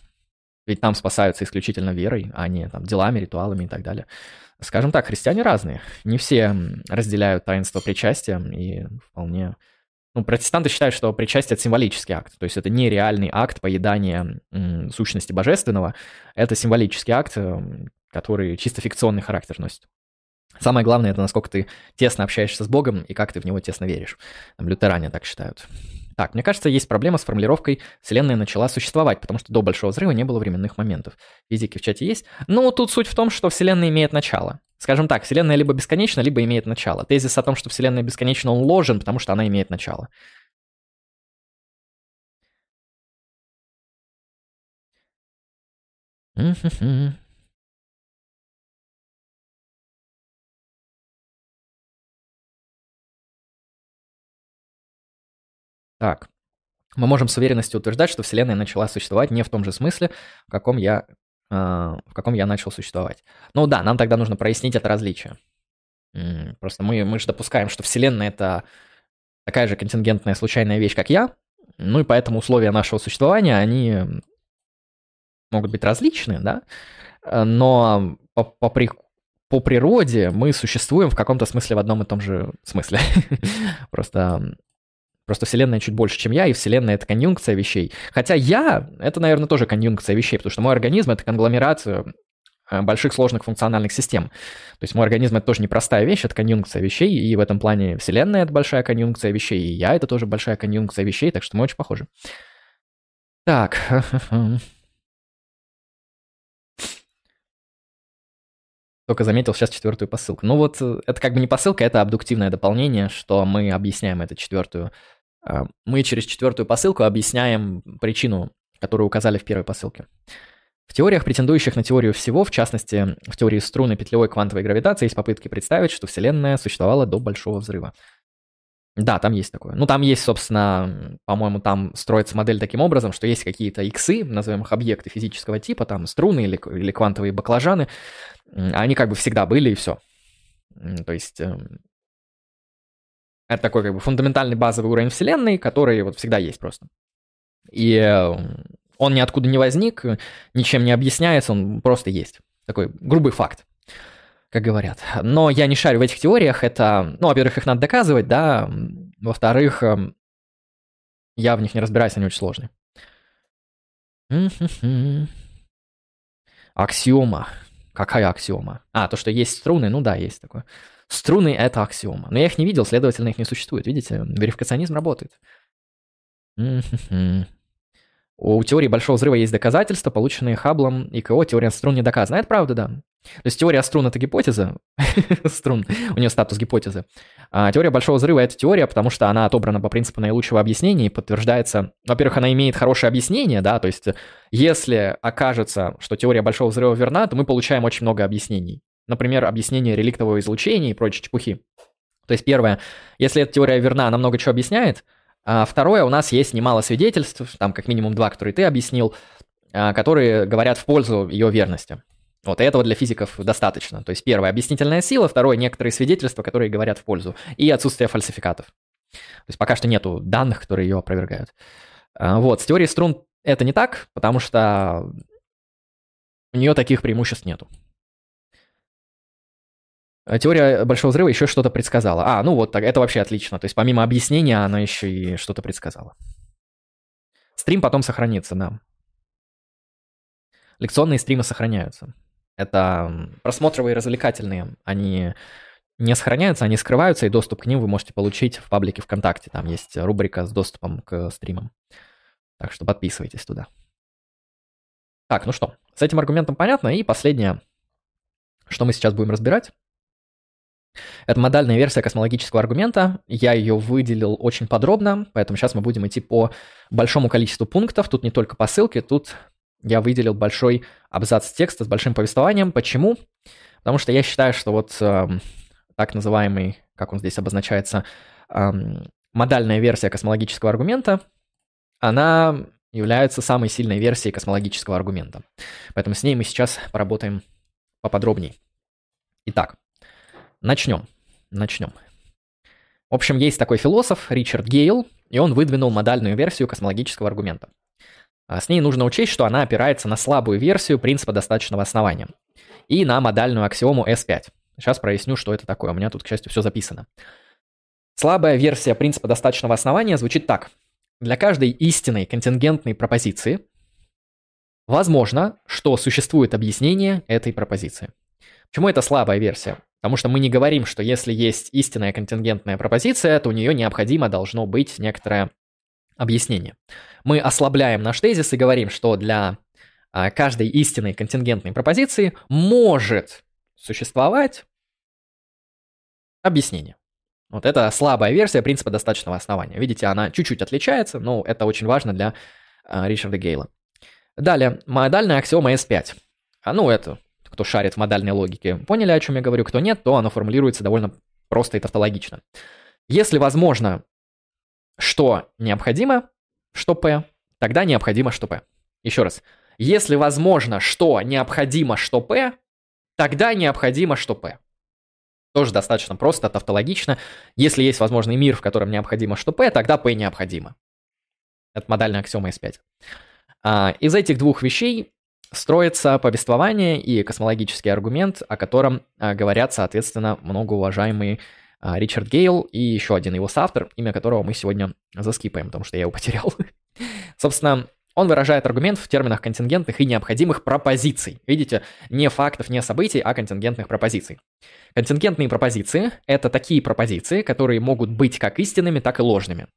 Ведь там спасаются исключительно верой, а не там, делами, ритуалами и так далее. Скажем так, христиане разные. Не все разделяют таинство причастия и вполне... Ну, протестанты считают, что причастие – это символический акт. То есть это не реальный акт поедания сущности божественного. Это символический акт, который чисто фикционный характер носит. Самое главное, это насколько ты тесно общаешься с Богом и как ты в него тесно веришь. Там лютеране так считают. Так, мне кажется, есть проблема с формулировкой «Вселенная начала существовать», потому что до Большого Взрыва не было временных моментов. Физики в чате есть. Ну, тут суть в том, что Вселенная имеет начало. Скажем так, Вселенная либо бесконечна, либо имеет начало. Тезис о том, что Вселенная бесконечна, он ложен, потому что она имеет начало. Так. Мы можем с уверенностью утверждать, что Вселенная начала существовать не в том же смысле, в каком я, э, в каком я начал существовать. Ну да, нам тогда нужно прояснить это различие. Просто мы, мы же допускаем, что Вселенная — это такая же контингентная случайная вещь, как я, ну и поэтому условия нашего существования, они могут быть различны, да, но по, по, при, по природе мы существуем в каком-то смысле в одном и том же смысле. Просто Просто Вселенная чуть больше, чем я, и Вселенная — это конъюнкция вещей. Хотя я — это, наверное, тоже конъюнкция вещей, потому что мой организм — это конгломерация э, больших сложных функциональных систем. То есть мой организм — это тоже непростая вещь, это конъюнкция вещей, и в этом плане Вселенная — это большая конъюнкция вещей, и я — это тоже большая конъюнкция вещей, так что мы очень похожи. Так. Только заметил сейчас четвертую посылку. Ну вот, э, это как бы не посылка, это абдуктивное дополнение, что мы объясняем эту четвертую а, мы через четвертую посылку объясняем причину, которую указали в первой посылке. В теориях, претендующих на теорию всего, в частности, в теории струны петлевой квантовой гравитации, есть попытки представить, что Вселенная существовала до Большого Взрыва. Да, там есть такое. Ну, там есть, собственно, по-моему, там строится модель таким образом, что есть какие-то иксы, назовем их объекты физического типа, там струны или, или квантовые баклажаны, они как бы всегда были и все. То есть эм, это такой как бы фундаментальный базовый уровень Вселенной, который вот всегда есть просто. И э, он ниоткуда не возник, ничем не объясняется, он просто есть. Такой грубый факт, как говорят. Но я не шарю в этих теориях, это, ну, во-первых, их надо доказывать, да, во-вторых, эм, я в них не разбираюсь, они очень сложные. Аксиома. Какая аксиома? А, то, что есть струны, ну да, есть такое. Струны — это аксиома. Но я их не видел, следовательно, их не существует. Видите, верификационизм работает. У теории Большого Взрыва есть доказательства, полученные Хаблом и КО. Теория струн не доказана. Это правда, да. То есть теория струн — это гипотеза. струн, у нее статус гипотезы. А теория Большого Взрыва — это теория, потому что она отобрана по принципу наилучшего объяснения и подтверждается... Во-первых, она имеет хорошее объяснение, да, то есть если окажется, что теория Большого Взрыва верна, то мы получаем очень много объяснений. Например, объяснение реликтового излучения и прочей чепухи. То есть первое, если эта теория верна, она много чего объясняет. А второе, у нас есть немало свидетельств, там как минимум два, которые ты объяснил, а, которые говорят в пользу ее верности. Вот, и этого для физиков достаточно. То есть первое – объяснительная сила, второе – некоторые свидетельства, которые говорят в пользу, и отсутствие фальсификатов. То есть пока что нету данных, которые ее опровергают. А, вот, с теорией струн это не так, потому что у нее таких преимуществ нету. Э, теория Большого Взрыва еще что-то предсказала. А, ну вот, так, это вообще отлично. То есть помимо объяснения она еще и что-то предсказала. Стрим потом сохранится, да. Лекционные стримы сохраняются. Это просмотровые развлекательные. Они не сохраняются, они скрываются, и доступ к ним вы можете получить в паблике ВКонтакте. Там есть рубрика с доступом к стримам. Так что подписывайтесь туда. Так, ну что, с этим аргументом понятно. И последнее, что мы сейчас будем разбирать. Это модальная версия космологического аргумента. Я ее выделил очень подробно, поэтому сейчас мы будем идти по большому количеству пунктов. Тут не только по ссылке, тут я выделил большой абзац текста с большим повествованием. Почему? Потому что я считаю, что вот э, так называемый, как он здесь обозначается, э, модальная версия космологического аргумента, она является самой сильной версией космологического аргумента. Поэтому с ней мы сейчас поработаем поподробнее. Итак, Начнем. Начнем. В общем, есть такой философ Ричард Гейл, и он выдвинул модальную версию космологического аргумента. А с ней нужно учесть, что она опирается на слабую версию принципа достаточного основания и на модальную аксиому S5. Сейчас проясню, что это такое. У меня тут, к счастью, все записано. Слабая версия принципа достаточного основания звучит так. Для каждой истинной контингентной пропозиции возможно, что существует объяснение этой пропозиции. Почему это слабая версия? Потому что мы не говорим, что если есть истинная контингентная пропозиция, то у нее необходимо должно быть некоторое объяснение. Мы ослабляем наш тезис и говорим, что для а, каждой истинной контингентной пропозиции может существовать объяснение. Вот это слабая версия принципа достаточного основания. Видите, она чуть-чуть отличается, но это очень важно для э, Ричарда Гейла. Далее, модальная аксиома S5. А, ну, это кто шарит в модальной логике, поняли, о чем я говорю. Кто нет, то оно формулируется довольно просто и тавтологично. Если возможно, что необходимо, что P, тогда необходимо, что P. Еще раз. Если возможно, что необходимо, что P, тогда необходимо, что P. Тоже достаточно просто, тавтологично. Если есть возможный мир, в котором необходимо, что P, тогда P необходимо. Это модальная аксиома S5. А, из этих двух вещей строится повествование и космологический аргумент, о котором а, говорят, соответственно, многоуважаемые Ричард Гейл и еще один его соавтор, имя которого мы сегодня заскипаем, потому что я его потерял. Собственно, он выражает аргумент в терминах контингентных и необходимых пропозиций. Видите, не фактов, не событий, а контингентных пропозиций. Контингентные пропозиции – это такие пропозиции, которые могут быть как истинными, так и ложными.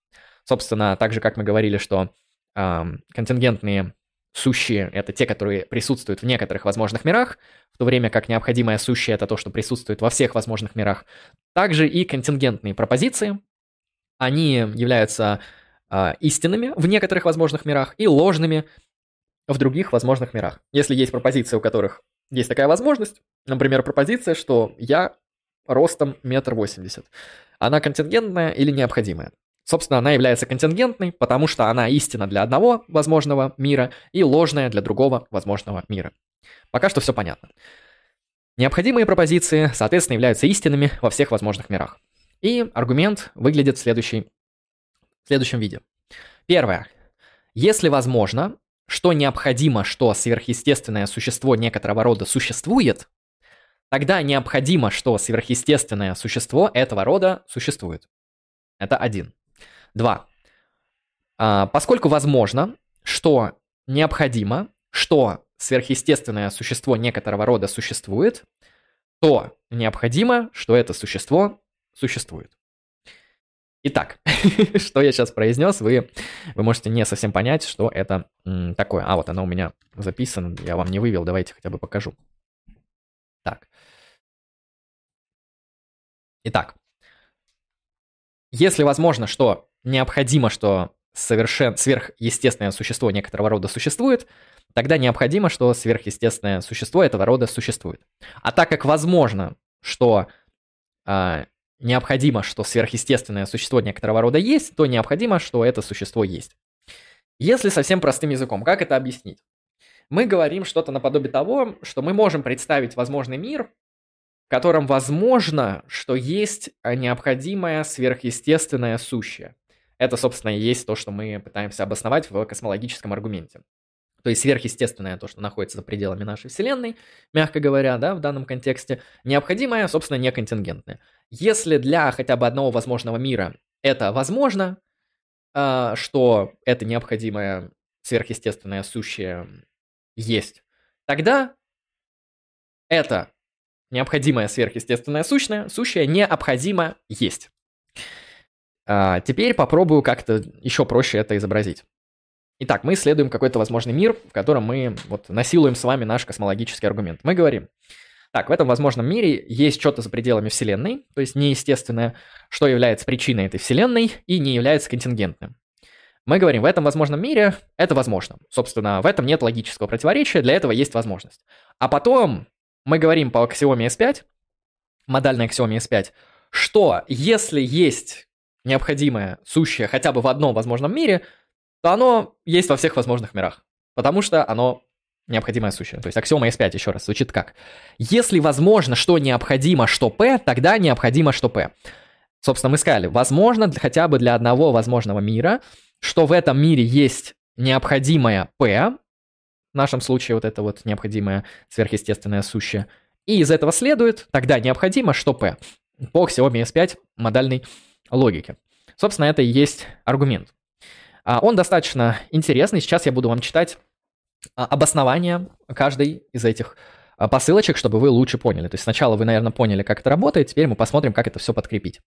Собственно, так же, как мы говорили, что э, контингентные Сущие — это те, которые присутствуют в некоторых возможных мирах, в то время как необходимое сущее — это то, что присутствует во всех возможных мирах. Также и контингентные пропозиции, они являются э, истинными в некоторых возможных мирах и ложными в других возможных мирах. Если есть пропозиции, у которых есть такая возможность, например, пропозиция, что я ростом метр восемьдесят, она контингентная или необходимая. Собственно, она является контингентной, потому что она истина для одного возможного мира и ложная для другого возможного мира. Пока что все понятно. Необходимые пропозиции, соответственно, являются истинными во всех возможных мирах. И аргумент выглядит в, следующей, в следующем виде. Первое. Если возможно, что необходимо, что сверхъестественное существо некоторого рода существует, тогда необходимо, что сверхъестественное существо этого рода существует. Это один. Два. А, поскольку возможно, что необходимо, что сверхъестественное существо некоторого рода существует, то необходимо, что это существо существует. Итак, что я сейчас произнес, вы, вы можете не совсем понять, что это такое. А, вот оно у меня записано, я вам не вывел, давайте хотя бы покажу. Так. Итак, если возможно, что необходимо, что совершен... сверхъестественное существо некоторого рода существует, тогда необходимо, что сверхъестественное существо этого рода существует. А так как возможно, что э, необходимо, что сверхъестественное существо некоторого рода есть, то необходимо, что это существо есть. Если совсем простым языком, как это объяснить? Мы говорим что-то наподобие того, что мы можем представить возможный мир, в котором возможно, что есть необходимое сверхъестественное сущее. Это, собственно, и есть то, что мы пытаемся обосновать в космологическом аргументе. То есть сверхъестественное, то, что находится за пределами нашей Вселенной, мягко говоря, да, в данном контексте, необходимое, собственно, не контингентное. Если для хотя бы одного возможного мира это возможно, а, что это необходимое сверхъестественное сущее есть, тогда это необходимое сверхъестественное сущное, сущее необходимо есть. А, теперь попробую как-то еще проще это изобразить. Итак, мы исследуем какой-то возможный мир, в котором мы вот насилуем с вами наш космологический аргумент. Мы говорим, так, в этом возможном мире есть что-то за пределами Вселенной, то есть неестественное, что является причиной этой Вселенной и не является контингентным. Мы говорим, в этом возможном мире это возможно. Собственно, в этом нет логического противоречия, для этого есть возможность. А потом мы говорим по аксиоме S5, модальной аксиоме S5, что если есть необходимое, сущее хотя бы в одном возможном мире, то оно есть во всех возможных мирах. Потому что оно необходимое сущее. То есть аксиома S5 еще раз звучит как. Если возможно, что необходимо, что P, тогда необходимо, что P. Собственно, мы сказали, возможно для, хотя бы для одного возможного мира, что в этом мире есть необходимое P, в нашем случае вот это вот необходимое сверхъестественное сущее, и из этого следует, тогда необходимо, что P. По аксиоме S5 модальный логики. Собственно, это и есть аргумент. А, он достаточно интересный. Сейчас я буду вам читать а, обоснование каждой из этих а, посылочек, чтобы вы лучше поняли. То есть сначала вы, наверное, поняли, как это работает, теперь мы посмотрим, как это все подкрепить.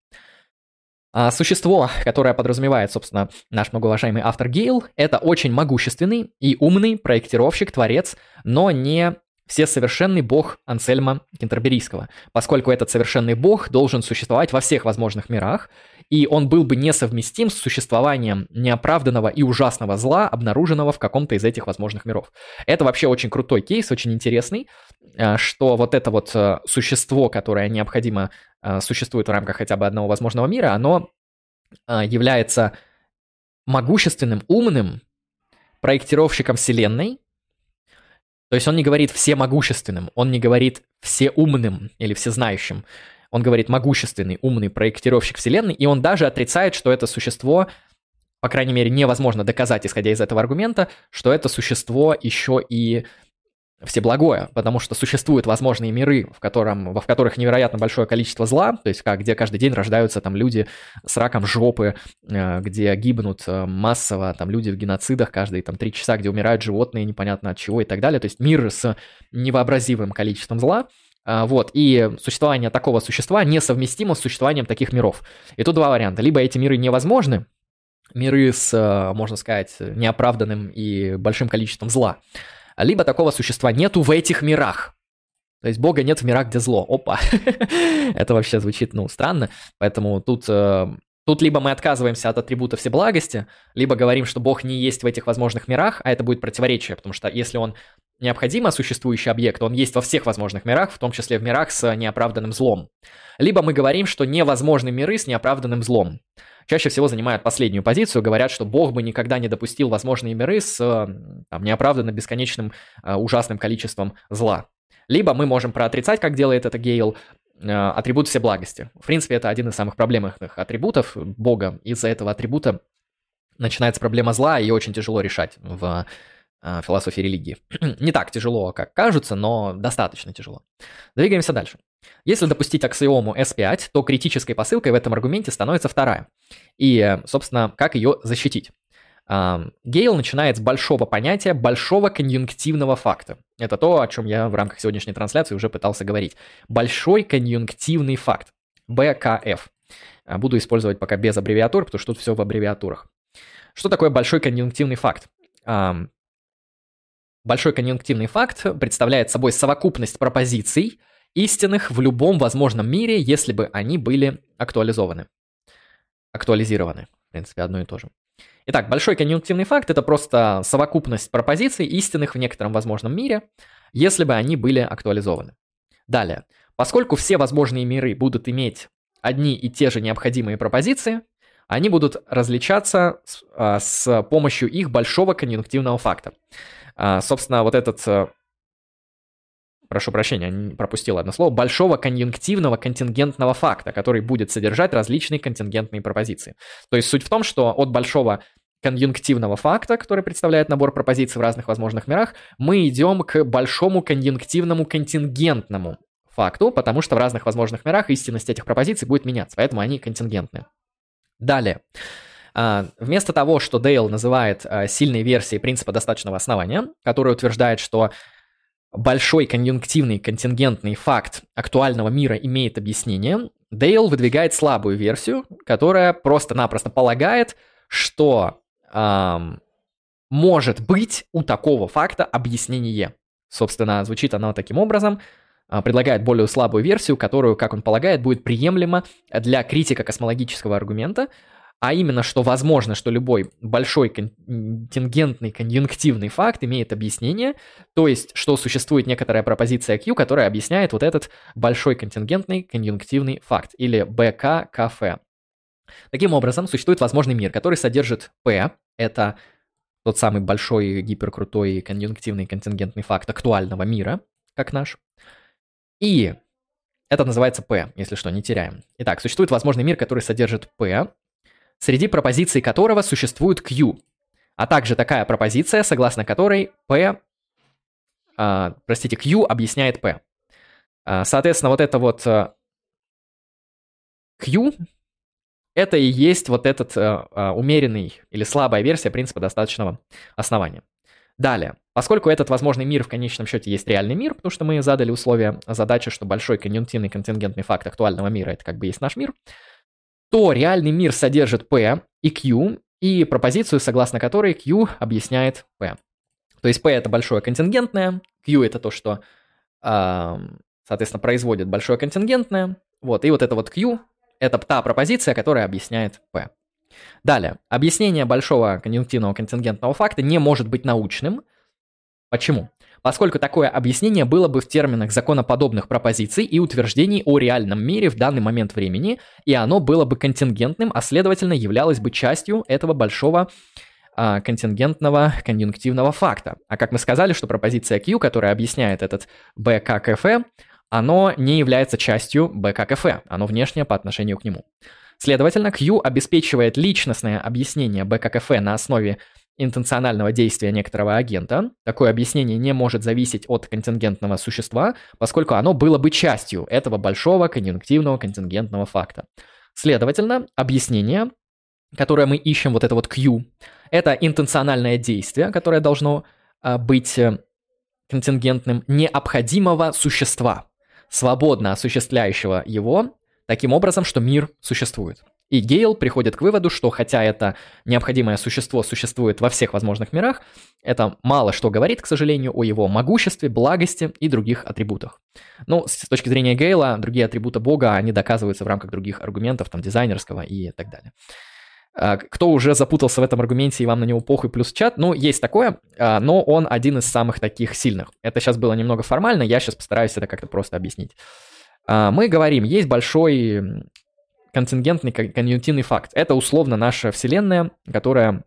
Существо, которое подразумевает, собственно, наш многоуважаемый автор Гейл, это очень могущественный и умный проектировщик, творец, но не всесовершенный бог Ансельма Кентерберийского, поскольку этот совершенный бог должен существовать во всех возможных мирах, и он был бы несовместим с существованием неоправданного и ужасного зла, обнаруженного в каком-то из этих возможных миров. Это вообще очень крутой кейс, очень интересный, э, что вот это вот э, существо, которое необходимо э, существует в рамках хотя бы одного возможного мира, оно является могущественным, умным проектировщиком Вселенной, то есть он не говорит всемогущественным, он не говорит всеумным или всезнающим. Он говорит могущественный, умный проектировщик Вселенной, и он даже отрицает, что это существо, по крайней мере, невозможно доказать, исходя из этого аргумента, что это существо еще и всеблагое, потому что существуют возможные миры, в, котором, в которых невероятно большое количество зла, то есть как, где каждый день рождаются там люди с раком жопы, э, где гибнут э, массово там люди в геноцидах каждые там три часа, где умирают животные непонятно от чего и так далее, то есть мир с невообразимым количеством зла, вот, и существование такого существа несовместимо с существованием таких миров. И тут два варианта. Либо эти миры невозможны, миры с, э, можно сказать, неоправданным и большим количеством зла, либо такого существа нету в этих мирах. То есть Бога нет в мирах, где зло. Опа. Это вообще звучит, ну, странно. Поэтому тут, э, тут либо мы отказываемся от атрибута всеблагости, либо говорим, что Бог не есть в этих возможных мирах, а это будет противоречие, потому что если он необходимо существующий объект, он есть во всех возможных мирах, в том числе в мирах с неоправданным злом. Либо мы говорим, что невозможны миры с неоправданным злом чаще всего занимают последнюю позицию, говорят, что Бог бы никогда не допустил возможные миры с там, неоправданно бесконечным э, ужасным количеством зла. Либо мы можем проотрицать, как делает это Гейл, э, атрибут всеблагости. В принципе, это один из самых проблемных атрибутов Бога. Из-за этого атрибута начинается проблема зла, и очень тяжело решать в э, философии религии. Не так тяжело, как кажется, но достаточно тяжело. Двигаемся дальше. Если допустить аксиому S5, то критической посылкой в этом аргументе становится вторая. И, собственно, как ее защитить? Гейл начинает с большого понятия, большого конъюнктивного факта. Это то, о чем я в рамках сегодняшней трансляции уже пытался говорить. Большой конъюнктивный факт. БКФ. А, буду использовать пока без аббревиатур, потому что тут все в аббревиатурах. Что такое большой конъюнктивный факт? Большой конъюнктивный факт представляет собой совокупность пропозиций, истинных в любом возможном мире, если бы они были актуализованы. Актуализированы. В принципе, одно и то же. Итак, большой конъюнктивный факт – это просто совокупность пропозиций, истинных в некотором возможном мире, если бы они были актуализованы. Далее. Поскольку все возможные миры будут иметь одни и те же необходимые пропозиции, они будут различаться с, а, с помощью их большого конъюнктивного факта. А, собственно, вот этот э, прошу прощения, пропустил одно слово, большого конъюнктивного контингентного факта, который будет содержать различные контингентные пропозиции. То есть суть в том, что от большого конъюнктивного факта, который представляет набор пропозиций в разных возможных мирах, мы идем к большому конъюнктивному контингентному факту, потому что в разных возможных мирах истинность этих пропозиций будет меняться, поэтому они контингентны. Далее. А, вместо того, что Дейл называет а, сильной версией принципа достаточного основания, который утверждает, что большой конъюнктивный контингентный факт актуального мира имеет объяснение, Дейл выдвигает слабую версию, которая просто-напросто полагает, что эм, может быть у такого факта объяснение. Собственно, звучит оно таким образом, э, предлагает более слабую версию, которую, как он полагает, будет приемлема для критика космологического аргумента, а именно, что возможно, что любой большой контингентный конъюнктивный факт имеет объяснение, то есть, что существует некоторая пропозиция Q, которая объясняет вот этот большой контингентный конъюнктивный факт, или БККФ. Таким образом, существует возможный мир, который содержит P, это тот самый большой гиперкрутой конъюнктивный контингентный факт актуального мира, как наш. И это называется P, если что, не теряем. Итак, существует возможный мир, который содержит P, среди пропозиций которого существует Q, а также такая пропозиция, согласно которой P, э, простите, Q объясняет P. Э, соответственно, вот это вот э, Q, это и есть вот этот э, умеренный или слабая версия принципа достаточного основания. Далее. Поскольку этот возможный мир в конечном счете есть реальный мир, потому что мы задали условия задачи, что большой конъюнктивный контингентный факт актуального мира это как бы есть наш мир, то реальный мир содержит P и Q, и пропозицию, согласно которой Q объясняет P. То есть P это большое контингентное, Q это то, что, соответственно, производит большое контингентное, вот, и вот это вот Q это та пропозиция, которая объясняет P. Далее, объяснение большого конъюнктивного контингентного факта не может быть научным. Почему? Поскольку такое объяснение было бы в терминах законоподобных пропозиций и утверждений о реальном мире в данный момент времени, и оно было бы контингентным, а следовательно являлось бы частью этого большого а, контингентного конъюнктивного факта. А как мы сказали, что пропозиция Q, которая объясняет этот F, оно не является частью F, оно внешнее по отношению к нему. Следовательно, Q обеспечивает личностное объяснение F на основе интенционального действия некоторого агента. Такое объяснение не может зависеть от контингентного существа, поскольку оно было бы частью этого большого конъюнктивного контингентного факта. Следовательно, объяснение, которое мы ищем, вот это вот Q, это интенциональное действие, которое должно а, быть э, контингентным необходимого существа, свободно осуществляющего его таким образом, что мир существует. И Гейл приходит к выводу, что хотя это необходимое существо существует во всех возможных мирах, это мало что говорит, к сожалению, о его могуществе, благости и других атрибутах. Но с точки зрения Гейла, другие атрибуты Бога, они доказываются в рамках других аргументов, там, дизайнерского и так далее. А, кто уже запутался в этом аргументе и вам на него похуй плюс чат, ну, есть такое, а, но он один из самых таких сильных. Это сейчас было немного формально, я сейчас постараюсь это как-то просто объяснить. А, мы говорим, есть большой контингентный конъюнктивный факт. Это условно наша Вселенная, которая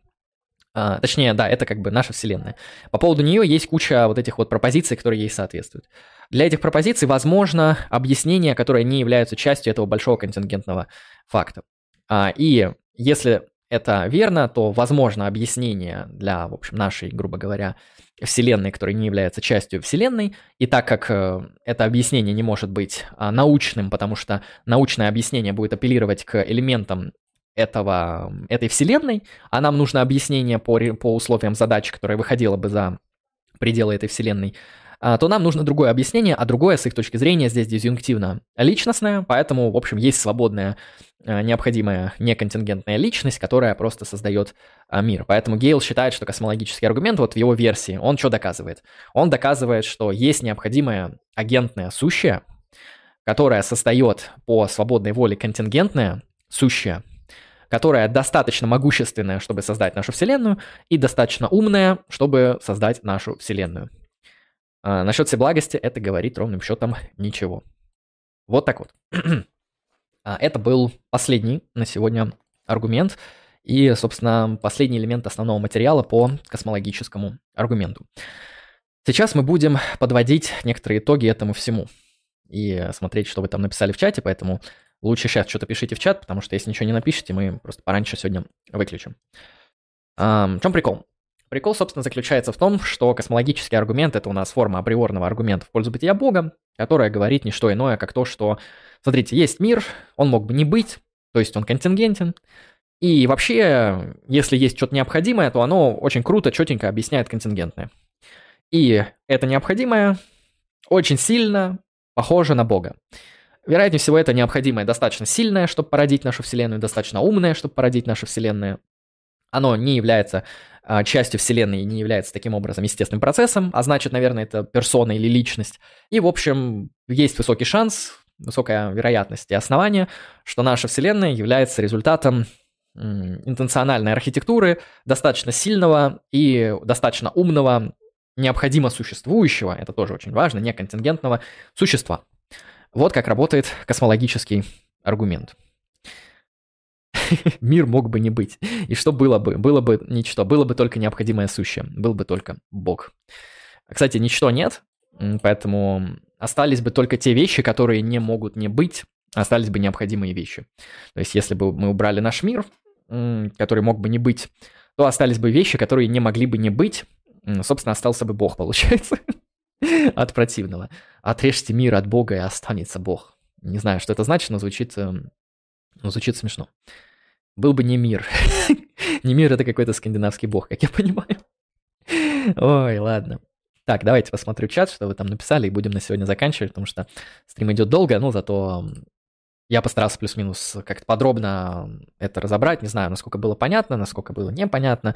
а, точнее, да, это как бы наша Вселенная. По поводу нее есть куча вот этих вот пропозиций, которые ей соответствуют. Для этих пропозиций возможно объяснение, которое не является частью этого большого контингентного факта. А, и если это верно, то возможно объяснение для, в общем, нашей, грубо говоря, Вселенной, которая не является частью Вселенной. И так как э, это объяснение не может быть а, научным, потому что научное объяснение будет апеллировать к элементам этого, этой Вселенной, а нам нужно объяснение по, по условиям задачи, которое выходило бы за пределы этой Вселенной, а, то нам нужно другое объяснение, а другое, с их точки зрения, здесь дизъюнктивно личностное, поэтому, в общем, есть свободная, а, необходимая неконтингентная личность, которая просто создает а, мир. Поэтому Гейл считает, что космологический аргумент, вот в его версии, он что доказывает? Он доказывает, что есть необходимое агентное сущее, которое создает по свободной воле контингентное сущее, которая достаточно могущественная, чтобы создать нашу Вселенную, и достаточно умная, чтобы создать нашу Вселенную. А, насчет всеблагости это говорит ровным счетом ничего. Вот так вот. а, это был последний на сегодня аргумент и, собственно, последний элемент основного материала по космологическому аргументу. Сейчас мы будем подводить некоторые итоги этому всему и смотреть, что вы там написали в чате, поэтому лучше сейчас что-то пишите в чат, потому что если ничего не напишите, мы просто пораньше сегодня выключим. В чем прикол? Прикол, собственно, заключается в том, что космологический аргумент — это у нас форма априорного аргумента в пользу бытия Бога, которая говорит не что иное, как то, что, смотрите, есть мир, он мог бы не быть, то есть он контингентен, и вообще, если есть что-то необходимое, то оно очень круто, четенько объясняет контингентное. И это необходимое очень сильно похоже на Бога. Вероятнее всего, это необходимое достаточно сильное, чтобы породить нашу Вселенную, достаточно умное, чтобы породить нашу Вселенную. Оно не является а, частью Вселенной и не является таким образом естественным процессом, а значит, наверное, это персона или личность. И, в общем, есть высокий шанс, высокая вероятность и основание, что наша Вселенная является результатом интенциональной архитектуры достаточно сильного и достаточно умного, необходимо существующего, это тоже очень важно, неконтингентного существа. Вот как работает космологический аргумент. мир мог бы не быть. И что было бы? Было бы ничто. Было бы только необходимое сущее. Был бы только Бог. Кстати, ничто нет, поэтому остались бы только те вещи, которые не могут не быть, остались бы необходимые вещи. То есть, если бы мы убрали наш мир, который мог бы не быть, то остались бы вещи, которые не могли бы не быть. Собственно, остался бы Бог, получается. От противного. Отрежьте мир от Бога, и останется Бог. Не знаю, что это значит, но звучит, эм, но звучит смешно был бы не мир. не мир — это какой-то скандинавский бог, как я понимаю. Ой, ладно. Так, давайте посмотрю чат, что вы там написали, и будем на сегодня заканчивать, потому что стрим идет долго, но зато я постарался плюс-минус как-то подробно это разобрать. Не знаю, насколько было понятно, насколько было непонятно.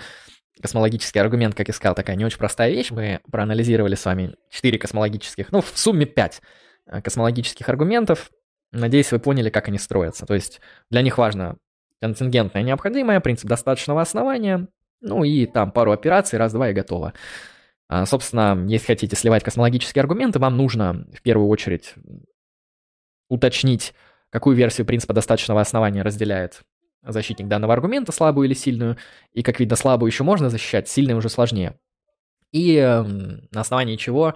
Космологический аргумент, как искал, такая не очень простая вещь. Мы проанализировали с вами 4 космологических, ну, в сумме 5 э, космологических аргументов. Надеюсь, вы поняли, как они строятся. То есть для них важно контингентное необходимое, принцип достаточного основания, ну и там пару операций, раз-два и готово. А, собственно, если хотите сливать космологические аргументы, вам нужно в первую очередь уточнить, какую версию принципа достаточного основания разделяет защитник данного аргумента, слабую или сильную, и, как видно, слабую еще можно защищать, сильную уже сложнее. И э, на основании чего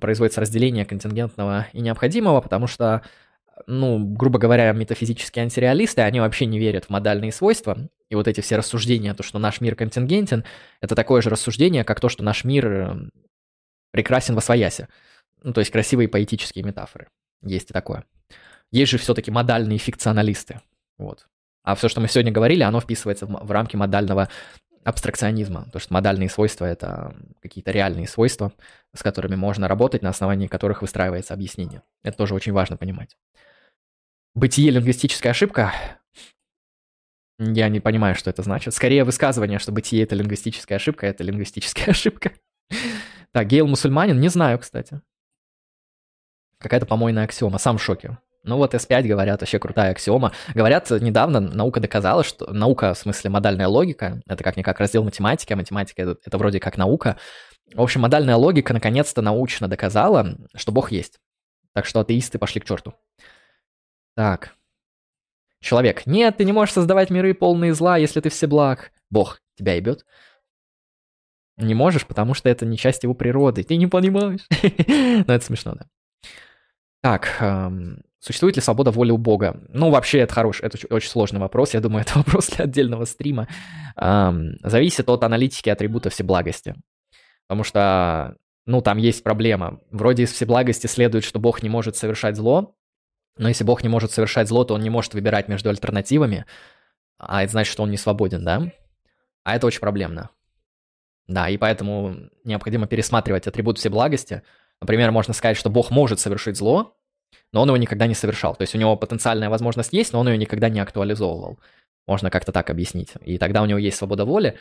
производится разделение контингентного и необходимого, потому что ну, грубо говоря, метафизические антиреалисты, они вообще не верят в модальные свойства. И вот эти все рассуждения, то, что наш мир контингентен, это такое же рассуждение, как то, что наш мир эм, прекрасен во своясе. Ну, то есть красивые поэтические метафоры. Есть и такое. Есть же все-таки модальные фикционалисты. Вот. А все, что мы сегодня говорили, оно вписывается в, в рамки модального абстракционизма. То, что модальные свойства — это какие-то реальные свойства, с которыми можно работать, на основании которых выстраивается объяснение. Это тоже очень важно понимать. Бытие лингвистическая ошибка. Я не понимаю, что это значит. Скорее высказывание, что бытие это лингвистическая ошибка, это лингвистическая ошибка. Так, Гейл мусульманин, не знаю, кстати. Какая-то помойная аксиома, сам в шоке. Ну вот S5 говорят, вообще крутая аксиома. Говорят, недавно наука доказала, что наука, в смысле модальная логика, это как-никак раздел математики, а математика это, это вроде как наука. В общем, модальная логика наконец-то научно доказала, что Бог есть. Так что атеисты пошли к черту. Так. Человек. Нет, ты не можешь создавать миры полные зла, если ты все благ. Бог тебя ебет. Не можешь, потому что это не часть его природы. Ты не понимаешь. Но это смешно, да. Так, эм, существует ли свобода воли у Бога? Ну, вообще, это хороший, это очень сложный вопрос. Я думаю, это вопрос для отдельного стрима. Эм, зависит от аналитики атрибута всеблагости. Потому что, ну, там есть проблема. Вроде из всеблагости следует, что Бог не может совершать зло, но если Бог не может совершать зло, то он не может выбирать между альтернативами, а это значит, что он не свободен, да? А это очень проблемно. Да, и поэтому необходимо пересматривать атрибут всеблагости. Например, можно сказать, что Бог может совершить зло, но он его никогда не совершал. То есть у него потенциальная возможность есть, но он ее никогда не актуализовывал. Можно как-то так объяснить. И тогда у него есть свобода воли,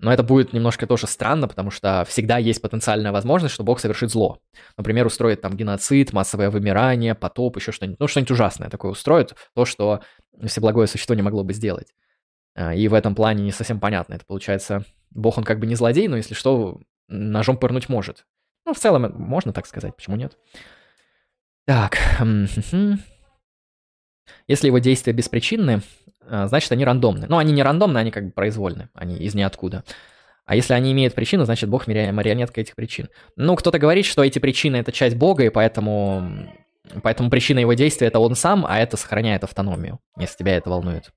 но это будет немножко тоже странно, потому что всегда есть потенциальная возможность, что Бог совершит зло. Например, устроит там геноцид, массовое вымирание, потоп, еще что-нибудь. Ну, что-нибудь ужасное такое устроит, то, что всеблагое существо не могло бы сделать. А, и в этом плане не совсем понятно. Это получается, Бог, он как бы не злодей, но если что, ножом пырнуть может. Ну, в целом, можно так сказать, почему нет? Так. Если его действия беспричинны, а, значит, они рандомны. Ну, они не рандомны, они как бы произвольны, они из ниоткуда. А если они имеют причину, значит, Бог марионетка этих причин. Ну, кто-то говорит, что эти причины — это часть Бога, и поэтому, поэтому причина его действия — это он сам, а это сохраняет автономию, если тебя это волнует.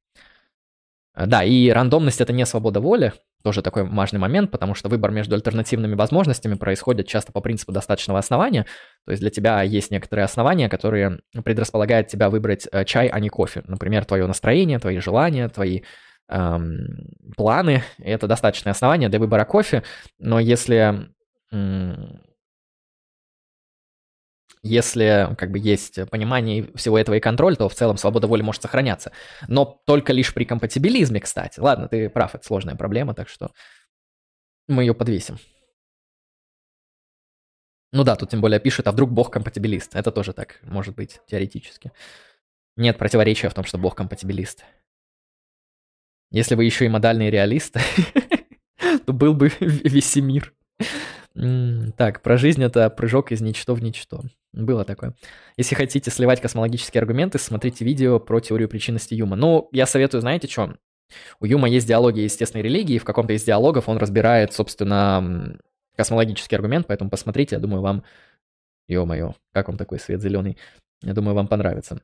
Да, и рандомность — это не свобода воли, тоже такой важный момент, потому что выбор между альтернативными возможностями происходит часто по принципу достаточного основания. То есть для тебя есть некоторые основания, которые предрасполагают тебя выбрать э, чай, а не кофе. Например, твое настроение, твои желания, твои эм, планы. И это достаточное основание для выбора кофе. Но если если как бы есть понимание всего этого и контроль, то в целом свобода воли может сохраняться. Но только лишь при компатибилизме, кстати. Ладно, ты прав, это сложная проблема, так что мы ее подвесим. Ну да, тут тем более пишет, а вдруг Бог компатибилист. Это тоже так может быть теоретически. Нет противоречия в том, что Бог компатибилист. Если вы еще и модальный реалист, то был бы весь мир. Так, про жизнь это прыжок из ничто в ничто. Было такое. Если хотите сливать космологические аргументы, смотрите видео про теорию причинности Юма. Ну, я советую, знаете что? У Юма есть диалоги естественной религии, в каком-то из диалогов он разбирает, собственно, космологический аргумент, поэтому посмотрите, я думаю, вам... Ё-моё, как вам такой свет зеленый? Я думаю, вам понравится.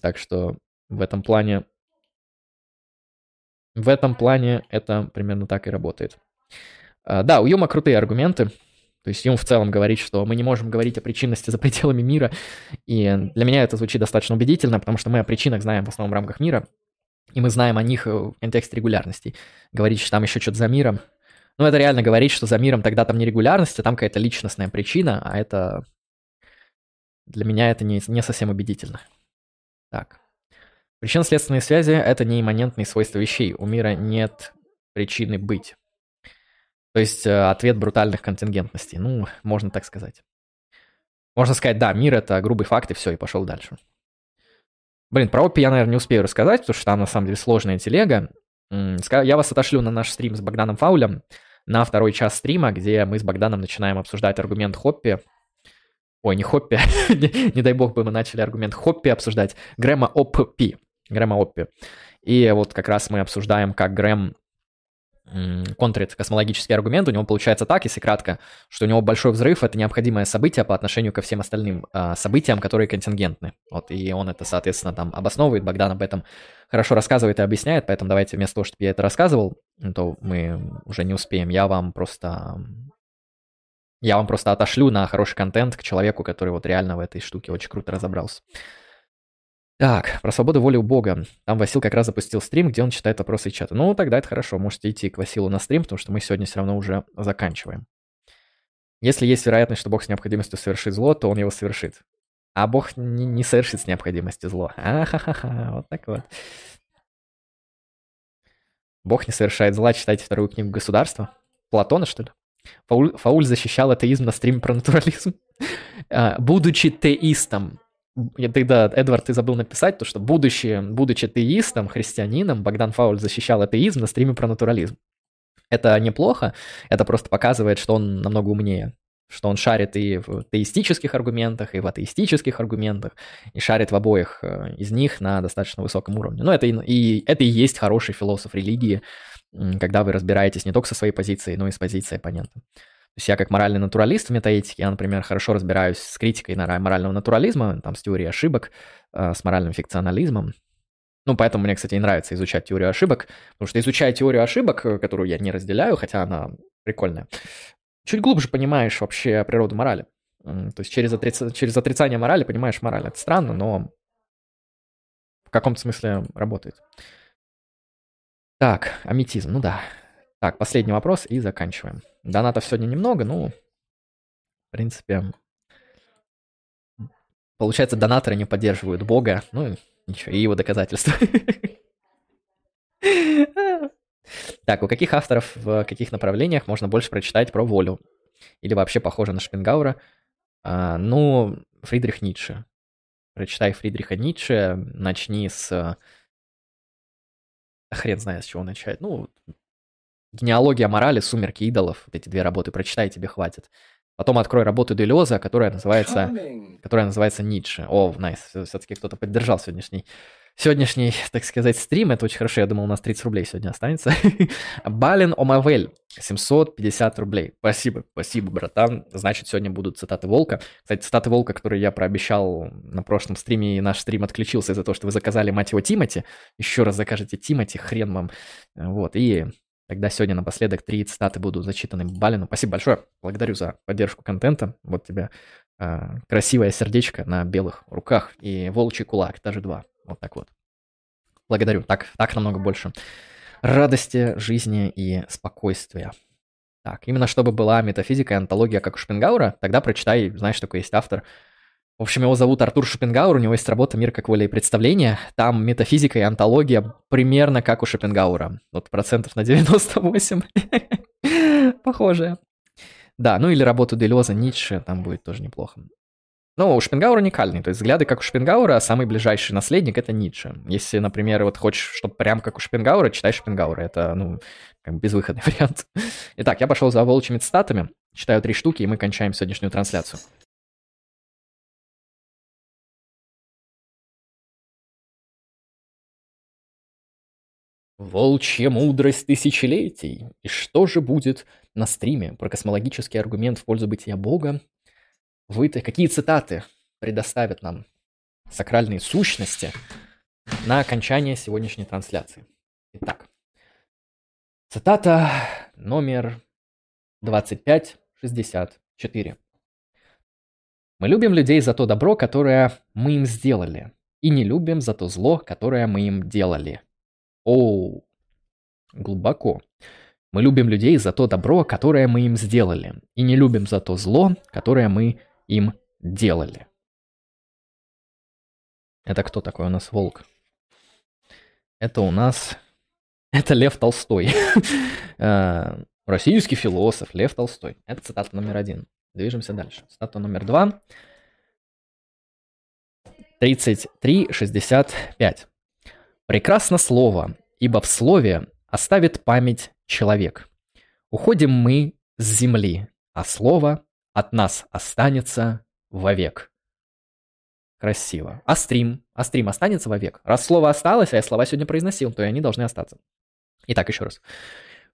Так что в этом плане... В этом плане это примерно так и работает. А, да, у Юма крутые аргументы. То есть Юм в целом говорит, что мы не можем говорить о причинности за пределами мира. И для меня это звучит достаточно убедительно, потому что мы о причинах знаем в основном в рамках мира. И мы знаем о них в контексте регулярностей. Говорить, что там еще что-то за миром, Ну, это реально говорить, что за миром тогда там нерегулярность, а там какая-то личностная причина, а это... Для меня это не, не совсем убедительно. Так. Причинно-следственные связи — это не имманентные свойства вещей. У мира нет причины быть. То есть э, ответ брутальных контингентностей. Ну, можно так сказать. Можно сказать, да, мир — это грубый факт, и все, и пошел дальше. Блин, про OPI я, наверное, не успею рассказать, потому что там, на самом деле, сложная телега. Я вас отошлю на наш стрим с Богданом Фаулем на второй час стрима, где мы с Богданом начинаем обсуждать аргумент Хоппи. Ой, не Хоппи, не, дай бог бы мы начали аргумент Хоппи обсуждать, Грэма Оппи, Грэма Оппи. И вот как раз мы обсуждаем, как Грэм контрит космологический аргумент, у него получается так, если кратко, что у него большой взрыв — это необходимое событие по отношению ко всем остальным э, событиям, которые контингентны. Вот, и он это, соответственно, там обосновывает, Богдан об этом хорошо рассказывает и объясняет, поэтому давайте вместо того, чтобы я это рассказывал, то мы уже не успеем. Я вам просто... Я вам просто отошлю на хороший контент к человеку, который вот реально в этой штуке очень круто разобрался. Так, про свободу воли у Бога. Там Васил как раз запустил стрим, где он читает вопросы чата. Ну, тогда это хорошо, можете идти к Василу на стрим, потому что мы сегодня все равно уже заканчиваем. Если есть вероятность, что Бог с необходимостью совершит зло, то он его совершит. А Бог не, не совершит с необходимостью зло. Ахахаха, вот так вот. Бог не совершает зла, читайте вторую книгу государства. Платона, что ли? Фауль, Фауль защищал атеизм на стриме про натурализм. А, будучи теистом, я тогда, Эдвард, ты забыл написать то, что будучи, будучи теистом, христианином, Богдан Фауль защищал атеизм на стриме про натурализм. Это неплохо, это просто показывает, что он намного умнее, что он шарит и в теистических аргументах, и в атеистических аргументах, и шарит в обоих э, из них на достаточно высоком уровне. Но это и, и, это и есть хороший философ религии, когда вы разбираетесь не только со своей позицией, но и с позицией оппонента. То есть я как моральный натуралист в метаэтике, я, например, хорошо разбираюсь с критикой морального натурализма, там, с теорией ошибок, э, с моральным фикционализмом. Ну, поэтому мне, кстати, и нравится изучать теорию ошибок, потому что изучая теорию ошибок, э, которую я не разделяю, хотя она прикольная, чуть глубже понимаешь вообще природу морали. То есть через, отриц... через отрицание морали понимаешь мораль. Это странно, но в каком-то смысле работает. Так, аметизм, ну да. Так, последний вопрос и заканчиваем. Донатов сегодня немного, ну, в принципе, получается, донаторы не поддерживают Бога, ну, ничего, и его доказательства. Так, у каких авторов в каких направлениях можно больше прочитать про волю? Или вообще похоже на Шпенгаура? А, ну, Фридрих Ницше. Прочитай Фридриха Ницше, начни с... Хрен знает, с чего начать. Ну, Генеалогия морали, сумерки идолов. Вот эти две работы прочитай, тебе хватит. Потом открой работу Делеза, которая называется, которая называется Ницше. О, найс, nice. все-таки кто-то поддержал сегодняшний, сегодняшний, так сказать, стрим. Это очень хорошо, я думал, у нас 30 рублей сегодня останется. Балин Омавель, 750 рублей. Спасибо, спасибо, братан. Значит, сегодня будут цитаты Волка. Кстати, цитаты Волка, которые я прообещал на прошлом стриме, и наш стрим отключился из-за того, что вы заказали, мать его, Тимати. Еще раз закажете Тимати, хрен вам. Вот, и Тогда сегодня напоследок три цитаты будут зачитаны Балину. Спасибо большое. Благодарю за поддержку контента. Вот тебе э, красивое сердечко на белых руках и волчий кулак, даже два. Вот так вот. Благодарю. Так, так намного больше радости, жизни и спокойствия. Так, именно чтобы была метафизика и антология, как у Шпенгаура, тогда прочитай, знаешь, такой есть автор в общем, его зовут Артур Шопенгауэр, у него есть работа «Мир как воля и представление». Там метафизика и антология примерно как у Шопенгауэра. Вот процентов на 98. Похожие. Да, ну или работу Делеза, Ницше, там будет тоже неплохо. Ну, у Шпенгауэра уникальный, то есть взгляды как у Шпенгауэра, а самый ближайший наследник — это Ницше. Если, например, вот хочешь, чтобы прям как у Шпенгауэра, читай Шпенгауэра, это, ну, как бы безвыходный вариант. Итак, я пошел за волчьими цитатами, читаю три штуки, и мы кончаем сегодняшнюю трансляцию. Волчья мудрость тысячелетий. И что же будет на стриме про космологический аргумент в пользу бытия Бога? Вы-то какие цитаты предоставят нам сакральные сущности на окончание сегодняшней трансляции? Итак, цитата номер 2564. Мы любим людей за то добро, которое мы им сделали, и не любим за то зло, которое мы им делали. О, глубоко. Мы любим людей за то добро, которое мы им сделали, и не любим за то зло, которое мы им делали. Это кто такой у нас волк? Это у нас... Это Лев Толстой. Э, российский философ Лев Толстой. Это цитата номер один. Движемся дальше. Цитата номер два. 33.65. Прекрасно слово, ибо в слове оставит память человек. Уходим мы с земли, а слово от нас останется вовек. Красиво. А стрим? А стрим останется вовек? Раз слово осталось, а я слова сегодня произносил, то и они должны остаться. Итак, еще раз.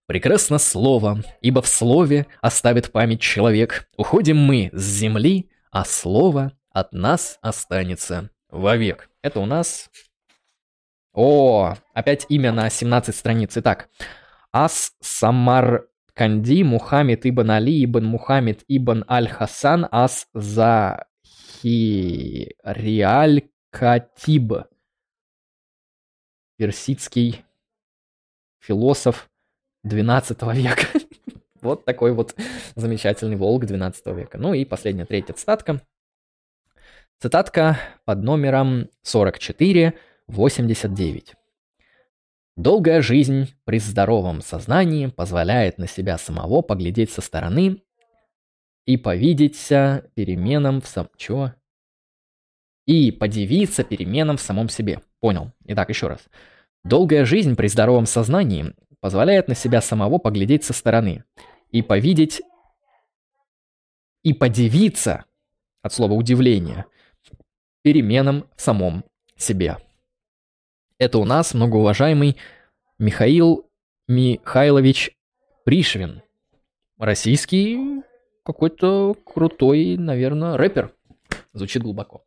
Прекрасно слово, ибо в слове оставит память человек. Уходим мы с земли, а слово от нас останется вовек. Это у нас... О, опять имя на 17 страниц. Итак, Ас Самарканди Мухаммед ибн Али ибн Мухаммед ибн Аль-Хасан Ас Захириаль Катиб. Персидский философ 12 века. вот такой вот замечательный волк 12 века. Ну и последняя, третья цитатка. Цитатка под номером 4489. Долгая жизнь при здоровом сознании позволяет на себя самого поглядеть со стороны и повидеться переменам в сам... Чего? И подивиться переменам в самом себе. Понял. Итак, еще раз. Долгая жизнь при здоровом сознании позволяет на себя самого поглядеть со стороны и повидеть и подивиться, от слова удивление, переменам в самом себе. Это у нас многоуважаемый Михаил Михайлович Пришвин. Российский какой-то крутой, наверное, рэпер. Звучит глубоко.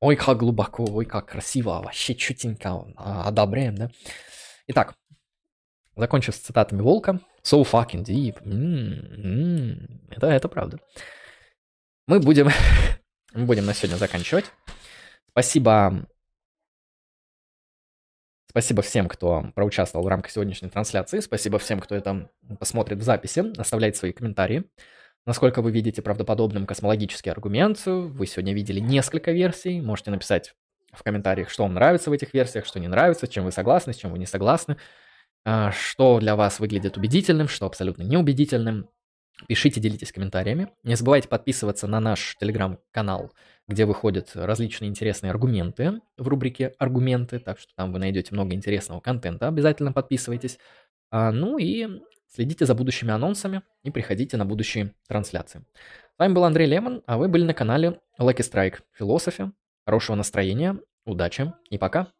Ой, как глубоко, ой, как красиво, вообще чутенько, одобряем, да? Итак, закончив с цитатами Волка. So fucking deep. Mm-hmm. Это, это правда. Мы будем, мы будем на сегодня заканчивать. Спасибо Спасибо всем, кто проучаствовал в рамках сегодняшней трансляции. Спасибо всем, кто это посмотрит в записи. Оставляйте свои комментарии. Насколько вы видите правдоподобным космологический аргумент, вы сегодня видели несколько версий. Можете написать в комментариях, что вам нравится в этих версиях, что не нравится, чем вы согласны, с чем вы не согласны, а, что для вас выглядит убедительным, что абсолютно неубедительным. Пишите, делитесь комментариями. Не забывайте подписываться на наш телеграм-канал где выходят различные интересные аргументы в рубрике «Аргументы», так что там вы найдете много интересного контента, обязательно подписывайтесь. А, ну и следите за будущими анонсами и приходите на будущие трансляции. С вами был Андрей Лемон, а вы были на канале Lucky Strike Философия. Хорошего настроения, удачи и пока!